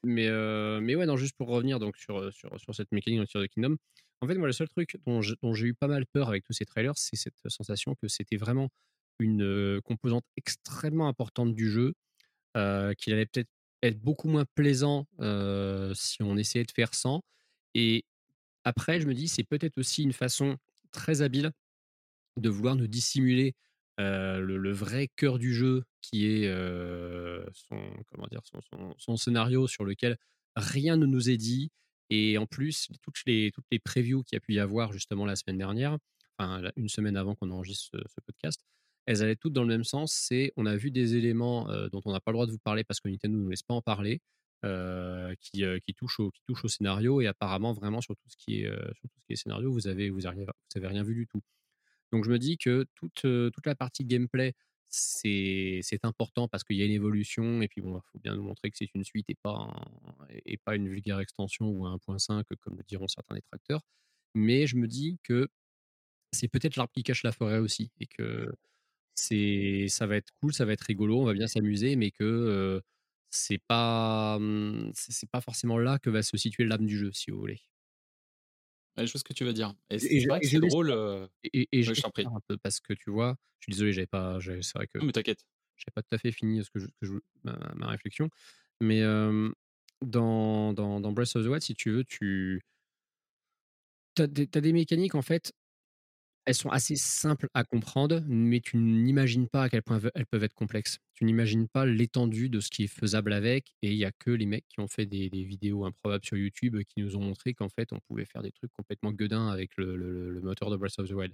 Mais, euh, mais ouais, non, juste pour revenir donc sur, euh, sur, sur cette mécanique dans Tears of Kingdom. En fait, moi, le seul truc dont je- dont j'ai eu pas mal peur avec tous ces trailers, c'est cette sensation que c'était vraiment une euh, composante extrêmement importante du jeu, euh, qu'il allait peut-être être beaucoup moins plaisant euh, si on essayait de faire sans. Et après, je me dis, c'est peut-être aussi une façon très habile de vouloir nous dissimuler euh, le, vrai cœur du jeu, qui est euh, son, comment dire, son, scénario sur lequel rien ne nous est dit. Et en plus, toutes les, toutes les previews qu'il y a pu y avoir justement la semaine dernière, enfin une semaine avant qu'on enregistre ce, podcast, elles allaient toutes dans le même sens. C'est on a vu des éléments euh, dont on n'a pas le droit de vous parler parce que Nintendo ne nous laisse pas en parler, qui, euh, qui, touchent au, qui touchent au scénario. Et apparemment, vraiment, sur tout ce qui est, sur tout ce qui est scénario, vous avez, vous avez, vous avez rien vu du tout. Donc je me dis que toute, toute la partie gameplay, c'est important parce qu'il y a une évolution et puis bon, il faut bien nous montrer que c'est une suite et pas, et pas une vulgaire extension ou un 1.5 comme le diront certains détracteurs. Mais je me dis que c'est peut-être l'arbre qui cache la forêt aussi et que ça va être cool, ça va être rigolo, on va bien s'amuser, mais que c'est pas c'est c'est pas forcément là que va se situer l'âme du jeu, si vous voulez. Ouais, je vois ce que tu veux dire. Et c'est vrai que c'est drôle. Et, et- et je Ouais, je t'en prie. l'espère un peu parce que tu vois, je suis désolé, j'avais pas, c'est vrai que Non, mais t'inquiète. j'avais pas tout à fait fini ce que je, que je- ma, ma réflexion, mais euh, dans, dans, dans Breath of the Wild, si tu veux, tu as des, t'as des mécaniques en fait elles sont assez simples à comprendre, mais tu n'imagines pas à quel point elles peuvent être complexes. Tu n'imagines pas l'étendue de ce qui est faisable avec, et il n'y a que les mecs qui ont fait des, vidéos improbables sur YouTube qui nous ont montré qu'en fait, on pouvait faire des trucs complètement gueudins avec le, moteur de Breath of the Wild.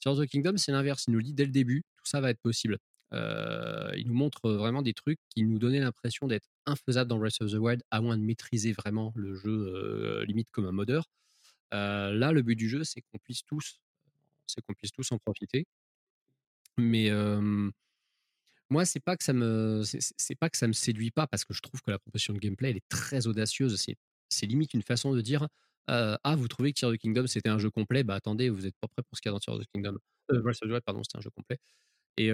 Sur The Kingdom, c'est l'inverse. Il nous dit dès le début, tout ça va être possible. Euh, il nous montre vraiment des trucs qui nous donnaient l'impression d'être infaisables dans Breath of the Wild, à moins de maîtriser vraiment le jeu euh, limite comme un modeur. Euh, là, le but du jeu, c'est qu'on puisse tous c'est qu'on puisse tous en profiter. Mais euh, moi, c'est pas que ça me, c'est- pas que ça me séduit pas parce que je trouve que la proposition de gameplay elle est très audacieuse. C'est, limite une façon de dire ah vous trouvez que Tears of the Kingdom c'était un jeu complet? Bah attendez vous êtes pas prêt pour ce qu'il y a dans Tears of the Kingdom. Euh, of the Wild, pardon c'était un jeu complet. Et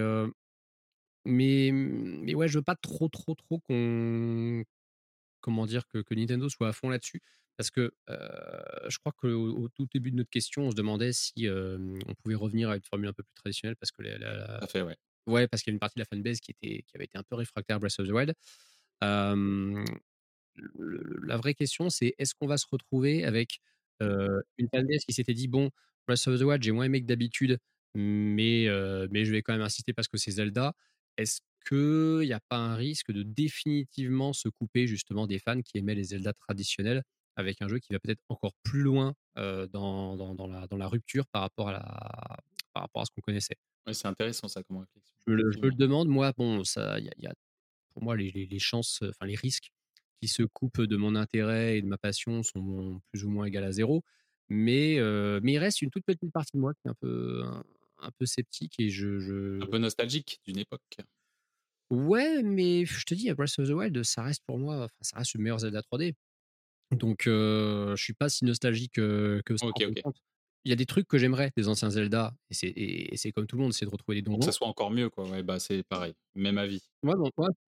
mais mais ouais je veux pas trop trop trop qu'on comment dire que, que Nintendo soit à fond là-dessus parce que euh, je crois qu'au au tout début de notre question on se demandait si euh, on pouvait revenir à une formule un peu plus traditionnelle parce que la, la- fait, ouais. ouais parce qu'il y a une partie de la fanbase qui était qui avait été un peu réfractaire à Breath of the Wild. Euh, le- la vraie question c'est est-ce qu'on va se retrouver avec une fanbase qui s'était dit bon Breath of the Wild j'ai moins aimé que d'habitude mais mais je vais quand même insister parce que c'est Zelda. Est-ce qu'il n'y a pas un risque de définitivement se couper justement des fans qui aimaient les Zelda traditionnels? Avec un jeu qui va peut-être encore plus loin euh, dans, dans, dans la, dans la rupture par rapport à, la, par rapport à ce qu'on connaissait. Ouais, c'est intéressant ça comme réflexion. Je me le, je me le demande, moi, bon, ça, y a, y a pour moi les, les, les chances, enfin les risques qui se coupent de mon intérêt et de ma passion sont plus ou moins égales à zéro. Mais, euh, mais il reste une toute petite partie de moi qui est un peu, un, un peu sceptique et je, je... Un peu nostalgique d'une époque. Ouais, mais je te dis, Breath of the Wild, ça reste pour moi, enfin, ça reste le meilleur Zelda 3D. Donc, euh, je suis pas si nostalgique que ça. Il y a des trucs que j'aimerais des anciens Zelda, et c'est comme tout le monde, c'est de retrouver des Pour que ça soit encore mieux, quoi. Ouais, bah c'est pareil. Même avis. Moi,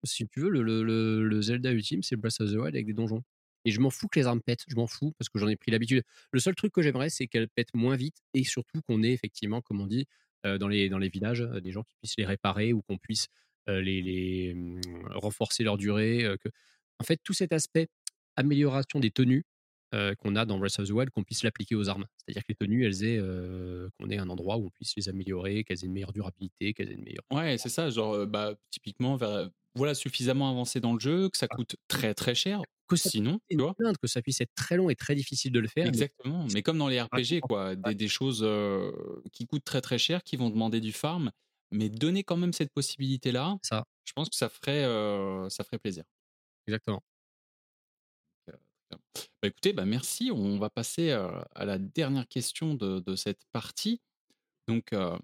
si tu veux, le, le- le- le Zelda ultime, c'est Breath of the Wild avec des donjons. Et je m'en fous que les armes pètent, je m'en fous parce que j'en ai pris l'habitude. Le seul truc que j'aimerais, c'est qu'elles pètent moins vite et surtout qu'on ait effectivement, comme on dit, euh, dans, les, dans les villages, euh, des gens qui puissent les réparer ou qu'on puisse euh, les, les, hum, renforcer leur durée. que... En fait, tout cet aspect amélioration des tenues euh, qu'on a dans Breath of the Wild, qu'on puisse l'appliquer aux armes. C'est-à-dire que les tenues, elles aient, euh, qu'on ait un endroit où on puisse les améliorer, qu'elles aient une meilleure durabilité, qu'elles aient une meilleure. Ouais, c'est ça. Genre, bah, typiquement, vers- voilà, suffisamment avancé dans le jeu, que ça coûte très très cher. Que Sinon, tu vois? plainte, que ça puisse être très long et très difficile de le faire. Exactement. Mais comme dans les RPG, quoi. Des, des choses euh, qui coûtent très très cher, qui vont demander du farm. Mais donner quand même cette possibilité-là, ça, je pense que ça ferait, ça ferait plaisir. exactement. Bah, écoutez, bah, merci. On va passer euh, à la dernière question de, de cette partie. Donc, euh,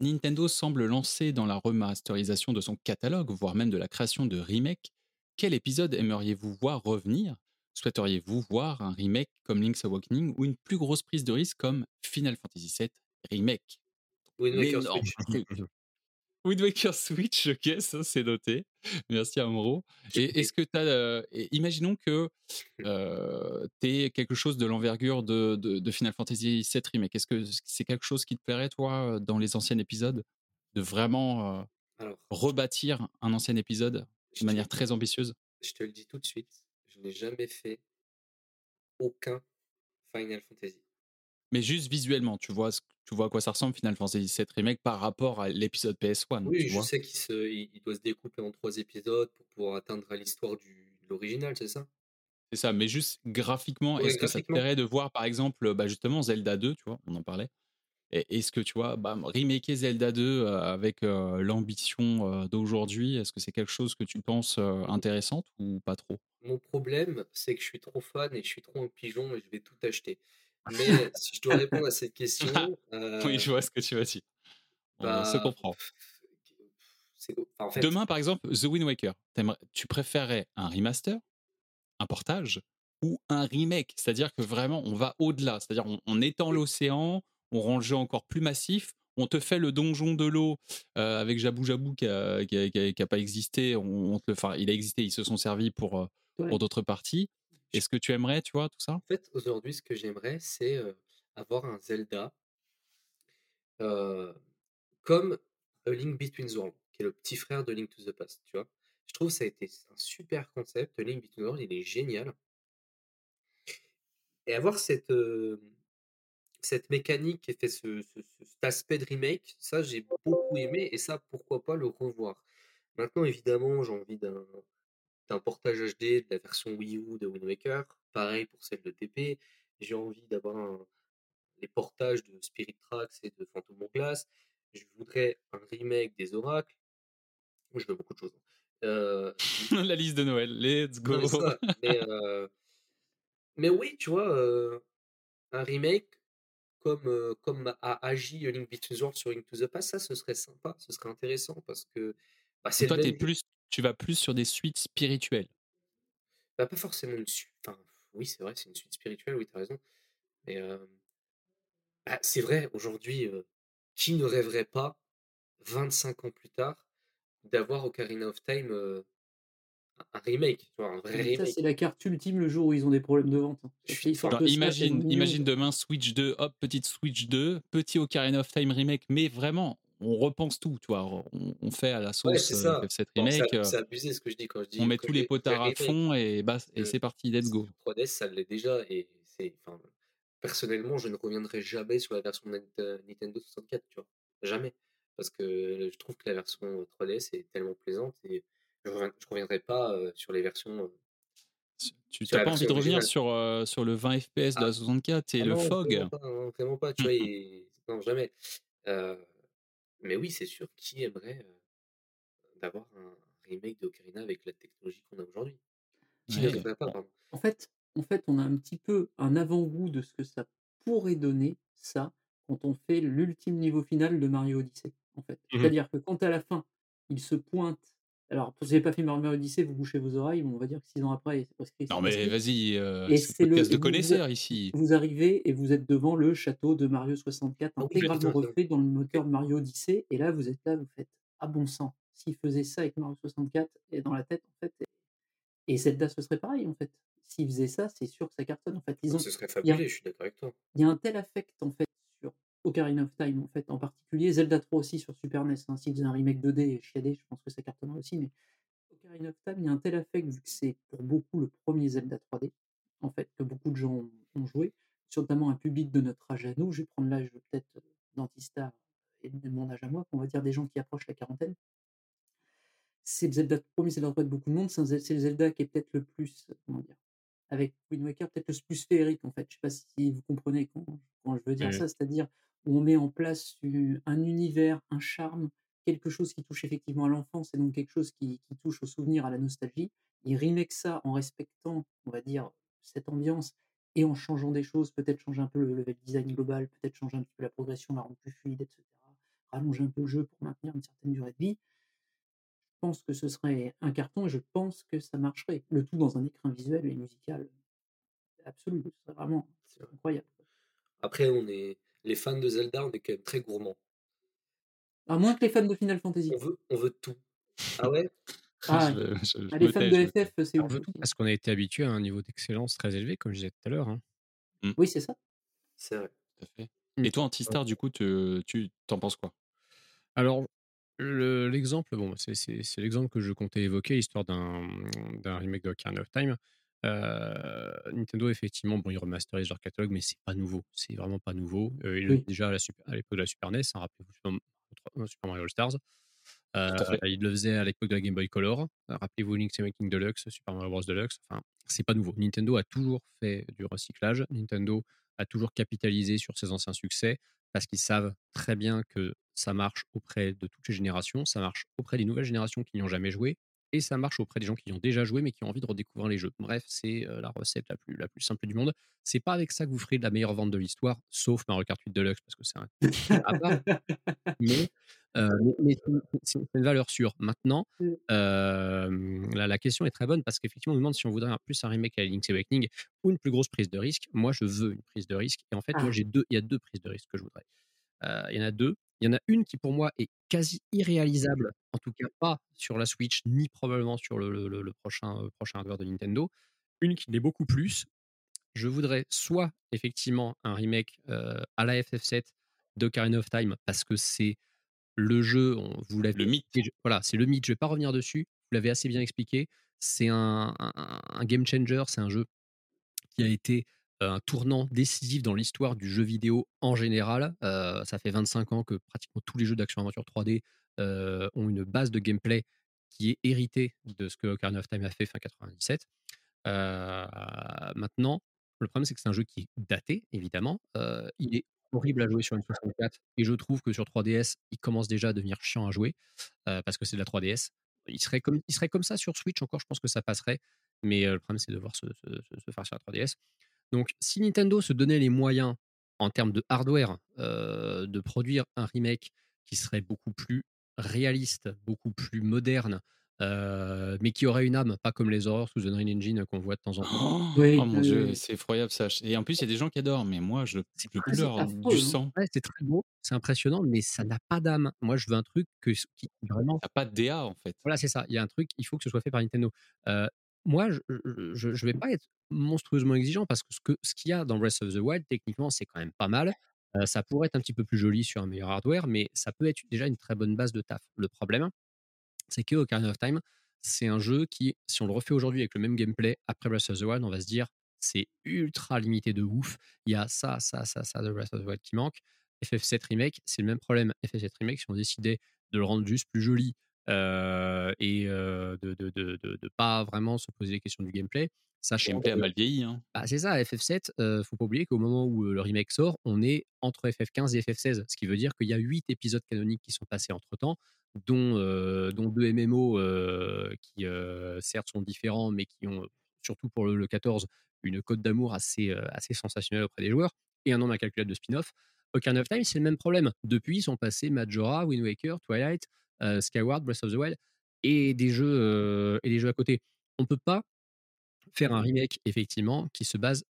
Nintendo semble lancer dans la remasterisation de son catalogue, voire même de la création de remakes. Quel épisode aimeriez-vous voir revenir? Souhaiteriez-vous voir un remake comme Link's Awakening ou une plus grosse prise de risque comme Final Fantasy VII Remake? Wind Switch. Wind Waker Switch, ok, ça c'est noté. Merci Amro. Et est-ce que tu as. imaginons que tu aies quelque chose de l'envergure de, de- de Final Fantasy VII Remake. Est-ce que c'est quelque chose qui te plairait, toi, dans les anciens épisodes De vraiment euh, Alors, rebâtir un ancien épisode de te, manière très ambitieuse? je te le dis tout de suite, je n'ai jamais fait aucun Final Fantasy. Mais juste visuellement, tu vois, tu vois à quoi ça ressemble Final Fantasy VII Remake par rapport à l'épisode PS1, Oui, tu je vois? sais qu'il se, il, doit se découper en trois épisodes pour pouvoir atteindre l'histoire du, de l'original, c'est ça? C'est ça, mais juste graphiquement, Ouais, est-ce que ça te plairait de voir, par exemple, bah, justement Zelda 2, tu vois, on en parlait. Et est-ce que tu vois, bah, remaker Zelda 2 euh, avec euh, l'ambition euh, d'aujourd'hui, est-ce que c'est quelque chose que tu penses euh, intéressante ou pas trop? Mon problème, c'est que je suis trop fan et je suis trop un pigeon et je vais tout acheter. Mais si je dois répondre à cette question, Oui, euh, je vois ce que tu veux dire. On se bah, comprend. en fait, Demain, par exemple, The Wind Waker, tu préférerais un remaster, un portage ou un remake? C'est-à-dire que vraiment, on va au-delà. C'est-à-dire, on, on étend l'océan, on rend le jeu encore plus massif, on te fait le donjon de l'eau euh, avec Jabou Jabou qui a, qui a- qui a- qui a pas existé. On, on te le, enfin, il a existé, ils se sont servis pour, euh, Ouais. pour d'autres parties. Est-ce que tu aimerais, tu vois, tout ça? En fait, aujourd'hui, ce que j'aimerais, c'est avoir un Zelda comme A Link Between Worlds, qui est le petit frère de Link to the Past, tu vois? Je trouve que ça a été un super concept. Link Between Worlds, il est génial. Et avoir cette, cette mécanique ce, ce- ce- cet aspect de remake, ça, j'ai beaucoup aimé. Et ça, pourquoi pas le revoir. Maintenant, évidemment, j'ai envie d'un d'un portage HD de la version Wii U de Wind Waker. Pareil pour celle de TP. J'ai envie d'avoir les portages de Spirit Tracks et de Phantom Hourglass. Je voudrais un remake des Oracles. Je veux beaucoup de choses. Euh, La liste de Noël, let's go non, mais, ça, mais, euh, mais oui, tu vois, euh, un remake comme, comme a agi Link Between Worlds sur Link to the Past, ça, ce serait sympa, ce serait intéressant parce que bah, toi, t'es même- plus, tu vas plus sur des suites spirituelles? bah, pas forcément une suite. Enfin, oui, c'est vrai, c'est une suite spirituelle, oui, t'as raison. Mais euh, bah, c'est vrai, aujourd'hui, euh, qui ne rêverait pas, 25 ans plus tard, d'avoir Ocarina of Time euh, un- remake, tu vois, un vrai Ça, remake? c'est la carte ultime le jour où ils ont des problèmes de vente. hein. Alors, ça, imagine, imagine demain Switch 2, hop, petite Switch 2, petit Ocarina of Time remake, mais vraiment, on repense tout, tu vois, on, on fait à la sauce Ouais, euh, cette remake, c'est euh, c'est abusé ce que je dis quand je dis. on met tous les potards à fond et, bah, et Euh, c'est parti, let's go. 3DS, ça l'est déjà. Et c'est, enfin, personnellement, je ne reviendrai jamais sur la version Nint- Nintendo 64, tu vois. Jamais. Parce que je trouve que la version 3DS est tellement plaisante et je ne reviendrai pas euh, sur les versions. euh, Tu n'as pas envie de revenir sur, euh, sur le 20 FPS de Ah. la 64 et Ah le non, fog? Vraiment pas, non, vraiment pas, tu vois. Mhm. et- Non, jamais. Euh, Mais oui, c'est sûr, qui aimerait euh, d'avoir un remake d'Ocarina avec la technologie qu'on a aujourd'hui? Qui ne Ouais. rêverait pas, Bon. pardon. En fait, en fait, on a un petit peu un avant-goût de ce que ça pourrait donner, ça, quand on fait l'ultime niveau final de Mario Odyssey. En fait. Mhm. C'est-à-dire que quand à la fin, il se pointe. Alors, si vous n'avez pas fait Mario Odyssey, vous bouchez vos oreilles, on va dire que six ans après, c'est prescrit. Non c'est mais vas-y, euh, Et c'est c'est le podcast de connaisseurs ici. Vous arrivez et vous êtes devant le château de Mario 64, Ah oui, intégralement refait dans le moteur de Mario Odyssey. Et là, vous êtes là, vous faites Ah bon sang, s'il faisait ça avec Mario 64 et dans la tête, en fait. Et, et Zelda, ce serait pareil, en fait. S'il faisait ça, c'est sûr que ça cartonne. En fait, ils ont, Ce serait il y a- fabuleux, je suis d'accord avec toi. il y a un tel affect en fait Ocarina of Time en fait en particulier. Zelda 3 aussi sur Super NES hein, s'ils faisaient un remake 2D et chiadé je pense que ça cartonnerait aussi mais Ocarina of Time il y a un tel affect vu que c'est pour beaucoup le premier Zelda 3D en fait que beaucoup de gens ont, ont joué notamment un public de notre âge à nous. Je vais prendre l'âge peut-être d'Antistar et de mon âge à moi on va dire des gens qui approchent la quarantaine. C'est le Zelda premier Zelda 3 de beaucoup de monde. C'est le Zelda qui est peut-être le plus comment dire avec Wind Waker peut-être le plus féerique en fait. Je sais pas si vous comprenez quand, quand je veux dire ça, c'est-à-dire où on met en place un univers, un charme, quelque chose qui touche effectivement à l'enfance et donc quelque chose qui, qui touche au souvenir, à la nostalgie. Il remake ça en respectant, on va dire, cette ambiance et en changeant des choses, peut-être changer un peu le level design global, peut-être changer un petit peu la progression, la rendre plus fluide, etc. Rallonger un peu le jeu pour maintenir une certaine durée de vie. Je pense que ce serait un carton et je pense que ça marcherait. Le tout dans un écrin visuel et musical absolu. Vraiment C'est vrai. incroyable. Après, on est les fans de Zelda, on est quand même très gourmands. À moins que les fans de Final Fantasy. On veut, on veut tout. Ah ouais? Ah, Je- je- je Ah, les fans tais, de. FF, c'est On ouf veut tout aussi. parce qu'on a été habitué à un niveau d'excellence très élevé, comme je disais tout à l'heure. hein. Oui, c'est ça. C'est vrai. Tout à fait. Mm. Et toi, Antistar, du coup, tu tu t'en penses quoi? Alors, le- l'exemple, bon, c'est l'exemple que je comptais évoquer, l'histoire d'un d'un remake de Ocarina of Time. Euh, Nintendo, effectivement, bon, ils remasterisent leur catalogue, mais c'est pas nouveau. C'est vraiment pas nouveau. Euh, ils le Oui. faisaient déjà à l'époque de la Super NES, hein, rappelez-vous Super, euh, Mario All Stars. Euh, fait. ils le faisaient à l'époque de la Game Boy Color. Rappelez-vous Link's Awakening Deluxe, Super Mario Bros. Deluxe. Enfin, c'est pas nouveau. Nintendo a toujours fait du recyclage. Nintendo a toujours capitalisé sur ses anciens succès parce qu'ils savent très bien que ça marche auprès de toutes les générations, ça marche auprès des nouvelles générations qui n'y ont jamais joué et ça marche auprès des gens qui y ont déjà joué mais qui ont envie de redécouvrir les jeux. Bref, c'est euh, la recette la plus, la plus simple du monde. C'est pas avec ça que vous ferez de la meilleure vente de l'histoire, sauf Mario Kart 8 Deluxe parce que c'est un à part. Mais, euh, mais- c'est- une valeur sûre. Maintenant, Mm. euh, la, la question est très bonne parce qu'effectivement, on nous demande si on voudrait un- plus un remake à Link's Awakening ou une plus grosse prise de risque. Moi, je veux une prise de risque. Et en fait, moi, Ah. j'ai deux, il y a deux prises de risque que je voudrais. Euh, il y en a deux. Il y en a une qui, pour moi, est quasi irréalisable, en tout cas pas sur la Switch, ni probablement sur le, le- le- le prochain, euh, prochain hardware de Nintendo. Une qui l'est beaucoup plus. Je voudrais soit effectivement un remake euh, à la FF7 d'Ocarina of Time, parce que c'est le jeu, on, vous l'avez Le mythe. voilà, c'est le mythe, je vais pas revenir dessus, vous l'avez assez bien expliqué, c'est un, un- un game changer, c'est un jeu qui a été un tournant décisif dans l'histoire du jeu vidéo en général. Euh, ça fait 25 ans que pratiquement tous les jeux d'action-aventure 3D euh, ont une base de gameplay qui est héritée de ce que Ocarina of Time a fait fin 97. Euh, maintenant, le problème, c'est que c'est un jeu qui est daté, évidemment. Il est horrible à jouer sur une 64 et je trouve que sur 3DS, il commence déjà à devenir chiant à jouer parce que c'est de la 3DS. Il serait, comme, il serait comme ça sur Switch encore, je pense que ça passerait. Mais le problème, c'est de voir se faire sur la 3DS. Donc, si Nintendo se donnait les moyens en termes de hardware euh, de produire un remake qui serait beaucoup plus réaliste, beaucoup plus moderne, euh, mais qui aurait une âme, pas comme les horreurs sous Unreal Engine qu'on voit de temps en temps. Oh, Oui, oh mon oui, dieu, oui. c'est effroyable ça. Et en plus, il y a des gens qui adorent, mais moi, je, C'est je pleure du hein. sang. Ouais, c'est très beau, c'est impressionnant, mais ça n'a pas d'âme. Moi, je veux un truc que, qui vraiment T'as pas de DA en fait. Voilà, c'est ça. Il y a un truc, il faut que ce soit fait par Nintendo. Euh, moi, je ne vais pas être monstrueusement exigeant parce que ce qu'il y a dans Breath of the Wild, techniquement, c'est quand même pas mal. Ça pourrait être un petit peu plus joli sur un meilleur hardware, mais ça peut être déjà une très bonne base de taf. Le problème, c'est que Ocarina of Time, c'est un jeu qui, si on le refait aujourd'hui avec le même gameplay après Breath of the Wild, on va se dire c'est ultra limité de ouf. Il y a ça, ça, ça, ça de Breath of the Wild qui manque. FF7 Remake, c'est le même problème. FF7 Remake, si on décidait de le rendre juste plus joli euh, et euh, de, de, de, de, de pas vraiment se poser les questions du gameplay, sachant gameplay a mal vieilli. Hein. bah, c'est ça, FF7, euh, faut pas oublier qu'au moment où euh, le remake sort, on est entre FF15 et FF16, ce qui veut dire qu'il y a 8 épisodes canoniques qui sont passés entre temps, dont, dont deux MMO qui certes sont différents, mais qui ont, surtout pour le, le 14, une cote d'amour assez, assez sensationnelle auprès des joueurs, et un nombre incalculable de spin-off. Ocarina of Time, c'est le même problème. Depuis, ils sont passés Majora, Wind Waker, Twilight, euh, Skyward, Breath of the Wild, et des jeux, euh, et des jeux à côté. On peut pas faire un remake, effectivement, qui se base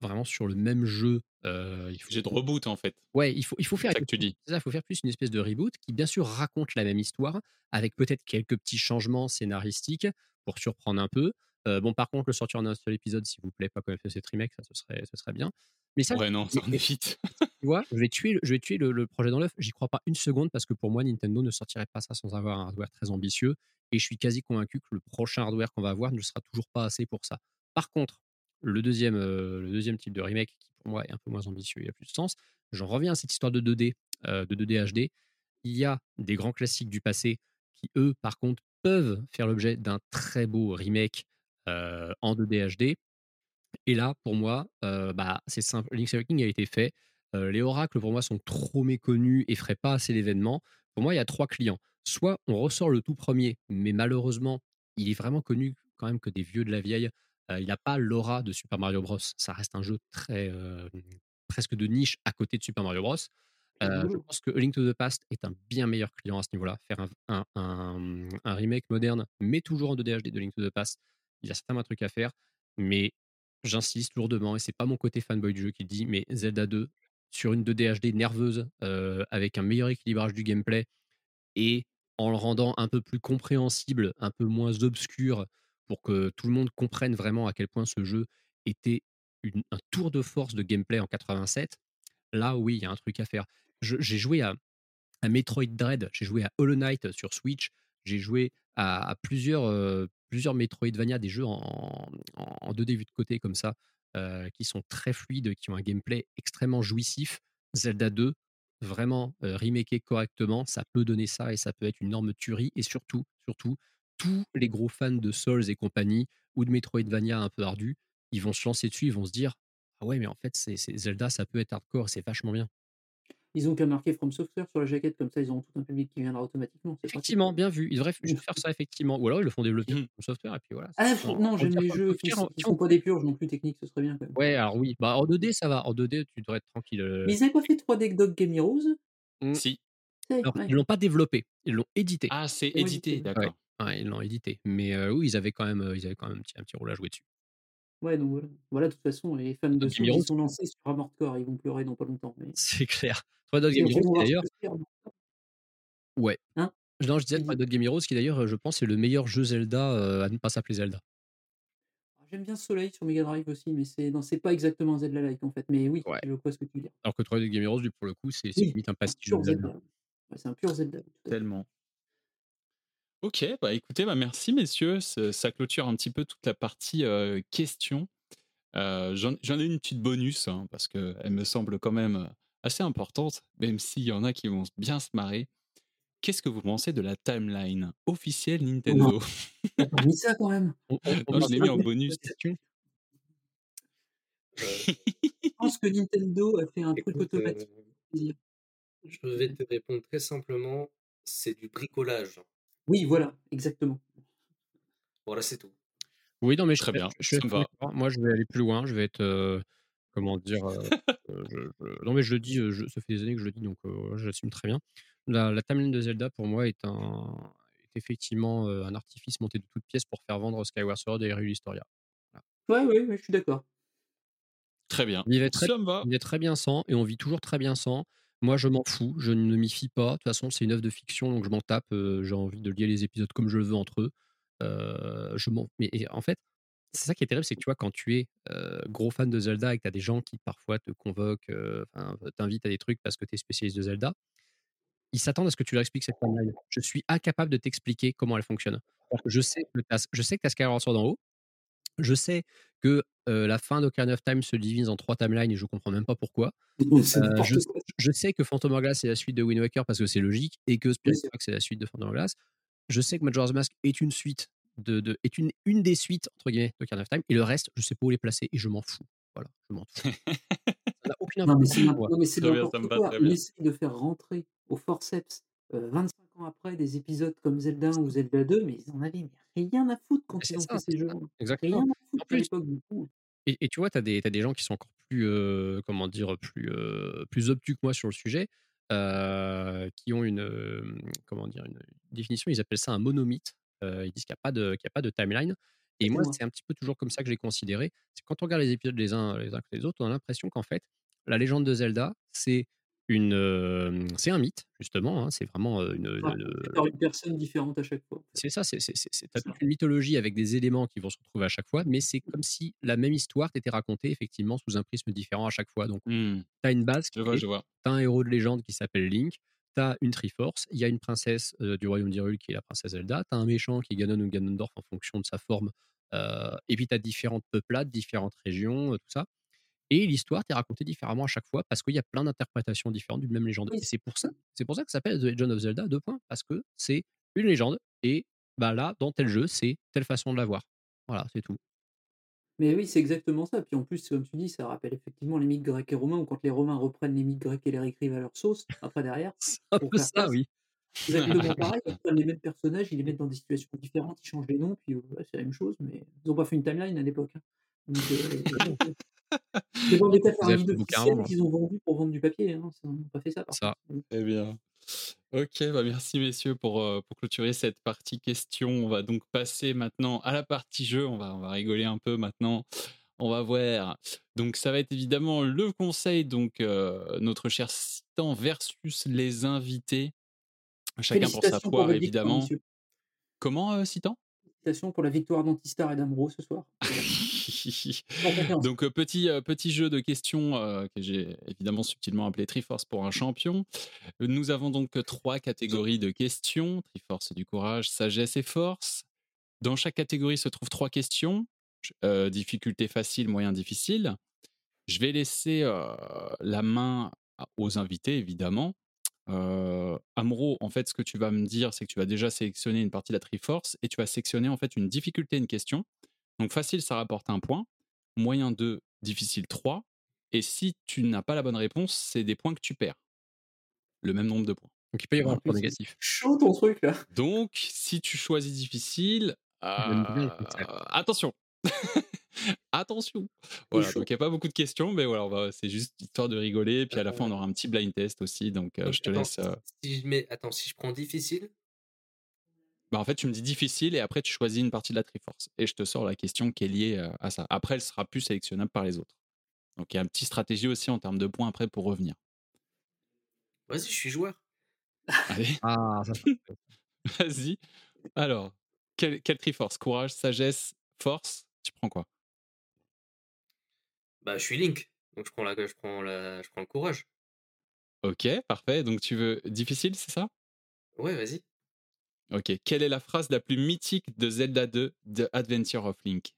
vraiment sur le même jeu. euh, il faut, J'ai de reboot en fait. ouais, il faut, il faut faire C'est ça que tu dis. ça, il faut faire plus une espèce de reboot qui, bien sûr, raconte la même histoire, avec peut-être quelques petits changements scénaristiques pour surprendre un peu. Euh, bon, par contre, le sortir en un seul épisode, s'il vous plaît, pas comme FF7 Remake, ça, ce serait, ce serait bien. Mais ça, Ouais, non, ça en évite. tu vois, je vais tuer, le- je vais tuer le, le projet dans l'œuf. J'y crois pas une seconde parce que pour moi, Nintendo ne sortirait pas ça sans avoir un hardware très ambitieux. Et je suis quasi convaincu que le prochain hardware qu'on va avoir ne sera toujours pas assez pour ça. Par contre, le deuxième, euh, le deuxième type de remake, qui pour moi est un peu moins ambitieux et a plus de sens, j'en reviens à cette histoire de 2D, euh, de 2D HD. Il y a des grands classiques du passé qui, eux, par contre, peuvent faire l'objet d'un très beau remake en 2D HD. Et là, pour moi, euh, bah, c'est simple. Link's Awakening a été fait. Euh, les oracles, pour moi, sont trop méconnus et feraient pas assez l'événement. Pour moi, il y a trois clients. Soit on ressort le tout premier, mais malheureusement, il est vraiment connu quand même que des vieux de la vieille. Euh, il n'a pas l'aura de Super Mario Bros. Ça reste un jeu très euh, presque de niche à côté de Super Mario Bros. Euh, je pense que A Link to the Past est un bien meilleur client à ce niveau-là. Faire un, un- un- un remake moderne, mais toujours en 2D HD de Link to the Past, il y a certainement un truc à faire. Mais j'insiste lourdement, et c'est pas mon côté fanboy du jeu qui dit, mais Zelda 2 sur une 2D HD nerveuse, euh, avec un meilleur équilibrage du gameplay et en le rendant un peu plus compréhensible, un peu moins obscur, pour que tout le monde comprenne vraiment à quel point ce jeu était un tour de force de gameplay en 87. Là, oui, il y a un truc à faire. J'ai joué à, Metroid Dread, j'ai joué à Hollow Knight sur Switch, j'ai joué à, à plusieurs, euh, plusieurs Metroidvania, des jeux en, en, en 2D vu de côté comme ça, euh, qui sont très fluides, qui ont un gameplay extrêmement jouissif. Zelda 2, vraiment euh, correctement, ça peut donner ça et ça peut être une énorme tuerie. Et surtout, surtout, tous les gros fans de Souls et compagnie ou de Metroidvania un peu ardus, ils vont se lancer dessus, ils vont se dire Ah ouais, mais en fait, c'est Zelda, ça peut être hardcore, c'est vachement bien. Ils ont qu'à marquer From Software sur la jaquette, comme ça ils auront tout un public qui viendra automatiquement. Pratique. Effectivement, bien vu. Ils devraient juste faire ça, effectivement. Ou alors ils le font développer Mmh. comme software et puis voilà. Ah, tout. non, On j'aime les jeux qui, tire- sont pas des purges non plus techniques, ce serait bien quand même. Ouais, alors oui. Bah, en 2D, ça va. En 2D, tu devrais être tranquille. euh. Mais ils avaient pas fait 3D Dog Game Heroes? Mmh. Si. Alors, ouais. ils l'ont pas développé, ils l'ont édité. Ah, c'est édité, d'accord. Ouais, ils l'ont édité. Mais euh, oui, ils avaient quand même, euh, ils avaient quand même un petit, un petit rôle à jouer dessus. Ouais, donc voilà. Voilà, de toute façon, les fans de Heroes. sont lancés sur Armored Core, ils vont pleurer dans pas longtemps. Mais... C'est clair. Ils Game Heroes, d'ailleurs, ouais. Hein? Non, je disais. Trois Dog Game Heroes, qui d'ailleurs, je pense, est le meilleur jeu Zelda euh, à ne pas s'appeler Zelda. Ah, J'aime bien Soleil sur Mega Drive aussi, mais c'est non, c'est pas exactement Zelda-like en fait. Mais oui, Ouais. je vois ce que tu veux dire. Alors que Trois Dog Game Heroes, lui, pour le coup, c'est c'est Oui, limite un C'est un pastiche Zelda. Zelda. Ouais, c'est un pur Zelda. Tellement. Ok, bah écoutez, bah merci messieurs, ça, clôture un petit peu toute la partie euh, questions. Euh, J'en ai une petite bonus, hein, parce qu'elle me semble quand même euh, assez importante, même s'il y en a qui vont bien se marrer. Qu'est-ce que vous pensez de la timeline officielle Nintendo? T'as pas mis ça quand même. On, on- on Non, je l'ai mis en bonus. Euh, Je pense que Nintendo a fait un truc écoute, automatique. euh, je vais te répondre très simplement, c'est du bricolage. Oui, voilà, exactement. Voilà, c'est tout. Oui, non, mais je, Très suis- bien, je va. d'accord. Moi, je vais aller plus loin. Je vais être, euh, comment dire, euh, euh, je- je- non, mais je le dis, je- ça fait des années que je le dis, donc euh, j'assume très bien. La, la timeline de Zelda, pour moi, est, un, est effectivement euh, un artifice monté de toutes pièces pour faire vendre Skyward Sword et Hyrule Historia. Ouais, ouais, ouais, je suis d'accord. Très bien. On vivait très, Ça me va. on vivait très bien sans, et on vit toujours très bien sans. Moi, je m'en fous, je ne m'y fie pas. De toute façon, c'est une œuvre de fiction, donc je m'en tape. euh, J'ai envie de lier les épisodes comme je le veux entre eux. Euh, je m'en... Mais et en fait, c'est ça qui est terrible, c'est que tu vois, quand tu es euh, gros fan de Zelda et que tu as des gens qui parfois te convoquent, t'invitent à des trucs parce que tu es spécialiste de Zelda, ils s'attendent à ce que tu leur expliques cette timeline. Je suis incapable de t'expliquer comment elle fonctionne. Je sais que tu as, Skyward Sword en haut, je sais que euh, la fin d'Ocarina of Time se divise en trois timelines et je comprends même pas pourquoi. Euh, je, sais que Phantom Hourglass c'est la suite de Wind Waker parce que c'est logique et que Spirit Oui, c'est- la suite de Phantom Hourglass. Je sais que Majora's Mask est une suite de, de- est une, une des suites entre guillemets de Ocarina of Time et le reste je sais pas où les placer et je m'en fous. Voilà, je m'en fous. Ça n'a aucune Non, mais c'est importance non, mais c'est n'importe quoi. de faire rentrer au forceps euh, 25 ans après des épisodes comme Zelda 1 ou Zelda 2, mais ils en avaient rien à foutre quand ils ont fait ces jeux. Exactement. Rien à En foutre à plus, l'époque du coup. Et, et tu vois, tu as, des gens qui sont encore plus, euh, comment dire, plus, euh, plus obtus que moi sur le sujet, euh, qui ont une, euh, comment dire, une définition, ils appellent ça un monomythe. Euh, ils disent qu'il n'y a, pas de- qu'il y a pas de timeline. Et moi, c'est un petit peu toujours comme ça que j'ai considéré. C'est quand on regarde les épisodes les uns les uns que les autres, on a l'impression qu'en fait, la légende de Zelda, c'est une, euh, c'est un mythe, justement. hein, c'est vraiment une, une- Raconté par une personne différente à chaque fois. en fait. c'est ça, c'est c'est- c'est- c'est- t'as Ça. toute une mythologie avec des éléments qui vont se retrouver à chaque fois, mais c'est comme si la même histoire t'était racontée effectivement sous un prisme différent à chaque fois. Donc, Hmm, tu as une base qui je vois, est, je vois. t'as un héros de légende qui s'appelle Link, tu as une Triforce, il y a une princesse euh, du royaume d'Hyrule qui est la princesse Zelda, tu as un méchant qui est Ganon ou Ganondorf en fonction de sa forme, euh, et puis tu as différentes peuplades, différentes régions, tout ça. Et l'histoire t'est racontée différemment à chaque fois parce qu'il y a plein d'interprétations différentes d'une même légende. Oui, Et c'est pour ça, c'est pour ça que ça s'appelle The Legend of Zelda, deux points, parce que c'est une légende, et bah là, dans tel jeu, c'est telle façon de la voir. Voilà, c'est tout. Mais oui, c'est exactement ça. Puis en plus, comme tu dis, ça rappelle effectivement les mythes grecs et romains, où quand les Romains reprennent les mythes grecs et les réécrivent à leur sauce, après derrière, C'est un peu ça, place, oui. c'est exactement pareil. Ils prennent les mêmes personnages, ils les mettent dans des situations différentes, ils changent les noms, puis ouais, c'est la même chose, mais ils n'ont pas fait une timeline à l'époque. hein. Donc, euh, ils ont qu'à faire un hein. qu'ils ont vendu pour vendre du papier. Hein. Ça, Ils n'ont pas fait ça, par Ça. Très bien. Ok, bah merci messieurs pour, euh, pour clôturer cette partie question. On va donc passer maintenant à la partie jeu. On va, on va rigoler un peu maintenant. On va voir. Donc ça va être évidemment le conseil, donc euh, notre cher Citan versus les invités. Chacun pour sa pour poire, victoire, évidemment. Comment, euh, Citan? Félicitations pour la victoire d'Antistar et d'Amro ce soir. Donc euh, petit, euh, petit jeu de questions euh, que j'ai évidemment subtilement appelé Triforce pour un champion. Nous avons donc trois catégories de questions. Triforce du courage, sagesse et force. Dans chaque catégorie se trouvent trois questions. Euh, difficulté facile, moyen, difficile. Je vais laisser euh, la main aux invités, évidemment. Euh, Amro, en fait, ce que tu vas me dire, c'est que tu vas déjà sélectionner une partie de la Triforce et tu vas sélectionner en fait une difficulté, une question. Donc facile, ça rapporte un point. Moyen 2, difficile 3. Et si tu n'as pas la bonne réponse, c'est des points que tu perds. le même nombre de points. Donc il peut y avoir un point négatif. chaud ton truc là. Donc, si tu choisis difficile, euh, attention. attention. Voilà, donc il n'y a pas beaucoup de questions, mais voilà, va- c'est juste histoire de rigoler. Puis à la fin, on Euh, aura un petit blind test aussi. Donc, euh, donc, je te attends, laisse. euh, si je mets, attends, si je prends difficile, bah, en fait, tu me dis difficile et après, tu choisis une partie de la Triforce. Et je te sors la question qui est liée euh, à ça. Après, elle sera plus sélectionnable par les autres. Donc, il y a une petite stratégie aussi en termes de points après pour revenir. vas-y, je suis joueur. Allez, Ah, ça- vas-y. Alors, quelle, quelle Triforce? Courage, sagesse, force Tu prends quoi? Bah, je suis Link, donc je prends la, je prends la, je prends le courage. Ok, parfait. Donc, tu veux difficile, c'est ça? Ouais, vas-y. Ok. Quelle est la phrase la plus mythique de Zelda 2 The Adventure of Link?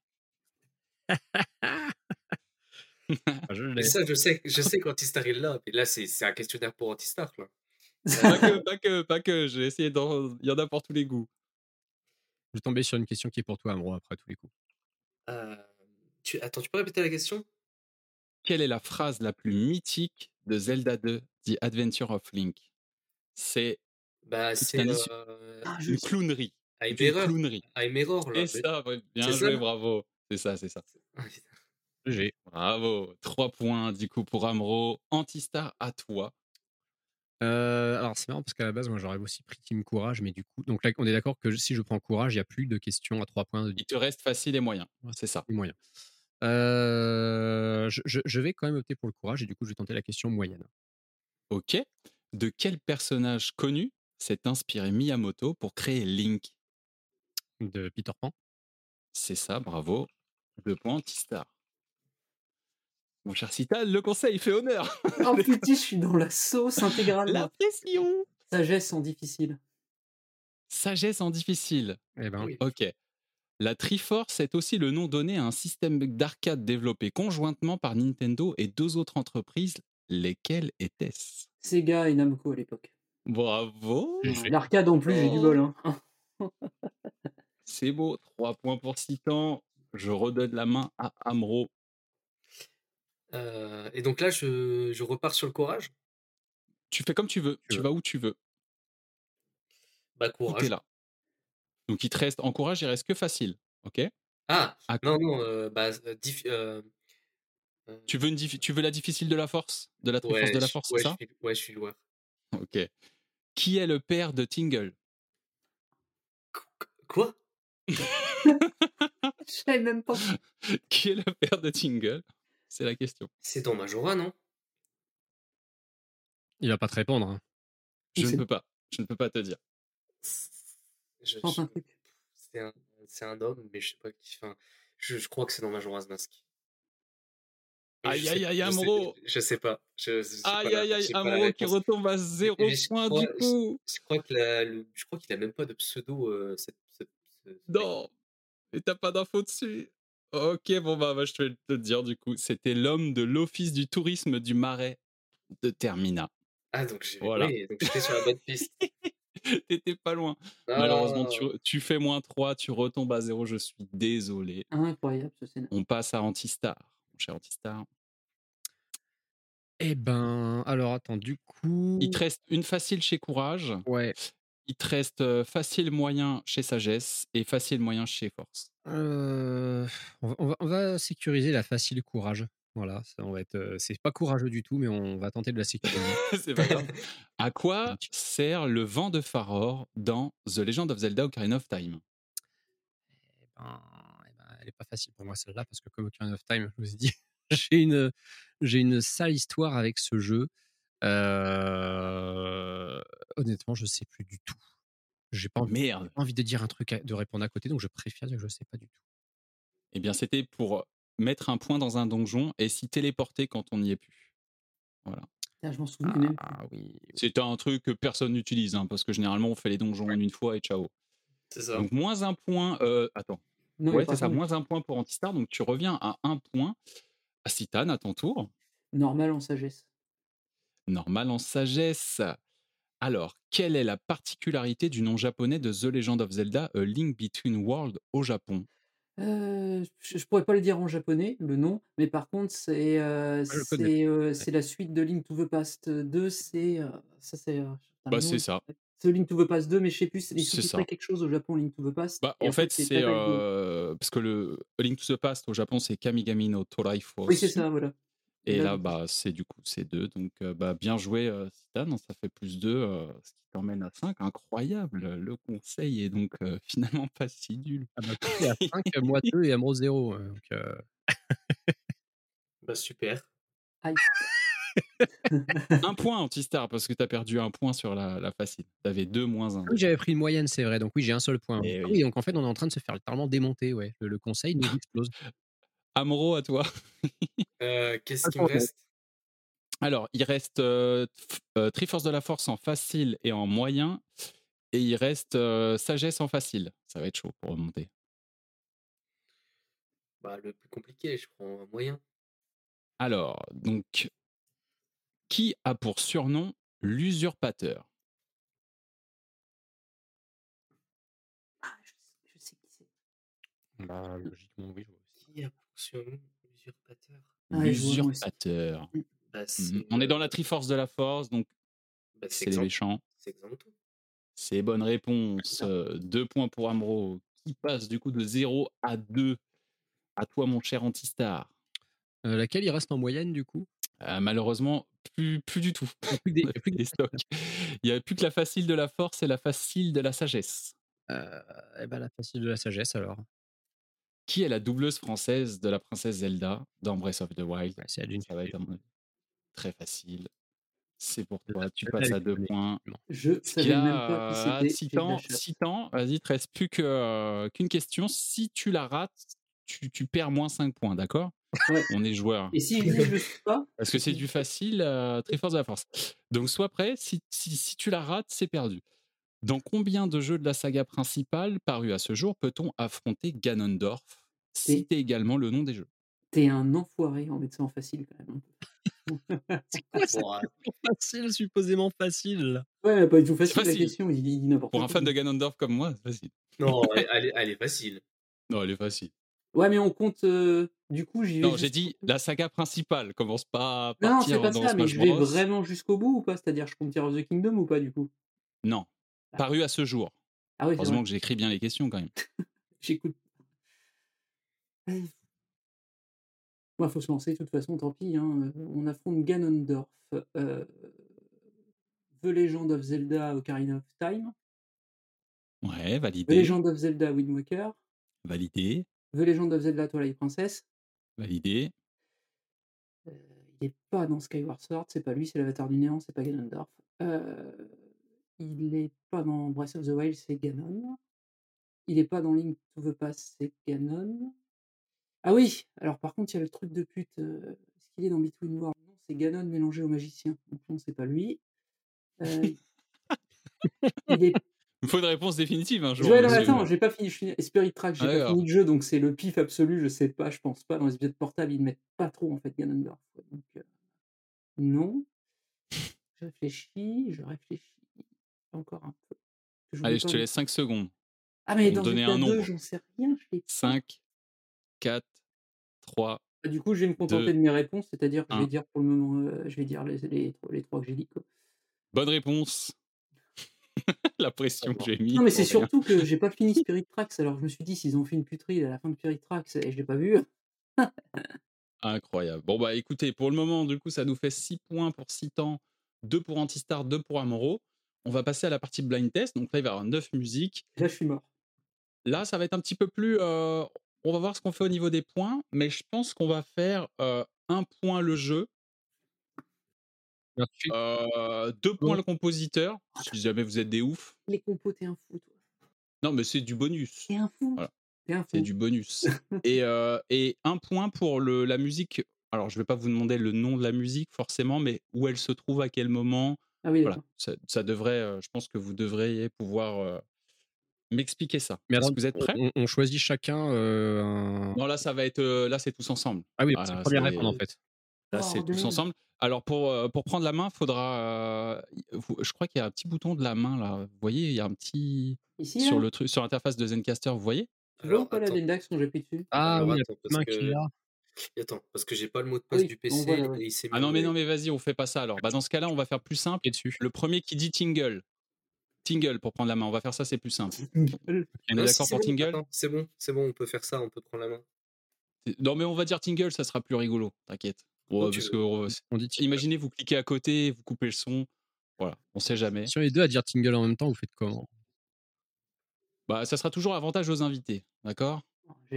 Je Mais l'ai. ça, je sais, je sais qu'Antistar est là. Mais là, c'est c'est un questionnaire pour Antistar, là. Pas que, pas que, pas que. J'ai essayé d'en. Il y en a pour tous les goûts. Je vais tomber sur une question qui est pour toi, Amro, après tous les coups. Euh, tu, attends, tu peux répéter la question? Quelle est la phrase la plus mythique de Zelda 2 The Adventure of Link? C'est Bah, c'est euh, Ah, je une clownerie. I'm une Error. clownerie. I'm Error, là. Et ça, ouais, bien ça, joué, bravo. C'est ça, c'est ça. Ah. Bravo. Trois points du coup pour Amro. Antistar à toi. Euh, alors c'est marrant parce qu'à la base, moi j'aurais aussi pris Team Courage, mais du coup, donc là on est d'accord que si je prends Courage, il n'y a plus de questions à trois points de Il te reste facile et moyen. C'est ça. moyen. Euh, je, je- je vais quand même opter pour le Courage et du coup je vais tenter la question moyenne. Ok. De quel personnage connu s'est inspiré Miyamoto pour créer Link De Peter Pan. C'est ça, bravo. Deux points, Antistar. Mon cher Cital, le conseil fait honneur. Oh putain, je suis dans la sauce intégrale. La pression. Sagesse en difficile. Sagesse en difficile. Eh ben, Oui. Ok. La Triforce est aussi le nom donné à un système d'arcade développé conjointement par Nintendo et deux autres entreprises. Lesquelles étaient-ce? Sega et Namco à l'époque. Bravo. Fait. L'arcade en plus, j'ai du Oh. bol. Hein. C'est beau. Trois points pour Citan. Je redonne la main à Amro. Euh, et donc là, je, je repars sur le courage. Tu fais comme tu veux. Tu Tu veux. vas où tu veux. Bah, courage. là. Donc il te reste en courage, il reste que facile. Ok? Ah, À- non, non, euh, bah, euh, diff- tu veux, une diffi- tu veux la difficile de la force? De la ouais, de la je- force, ouais, c'est ça? je suis, ouais, je suis joueur. Ok. Qui est le père de Tingle? Qu- Quoi? Je savais même pas. Qui est le père de Tingle? C'est la question. C'est dans Majora, non? Il va pas te répondre. hein. Je ne peux pas. Je ne peux pas te dire. Je-. C'est un, c'est un homme, mais je sais pas qui. Enfin, je, je crois que c'est dans Majora's Mask. Aïe, je aïe, aïe, je sais- Amro. Je sais pas. Je, pas Aïe, aïe, aïe, Amro qui retombe à zéro je point crois- du coup. Je crois je qu'il a même pas de pseudo. euh, cette- cette- Non. Et t'as pas d'infos dessus. Ok, bon bah, bah, je vais te le dire du coup. C'était l'homme de l'office du tourisme du Marais de Termina. Ah donc j'ai. Voilà. oui, donc j'étais sur la bonne piste. T'étais pas loin. Ah, Malheureusement, tu, tu fais moins 3, tu retombes à 0, je suis désolé. Incroyable ce scénario. On passe à Antistar, mon cher Antistar. Eh ben, alors attends, du coup. Il te reste une facile chez Courage, Ouais. il te reste facile moyen chez Sagesse et facile moyen chez Force. Euh, on, va, on sécuriser la facile courage. Voilà, ça, on va être. C'est pas courageux du tout, mais on va tenter de la sécuriser. C'est pas grave. À quoi sert le vent de Faror dans The Legend of Zelda Ocarina of Time? Eh ben, elle est pas facile pour moi celle-là parce que comme Ocarina of Time, je vous ai dit, j'ai une, j'ai une sale histoire avec ce jeu. Euh, honnêtement, je sais plus du tout. J'ai pas envie, Merde envie de dire un truc, à- de répondre à côté, donc je préfère dire que je sais pas du tout. Eh bien, c'était pour mettre un point dans un donjon et s'y téléporter quand on n'y est plus. Putain, je m'en souviens même. plus. Ah oui. C'est un truc que personne n'utilise, hein, parce que généralement, on fait les donjons en une fois et ciao. C'est ça. Donc, moins un point. euh, attends. Non, ouais, c'est ça, moins un point pour Antistar. Donc, tu reviens à un point. À Citane, à ton tour. Normal en sagesse. Normal en sagesse. Alors, quelle est la particularité du nom japonais de The Legend of Zelda A Link Between Worlds au Japon? Heu, je je pourrais pas le dire en japonais, le nom, mais par contre c'est, heu, Ouais. c'est la suite de Link to the Past 2, c'est, heu, ça c'est, Bah, c'est est ça. C'est Link to the Past 2, mais je sais plus, c'est ils ça. quelque chose au Japon, Link to the Past Bah, en en fait fait, c'est heu, parce que le A Link to the Past au Japon, c'est Kamigami no Torai Oui, c'est ça, voilà et là bah, c'est du coup, c'est 2 donc heu, bah, bien joué, Citan, hein, ça fait +2, heu, ce qui t'emmène à 5. Incroyable! Le conseil est donc finalement pas si nul. Ah bah, Coquet à 5, moi 2 et Ambroise 0, heu, donc heu Bah, super. Aïe. 1 point Antistar parce que tu as perdu 1 point sur la la facile. Tu avais 2 moins 1 Ah oui, j'avais pris une moyenne, c'est vrai, donc oui, j'ai 1 seul point. Eh Ah oui. oui, donc en fait, on est en train de se faire littéralement démonter, ouais. Le le conseil nous explose. Amro, à toi. Heu, qu'est-ce qui me Attends, ouais. reste? Alors, il reste, heu, f heu, Triforce de la Force en facile et en moyen et il reste, Sagesse en facile. Ça va être chaud pour remonter. Bah, le plus compliqué, je prends un moyen. Alors, donc qui a pour surnom l'usurpateur? Ah, je sais je sais qui c'est. Bah, logiquement, oui, je vois aussi. Qui a pour surnom l'usurpateur? Aussi. L'usurpateur. Mmh. Bah, Mmh On est dans heu, la Triforce de la Force, donc bah, c'est les méchants. c'est. C'est bonne réponse, Ah. heu, 2 points pour Amro qui passe du coup de 0 à 2. À toi, mon cher Antistar. Heu, laquelle il reste en moyenne, du coup? Heu, malheureusement, plus plus du tout. A plus que des a a plus que stocks. Il y a plus que la facile de la Force et la facile de la Sagesse. Heu et bah, la facile de la sagesse alors. Qui est la doubleuse française de la princesse Zelda dans Breath of the Wild? Ouais, c'est Ça va être à avis très facile. C'est pour toi, tu passes à était 2 donnée, points. Je savais même pas qui a, c'était, si j'ai de la temps chatte. si temps, vas-y, il te reste plus que, qu'une question. Si tu la rates, tu tu perds moins 5 points, d'accord? Ouais On est joueurs. et si je le suis pas? Parce que c'est du facile, heu, Triforce de la Force. Donc sois prêt, si si si tu la rates, c'est perdu. Dans combien de jeux de la saga principale parus à ce jour peut-on affronter Ganondorf? Citez également le nom des jeux? tu es un enfoiré en mettant facile quand même, hein. C'est quoi facile, supposément facile? Ouais, pas du tout C'est facile la facile. question, il dit n'importe Pour un fan de Ganondorf comme moi, c'est facile. Non, elle elle est elle est facile. Non, elle est facile. Ouais, mais on compte, du coup, j'y vais Non, j'ai dit la saga principale. Commence pas à Non, non, c'est partir pas dans ça, mais je vais Bros. vraiment jusqu'au bout ou pas? C'est-à-dire je compte Tears of the Kingdom ou pas du coup? Non, Ah. paru à ce jour. Ah oui, Heureusement que j'écris bien les questions quand même. J'écoute. Mmh. Bah, faut se lancer de toute façon, tant pis, hein, on affronte Ganondorf, The Legend of Zelda: Ocarina of Time. Ouais, The validé, Legend of Zelda: Wind Waker. validé, The Legend of Zelda: Twilight Princess. validé. Heu, il est pas dans Skyward Sword, c'est pas lui, c'est l'avatar du néant, c'est pas Ganondorf. Heu, il est pas dans Breath of the Wild, c'est Ganon. Il est pas dans Link to the Past, c'est Ganon. Ah oui! Alors par contre, il y a le truc de pute, heu, est-ce qu'il est dans Between Worlds? Non, c'est Ganon mélangé au magicien, donc non, c'est pas lui. Il est Il me faut une réponse définitive un jour, ouais, non, attends, j'ai pas fini, je Spirit Tracks, j'ai Ah pas fini le jeu, donc c'est le pif absolu, je sais pas, je pense pas. Dans les jeux portables, ils mettent pas trop en fait Ganondorf, donc heu, non. Je réfléchis, je réfléchis. Encore un peu. Je Allez, je te laisse 5 secondes ah mais dans donner un 2, nombre. j'en sais rien, je l'ai pas. 5, 4, 3, Bah, du coup, je vais me contenter 2, de mes réponses, c'est-à-dire que je vais 1. dire pour le moment, heu, je vais dire les les les 3 que j'ai dit, quoi. Bonne réponse. La pression que j'ai mise Non, mais c'est surtout que j'ai pas fini Spirit Tracks, alors je me suis dit: «S'ils ont fait une puterie à la fin de Spirit Tracks et je l'ai pas vu». Incroyable. Bon bah écoutez, pour le moment, du coup, ça nous fait 6 points pour Citan, 2 pour Antistar, 2 pour Amoro. On va passer à la partie blind test. Donc là, il va y avoir 9 musiques. Là, je suis mort. Là, ça va être un petit peu plus. euh, on va voir ce qu'on fait au niveau des points, mais je pense qu'on va faire euh, un point le jeu, Euh, deux points Bon. le compositeur, si jamais vous êtes des oufs. Les compos, tu es un fou, toi. Non, mais c'est du bonus. Tu es un fou. Voilà. C'est du bonus. et, euh, et un point pour le, la musique. Alors, je ne vais pas vous demander le nom de la musique forcément, mais où elle se trouve, à quel moment. Ah oui, Voilà, ça, ça devrait. euh, je pense que vous devriez pouvoir euh, m'expliquer ça. Mais Est-ce alors, que vous êtes prêts? on, on choisit chacun euh, un. Non, là, ça va être. euh, là, c'est tous ensemble. Ah oui, Ah, c'est premier c'est- répondre en fait. Là, c'est tous ensemble. Alors, pour, euh, pour prendre la main, faudra. euh, je crois qu'il y a un petit bouton de la main là. Vous voyez, il y a un petit. Ici, Sur là le truc, sur l'interface de Zencaster, vous voyez? Tu vois ou Alors, pas la l'index quand j'appuie dessus Ah Alors, oui, attends, parce main que- qu'il a. Attends, parce que j'ai pas le mot de passe Oui, du PC voit là, ouais. et il s'est mis Ah non, mais non, mais vas-y, on fait pas ça alors. Bah, dans ce cas-là, on va faire plus simple. Et dessus. Le premier qui dit Tingle. Tingle pour prendre la main. On va faire ça, c'est plus simple. On est si, d'accord pour bon, Tingle? C'est bon, c'est bon, on peut faire ça, on peut prendre la main. Non, mais on va dire Tingle, ça sera plus rigolo. T'inquiète. Ouais, parce que, euh, On dit imaginez, vous cliquez à côté, vous coupez le son. Voilà, on sait jamais. Sur les deux à dire Tingle en même temps, vous faites comment? Bah, ça sera toujours avantage aux invités. D'accord?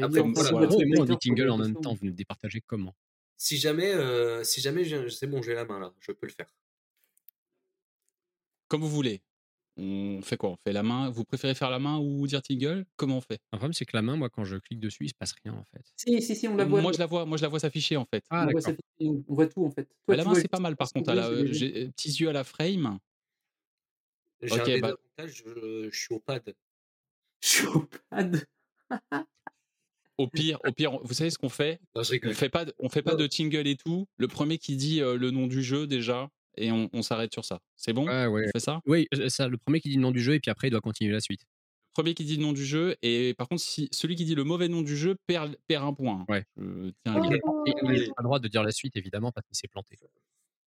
Après, on voilà, on dit Tingle en même temps, vous me départagez comment? Si jamais, euh, si jamais, c'est bon, j'ai la main là, je peux le faire. Comme vous voulez. On fait quoi? On fait la main? Vous préférez faire la main ou dire Tingle? Comment on fait? Le problème, c'est que la main, moi, quand je clique dessus, il se passe rien en fait. Si, si, si, on la voit. Moi, je la vois, moi, je la vois s'afficher en fait. Ah, on, voit on voit tout en fait. Toi, Bah, la main, c'est pas mal par contre. à la- léger. J'ai euh, petits yeux à la frame. J'ai un bah- je, je suis au pad. Je suis au pad. Au pire, au pire, vous savez ce qu'on fait? Non, On fait pas, de- on fait pas de tingle et tout. Le premier qui dit euh, le nom du jeu déjà, et on, on s'arrête sur ça. C'est bon? Ouais, ouais. On fait ça? Oui, ça, le premier qui dit le nom du jeu et puis après il doit continuer la suite. Le premier qui dit le nom du jeu, et par contre, si celui qui dit le mauvais nom du jeu perd, perd un point. Ouais. Tiens à le Il n'a pas le droit de dire la suite évidemment parce qu'il s'est planté.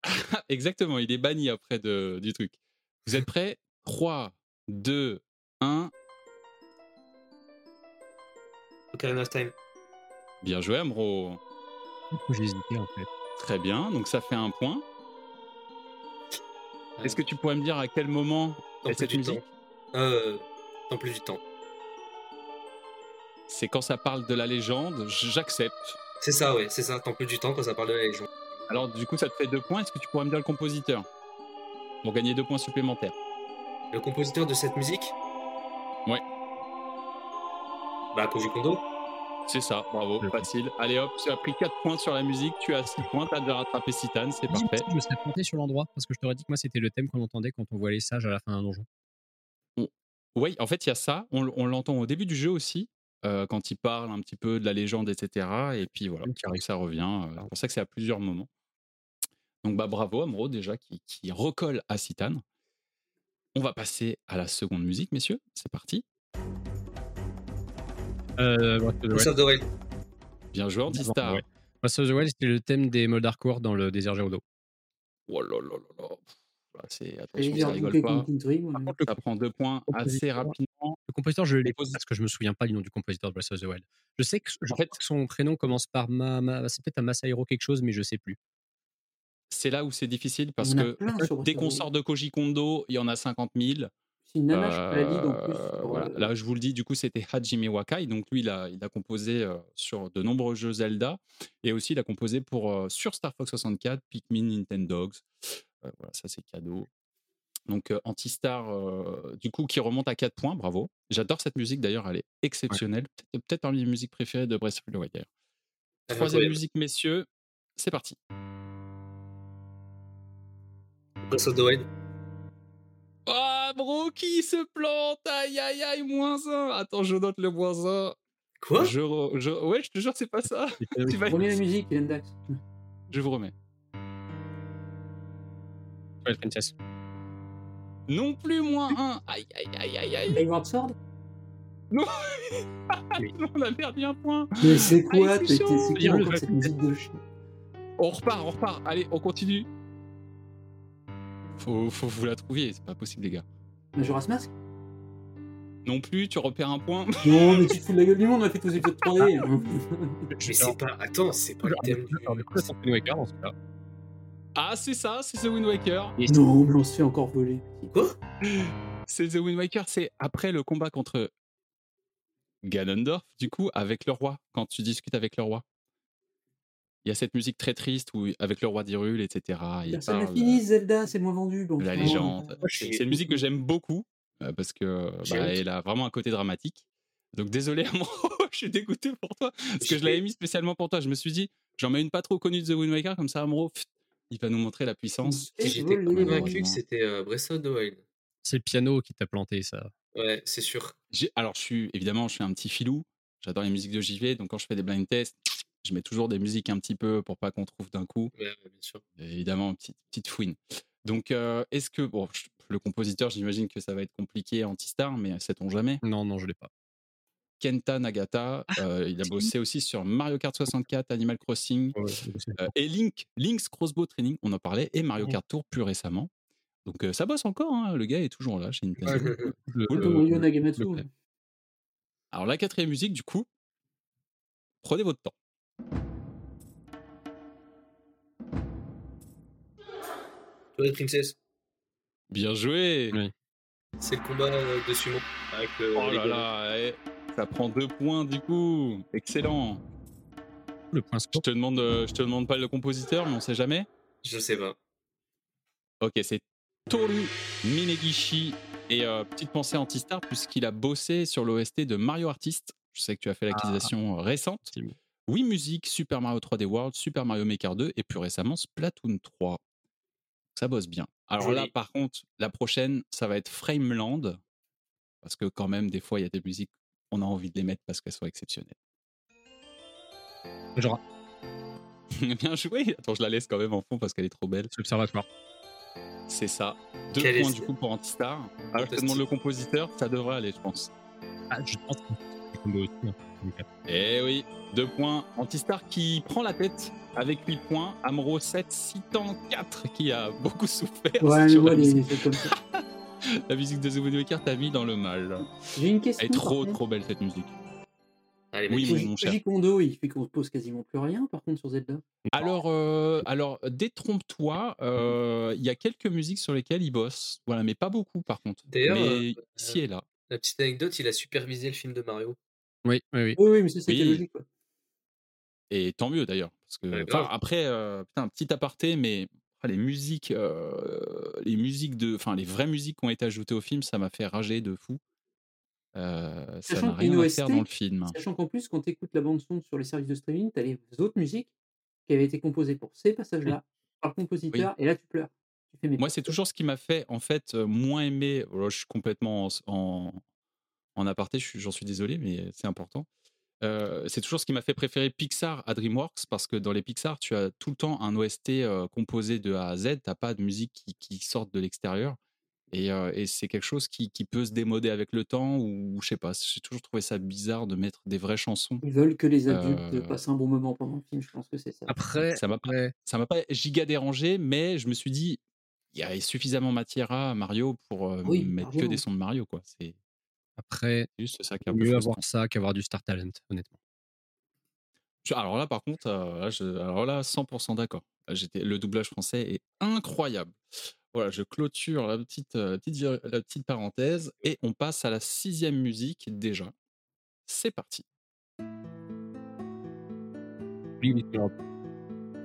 Ah, Exactement, il est banni après de, du truc. Vous êtes prêts? 3, 2, 1. Ocarina of Time. Bien joué, Amro. En fait. Très bien, donc ça fait un point. Est-ce que tu pourrais me dire à quel moment Dans est cette musique. Euh, dans plus du temps. C'est quand ça parle de la légende, j'accepte. C'est ça, ouais, c'est ça, tant plus du temps quand ça parle de la Légion. Alors du coup, ça te fait deux points. Est-ce que tu pourrais me dire le compositeur pour gagner deux points supplémentaires? Le compositeur de cette musique? Ouais. Bah, Koji Kondo. C'est ça, bravo, facile. Allez hop, tu as pris 4 points sur la musique, tu as 6 points, tu as déjà rattrapé Citane, c'est parfait. Je me serais planté sur l'endroit parce que je t'aurais dit que moi c'était le thème qu'on entendait quand on voit les sages à la fin d'un donjon. Oui, en fait, il y a ça, on, on l'entend au début du jeu aussi, euh, quand il parle un petit peu de la légende, etc. Et puis voilà, arrive. ça revient. euh, C'est pour ça que c'est à plusieurs moments. Donc bah bravo Amro déjà qui, qui recolle à Citane. On va passer à la seconde musique, messieurs. C'est parti. Euh, Breath of the Wild. of the Wild. Bien joué, Antistar. Ouais. Breath of the Wild, c'était le thème des Moldarkor dans le désert Gerudo. Oh là là là là. Là, c'est attention, ça rigole pas. Par contre, Ça prend deux points assez rapidement. le compositeur, je l'ai Composi- parce que je me souviens pas du nom du compositeur de Breath of the Wild. Je sais que, je En fait- crois que son prénom commence par ma, ma- c'est peut-être un Masahiro quelque chose, mais je sais plus. C'est là où c'est difficile parce que dès qu'on sort de Koji Kondo, il y en a 50 000. C'est une nana, je en plus. Sur, voilà. euh, Là, je vous le dis, du coup, c'était Hajime Wakai. Donc, lui, il a, il a composé euh, sur de nombreux jeux Zelda. Et aussi, il a composé pour, euh, sur Star Fox 64, Pikmin, Nintendogs. Euh, voilà, ça, c'est cadeau. Donc, euh, Antistar, euh, du coup, qui remonte à 4 points. Bravo. J'adore cette musique, d'ailleurs. Elle est exceptionnelle. Peut-être peut-être parmi mes musiques préférées de Breath of the Wild. Troisième musique, messieurs. C'est parti. Breath of the Wild. Ah, bro, qui se plante? Aïe, aïe, aïe, moins 1. Attends, je note le moins 1. Quoi? Je, re- je- Ouais, je te jure, c'est pas ça. Tu vas- Remets la musique, Hélène Dax. Je vous remets. Twilight Princess. Non plus moins 1. Aïe, aïe, aïe, aïe, aïe. Skyward Sword? Non, on a perdu un point. Mais c'est quoi? Ah, c'est quoi cette musique de chien? On repart, on repart. Allez, on continue. Faut, faut que vous la trouviez, c'est pas possible, les gars. Majora's Mask Non plus, tu repères un point. Non, mais tu te fous de la gueule du monde, on a fait tous les épisodes 3D. hein. Mais c'est pas. Attends, c'est pas le thème du. Alors, du coup, c'est Wind Waker dans ce cas. Ah, c'est ça, c'est The Wind Waker. non, mais on se fait encore voler. Quoi? C'est The Wind Waker, c'est après le combat contre Ganondorf, du coup, avec le roi, quand tu discutes avec le roi. Il y a cette musique très triste où, avec le roi d'Hyrule, etc. Il n'a parle fini, Zelda, c'est le moins vendu. de la légende. euh, C'est une musique que j'aime beaucoup euh, parce que bah, elle a vraiment un côté dramatique. Donc désolé, Amro, je suis dégoûté pour toi parce que je l'avais mis spécialement pour toi. Je me suis dit, j'en mets une pas trop connue de The Wind Waker, comme ça, Amro, pff, il va nous montrer la puissance. Et J'étais convaincu que c'était euh, Breath of the Wild. C'est le piano qui t'a planté ça. Ouais, c'est sûr. J'ai- Alors, je suis évidemment, je suis un petit filou. J'adore les musiques de JV. Donc, quand je fais des blind tests, je mets toujours des musiques un petit peu pour pas qu'on trouve d'un coup. Ouais, ouais, bien sûr. Et évidemment, petite, petite fouine. Donc, euh, est-ce que, bon, le compositeur, j'imagine que ça va être compliqué, anti-star, mais sait-on jamais? Non, non, je l'ai pas. Kenta Nagata. Euh, il a bossé aussi sur Mario Kart 64, Animal Crossing Ouais, euh, et Link, Link's Crossbow Training, on en parlait, et Mario. Kart Tour plus récemment. Donc euh, ça bosse encore, hein, le gars est toujours là chez Nintendo. Ouais, le- le- le- Alors la quatrième musique, du coup, prenez votre temps. Twilight Princess, Bien joué Oui. c'est le combat euh, de sumo avec le. Oh là là, eh, ça prend deux points du coup. Excellent. le point Je te demande, euh, je te demande pas le compositeur, mais on sait jamais. Je sais pas. Ok, c'est Toru Minegishi. Et euh, petite pensée anti-star, puisqu'il a bossé sur l'OST de Mario Artist. Je sais que tu as fait l'acquisition euh, récente. Oui Music, Super Mario 3D World, Super Mario Maker 2 et plus récemment Splatoon 3. Ça bosse bien. Alors là, par contre, la prochaine, ça va être Frameland. Parce que quand même, des fois, il y a des musiques, on a envie de les mettre parce qu'elles sont exceptionnelles. Genre, bien joué Attends, je la laisse quand même en fond parce qu'elle est trop belle. c'est l'observatoire. C'est ça. Deux Quel points est- du coup pour Antistar. Alors je te Fantastique. demande le compositeur, ça devrait aller, je pense. Ah, je pense que combo aussi. hein. Euh, Eh oui, deux points. Antistar qui prend la tête avec 8 points. Amro 7, Citan 4 qui a beaucoup souffert Ouais, la, les, musique, c'est comme ça. la musique de The Wind Waker t'a mis dans le mal. J'ai une Elle question. est trop trop belle cette musique. Allez, Oui, magnifique. mon- cher. Kondo, il fait qu'on pose quasiment plus rien, par contre, sur Zelda. Alors, euh, alors détrompe-toi, euh, il y a quelques musiques sur lesquelles il bosse. Voilà, mais pas beaucoup par contre. D'ailleurs, mais euh, ici et là. La petite anecdote, il a supervisé le film de Mario. Oui, oui, oui. Oui, oui, mais ça, c'était Oui. logique. Quoi. Et tant mieux d'ailleurs. Parce que, Ouais, après, euh, putain, petit aparté, mais ah, les musiques, euh, les musiques de, enfin, les vraies musiques qui ont été ajoutées au film, ça m'a fait rager de fou. Euh, ça Sachant n'a rien à OST, faire dans le film. Sachant qu'en plus, quand tu écoutes la bande-son sur les services de streaming, tu as les autres musiques qui avaient été composées pour ces passages-là, par le compositeur, et là, tu pleures. Tu fais, mais Moi, c'est toujours ce qui m'a fait, en fait, euh, moins aimer. voilà, je suis complètement en, en, en aparté, j'en suis désolé, mais c'est important. Euh, c'est toujours ce qui m'a fait préférer Pixar à DreamWorks parce que dans les Pixar, tu as tout le temps un OST euh, composé de A à Z. T'as pas de musique qui, qui sorte de l'extérieur. Et, euh, et c'est quelque chose qui, qui peut se démoder avec le temps ou je sais pas. J'ai toujours trouvé ça bizarre de mettre des vraies chansons. Ils veulent que les adultes Euh, passent un bon moment pendant le film, je pense que c'est ça. Après, Ça m'a pas, ouais, giga dérangé, mais je me suis dit, il y a suffisamment matière à Mario pour euh, Oui, mettre que des sons de Mario, quoi. C'est après, juste ça qui est un vaut peu mieux avoir ça qu'avoir du Star Talent, honnêtement. Alors là, par contre, euh, là, je- alors là, 100% d'accord. J'étais, le doublage français est incroyable. Voilà, je clôture la petite, euh, la petite, la petite parenthèse et on passe à la sixième musique déjà. C'est parti.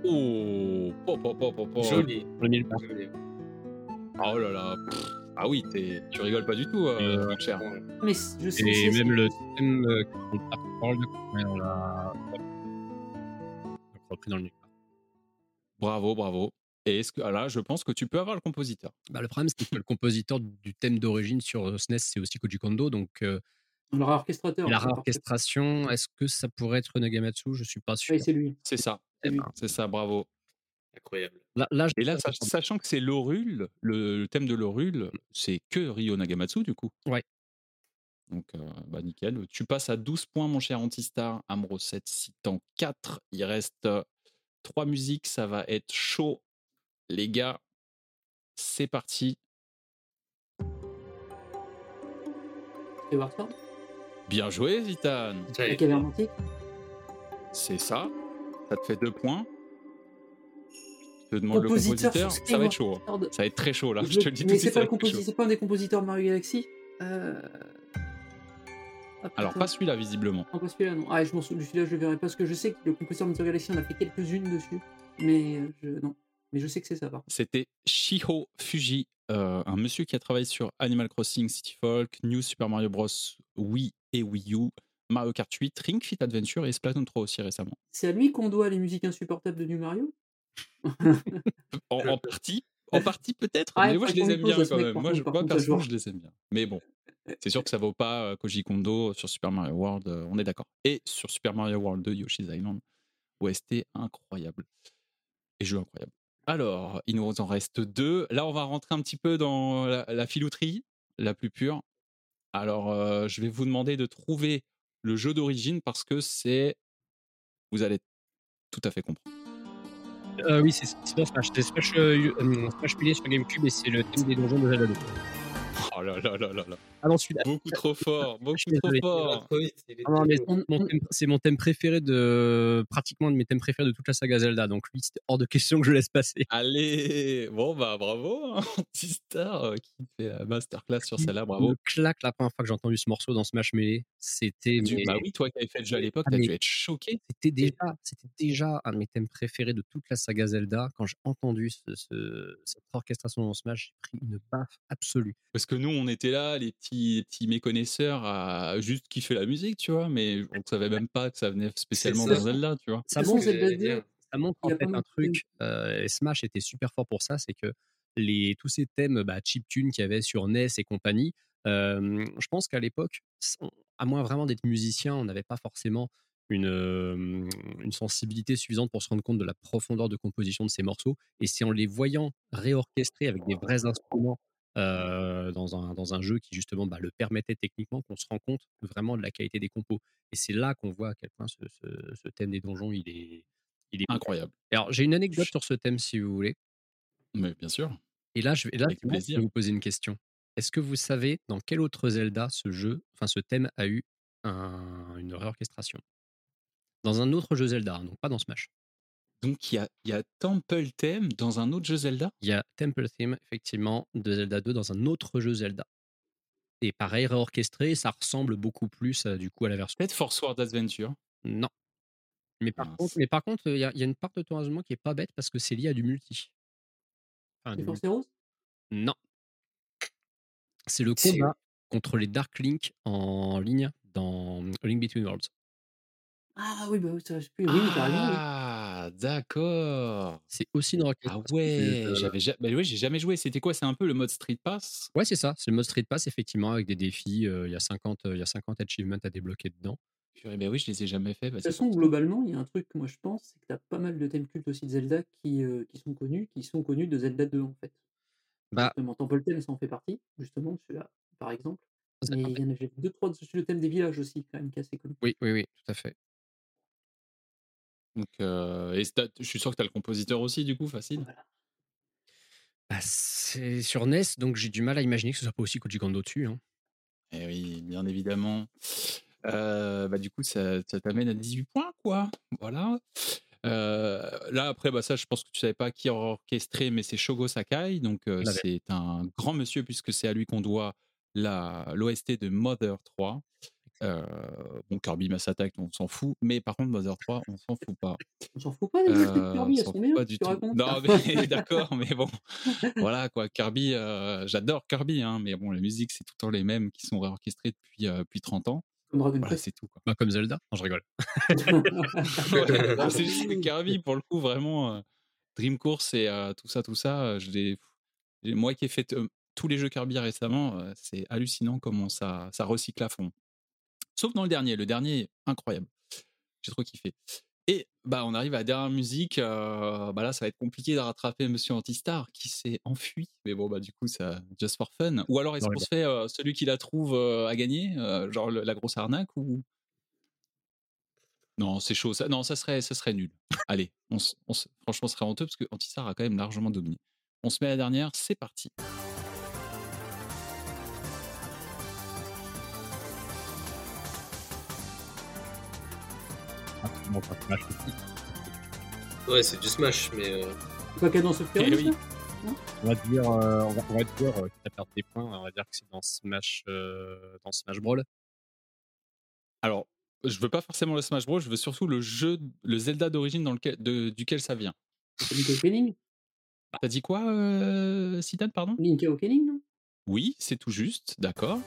Oh, le mille par- Joli. Oh là là. pff. Ah oui, t'es- tu rigoles pas du tout, euh, Euh, mon cher. Mais c- je sais, Et même le thème qu'on a parlé de- on l'a repris dans le. Bravo, bravo. Et est-ce que ah là, je pense que tu peux avoir le compositeur. Bah, le problème, c'est que le compositeur du thème d'origine sur euh, SNES, c'est aussi Koji Kondo. Donc, euh, leur orchestrateur. la réorchestration, est-ce que ça pourrait être Nagamatsu Je suis pas sûr. Oui, c'est lui. C'est ça. C'est ça, bravo. Incroyable. Là, là, je- Et là, sach- sachant que c'est l'Orul, le, le thème de l'Orul, c'est que Ryo Nagamatsu, du coup. Ouais. Donc, euh, bah, nickel. Tu passes à 12 points, mon cher Antistar. Amro 7, Citan 4. Il reste 3 musiques. Ça va être chaud. Les gars, c'est parti. C'est Bien joué, Zitan. C'est ça. Ça te fait 2 points. Te demande le Compositeur Ça va être chaud. hein. Skyward Ça va être très chaud, là. Je Je te le- dis tout Mais de c'est pas, le pas un des compositeurs de Mario Galaxy? Euh... ah, Alors, pas celui-là, visiblement. Non, pas celui-là, non. Ah, je m'en souviens, celui-là, je le verrai parce que je sais que le compositeur de Mario Galaxy en a fait quelques-unes dessus. Mais euh, je... non. Mais je sais que c'est ça. C'était Shiho Fuji, euh, un monsieur qui a travaillé sur Animal Crossing, City Folk, New Super Mario Bros. Wii et Wii U, Mario Kart 8, Ring Fit Adventure et Splatoon 3 aussi récemment. C'est à lui qu'on doit les musiques insupportables de New Mario? En, en partie, en partie peut-être, Ah, mais moi je les aime bien quand même. Moi, je, par moi contre, à perso, jour. je les aime bien. Mais bon, c'est sûr que ça vaut pas euh, Koji Kondo sur Super Mario World, euh, on est d'accord. Et sur Super Mario World 2, Yoshi's Island, OST incroyable. Et jeu incroyable. Alors, il nous en reste deux. Là, on va rentrer un petit peu dans la, la filouterie, la plus pure. Alors, euh, je vais vous demander de trouver le jeu d'origine parce que c'est. Vous allez tout à fait comprendre. Euh, oui, c'est dans Smash. C'est Smash, euh, euh, Smash sur GameCube et c'est le thème des donjons de Zelda 2. Oh là là là là là. Ah non, celui-là. Beaucoup trop fort, beaucoup suis trop fort. Ah non, mais trop- c'est mon thème- c'est mon thème préféré de. pratiquement de mes thèmes préférés de toute la saga Zelda. Donc lui, c'était hors de question que je laisse passer. Allez, bon bah bravo, hein, Antistar euh, qui fait la masterclass sur celle-là, bravo. me claque la première fois que j'ai entendu ce morceau dans Smash Melee. C'était. Mais- Bah oui, toi qui avais fait le jeu à l'époque, Ah, t'as mais- dû être choqué. C'était déjà, c'était déjà un de mes thèmes préférés de toute la saga Zelda. Quand j'ai entendu ce- ce- cette orchestration dans Smash, j'ai pris une baffe absolue. Parce que nous, on était là, les petits, les petits méconnaisseurs, à juste kiffer la musique, tu vois, mais on ne savait même pas que ça venait spécialement dans Zelda, tu vois. Ça montre, que Zelda j'allais 2, dire. ça montre en fait un truc. euh, et Smash était super fort pour ça, c'est que les, tous ces thèmes bah, chiptune qu'il y avait sur NES et compagnie, euh, je pense qu'à l'époque, à moins vraiment d'être musicien, on n'avait pas forcément une, euh, une sensibilité suffisante pour se rendre compte de la profondeur de composition de ces morceaux. Et c'est en les voyant réorchestrés avec des vrais instruments euh, dans, un, dans un jeu qui justement bah, le permettait techniquement qu'on se rend compte vraiment de la qualité des compos. Et c'est là qu'on voit à quel point ce, ce- ce thème des donjons, il est, il est Incroyable. alors, j'ai une anecdote sur ce thème si vous voulez. Mais bien sûr. Et là, je vais, là, plaisir. vais vous poser une question. Est-ce que vous savez dans quel autre Zelda ce jeu, enfin ce thème a eu un- une réorchestration? Dans un autre jeu Zelda, hein, donc pas dans Smash. Donc il y a, il y a Temple Theme dans un autre jeu Zelda? Il y a Temple Theme, effectivement, de Zelda 2 dans un autre jeu Zelda. Et pareil, réorchestré, ça ressemble beaucoup plus euh, du coup à la version. Peut-être Force Word Adventure. Non. Mais par contre, mais par contre, il y, a il y a une part de ton raisonnement qui est pas bête parce que c'est lié à du multi. Enfin, du Force multi. Heroes? Non. C'est le combat contre les Dark Link en ligne dans Link Between Worlds. Ah oui, bah oui, ça, je sais plus. Oui. Ah, d'accord. C'est aussi une Ah orchestration. ouais, j'avais ja- bah ouais, j'ai jamais joué. C'était quoi? C'est un peu le mode Street Pass? Ouais, c'est ça. C'est le mode Street Pass, effectivement, avec des défis. euh, Il y, a 50, euh, il y a 50 achievements à débloquer dedans. Purée, bah oui, je les ai jamais fait. Bah, De toute façon, globalement, il y a un truc que moi je pense, c'est que tu as pas mal de thèmes cultes aussi de Zelda qui, euh, qui sont connus, qui sont connus de Zelda 2 en fait. Bah, Justement, Temple Theme, ça en fait partie, justement, celui-là, par exemple. Mais il y en avait deux, trois, le thème des villages aussi, quand même, qui est assez connu. oui, oui, oui, tout à fait. Donc, euh, et je suis sûr que tu as le compositeur aussi, du coup, facile? Bah, c'est sur NES, donc j'ai du mal à imaginer que ce soit pas aussi Koji Kondo dessus. hein. Eh oui, bien évidemment. Euh, bah, du coup, ça, ça t'amène à 18 points, quoi. Voilà. Euh, là, après, bah, ça, je pense que tu savais pas qui a orchestré, mais c'est Shogo Sakai. Donc, euh, c'est un grand monsieur, puisque c'est à lui qu'on doit l'OST de Mother 3. Euh, bon, Kirby Mass Attack, on s'en fout. Mais par contre, Mother 3, on s'en fout pas. On s'en fout pas des musiques de Euh, Kirby, on elles s'en sont fout bien. pas du tout. racontes Non, mais d'accord, mais bon, voilà quoi. Kirby, euh, j'adore Kirby, hein, mais bon, les musiques, c'est tout le temps les mêmes qui sont réorchestrées depuis, euh, depuis 30 ans. Voilà, c'est tout. Quoi. Bah, comme Zelda. Non, je rigole. Ouais, c'est juste que Kirby, pour le coup, vraiment, euh, Dream Course et euh, tout ça, tout ça, euh, je moi qui ai fait euh, tous les jeux Kirby récemment, euh, c'est hallucinant comment ça, ça recycle à fond. Sauf dans le dernier. Le dernier, incroyable. J'ai trop kiffé. Et bah, on arrive à la dernière musique. euh, bah là, ça va être compliqué de rattraper Monsieur Antistar qui s'est enfui. Mais bon, bah du coup, ça just for fun. Ou alors, est-ce qu'on se fait euh, celui qui la trouve euh, à gagner, genre le- la grosse arnaque ou? Non, c'est chaud. Ça, non, ça serait, ça serait nul. Allez, on on franchement, ce serait honteux parce que Antistar a quand même largement dominé. On se met à la dernière. C'est parti. Absolument pas Smash aussi. Ouais, c'est du Smash, mais euh, pas Cadence of Fury, Eh oui. ça On va dire, euh, on va, on va dire, euh, quitte à perdre des points, on va dire que c'est dans Smash, euh, dans Smash Brawl. Alors, je veux pas forcément le Smash Bros. Je veux surtout le jeu, le Zelda d'origine dans lequel, de- duquel ça vient. C'est Link Awakening T'as dit quoi, euh, pardon? Link Awakening, non? Oui, c'est tout juste, d'accord.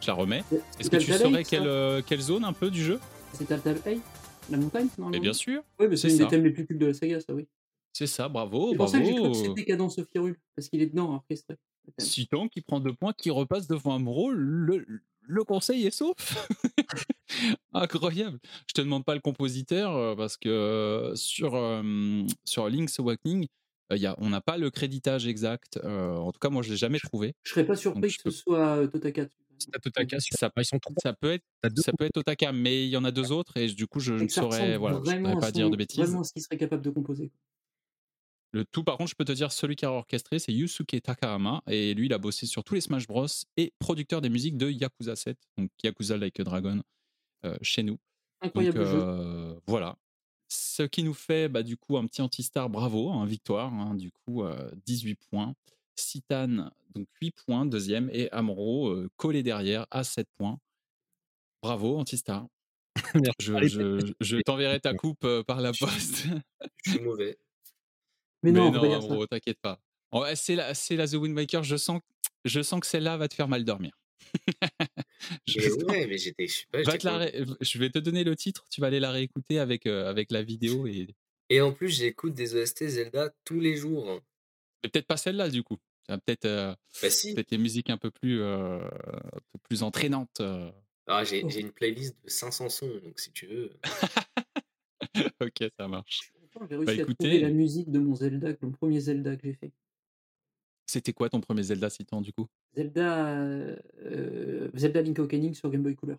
Je la remets. C'est- Est-ce que tu saurais quelle, euh, quelle zone un peu du jeu? C'est Telltale La montagne, Mais normalement bien sûr, Oui, mais c'est une des thèmes les plus cultes de la saga, ça, oui. c'est ça, bravo, C'est pour ça que j'ai cru que c'était Cadence Hyrule, parce qu'il est dedans, orchestré. le thème. Citan qui prend deux points, qui repasse devant un rôle, le, le conseil est sauf. Incroyable. Je te demande pas le compositeur euh, parce que euh, sur, euh, sur Link's Awakening, euh, y a, on n'a pas le créditage exact. Euh, en tout cas, moi, je l'ai jamais trouvé. Je serais pas surpris que peux- ce soit Totaka. Ça, ils sont trois. ça peut être ça peut être Otaka, mais il y en a deux autres et du coup je ne saurais voilà, je pas dire de bêtises. Vraiment ce qu'il serait capable de composer. Le tout, par contre, je peux te dire, celui qui a orchestré, c'est Yusuke Takahama. Et lui, il a bossé sur tous les Smash Bros. et producteur des musiques de Yakuza 7, donc Yakuza Like a Dragon, euh, chez nous. Donc Incroyable jeu. euh, voilà. Ce qui nous fait, bah, du coup, un petit anti-star, bravo, hein, victoire. hein, du coup, euh, 18 points. Citan, donc 8 points, deuxième. Et Amro, euh, collé derrière, à 7 points. Bravo, anti-star. Je, je, je t'enverrai ta coupe euh, par la poste. Je suis mauvais. Mais non, Mais. Amro, t'inquiète pas. Oh, c'est la, c'est la The Wind Waker. Je sens, je sens que celle-là va te faire mal dormir. Mais ouais, mais j'étais, ré- je vais te donner le titre. Tu vas aller la réécouter avec, euh, avec la vidéo et, Et en plus, j'écoute des OST Zelda tous les jours. Peut-être pas celle-là du coup. Peut-être euh, Bah si. les musiques un peu plus, euh, un peu plus entraînantes. euh. Ah, j'ai Oh. j'ai une playlist de 500 sons, donc si tu veux. ok, ça marche. J'ai réussi à écoutez- trouver la musique de mon Zelda, le premier Zelda que j'ai fait. C'était quoi ton premier Zelda citant du coup? Zelda, euh, Zelda Link Awakening sur Game Boy Color.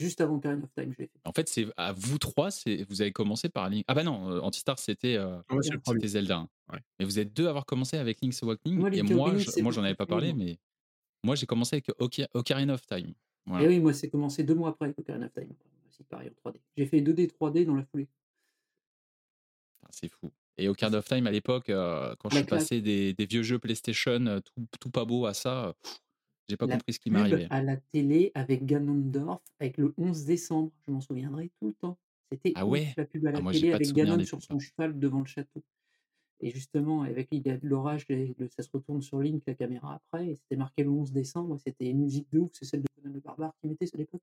Juste avant Ocarina of Time, je l'ai fait. En fait, c'est à vous trois, c'est vous avez commencé par Link. Ah bah non, euh, Antistar c'était euh, Ouais, c'était Zelda. hein. Ouais. Mais vous êtes deux à avoir commencé avec Link's Awakening Moi, et moi, Awakening, je- c'est moi j'en avais pas parlé, mais moi j'ai commencé avec Oca- Ocarina of Time. Voilà. Et oui, moi, c'est commencé deux mois après avec Ocarina of Time. C'est pareil en 3D. J'ai fait 2D, 3D dans la foulée. Ah, C'est fou. Et Ocarina of Time à l'époque, euh, quand je suis passé des, des vieux jeux PlayStation tout, tout pas beau à ça, pff, j'ai pas La compris ce qui m'arrivait. à la télé avec Ganondorf, avec le 11 décembre. Je m'en souviendrai tout le temps. C'était Ah ouais? la pub à la Ah, moi, télé avec Ganon sur son cheval devant le château. Et justement, avec il y a de l'orage, ça se retourne sur Link, la caméra après, et c'était marqué le 11 décembre, c'était une musique de ouf, c'est celle de Conan le Barbare qui mettait à l'époque.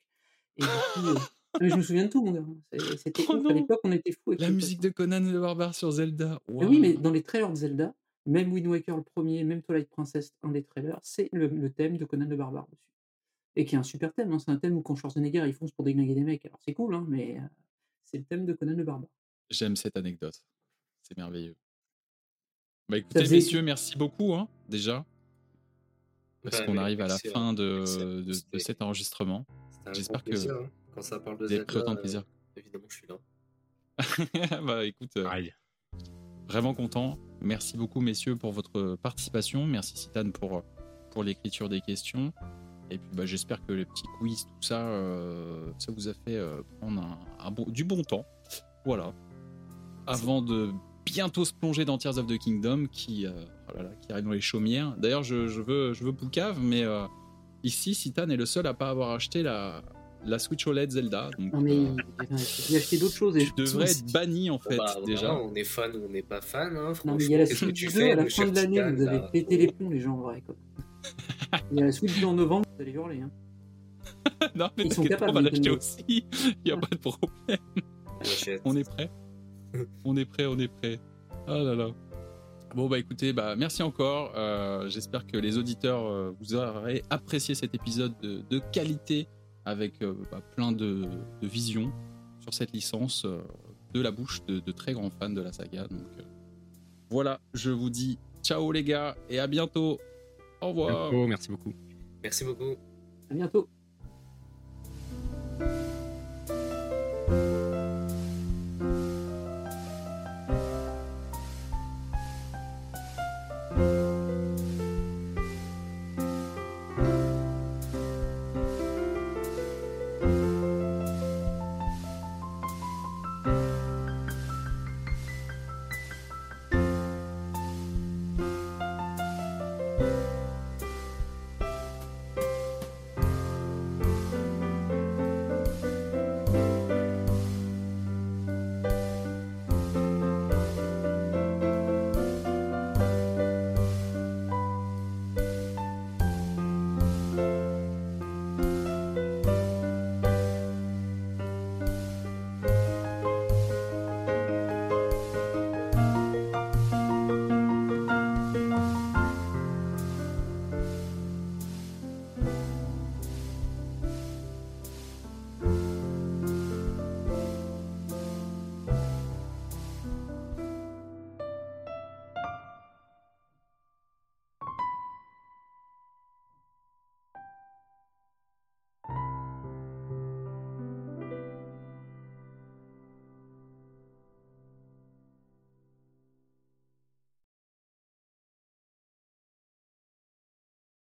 Et du coup, euh, mais je me souviens de tout, mon gars. C'est- C'était Oh à l'époque, on était fous avec La musique de Conan le Barbare sur Zelda. mais oui, mais dans les trailers de Zelda, même Wind Waker le premier, même Twilight Princess, un des trailers, c'est le, le thème de Conan le Barbare dessus. Et qui est un super thème, hein, c'est un thème où quand Schwarzenegger il fonce pour déglinguer des mecs, alors c'est cool, hein, mais euh, c'est le thème de Conan le Barbare. J'aime cette anecdote. C'est merveilleux. Bah écoutez, faisait- messieurs, merci beaucoup hein, déjà. Parce Bah, qu'on mais arrive à la fin de, de- cet enregistrement. J'espère que plaisir, hein. Quand ça parle de Vous avez pris autant de Zelda, plaisir. euh, évidemment, je suis là. bah écoute, euh, vraiment content. Merci beaucoup, messieurs, pour votre participation. Merci, Citane, pour, pour l'écriture des questions. Et puis, bah, j'espère que les petits quiz, tout ça, euh, ça vous a fait euh, prendre un, bon, du bon temps. Voilà. Avant de bientôt se plonger dans Tears of the Kingdom, qui, euh, oh qui arrive dans les chaumières. D'ailleurs, je, je veux, je veux Poucave, mais ici, Citane est le seul à pas avoir acheté la, la Switch OLED Zelda. Donc, Non, mais euh, j'ai acheté d'autres choses. Et tu devrais être banni, en Bon, fait, bah, déjà. voilà, on est fan ou on n'est pas fan. Hein, Non, mais il y a la Switch tu 2 fais, à la fin de l'année, vous avez pété les plombs, les gens, en vrai. Quoi. Il y a la Switch 2 en novembre, vous allez hurler. Hein. non, mais Ils sont capables, on va l'acheter aussi. Il n'y a pas de problème. On est prêt. on est prêt, on est prêt. Ah là là. Bon bah écoutez, bah merci encore. Euh, J'espère que les auditeurs euh, vous aurez apprécié cet épisode de, de qualité avec euh, bah, plein de, de visions sur cette licence euh, de la bouche de, de très grands fans de la saga. Donc euh, voilà, je vous dis ciao les gars et à bientôt. Au revoir. Merci beaucoup. Merci beaucoup. À bientôt.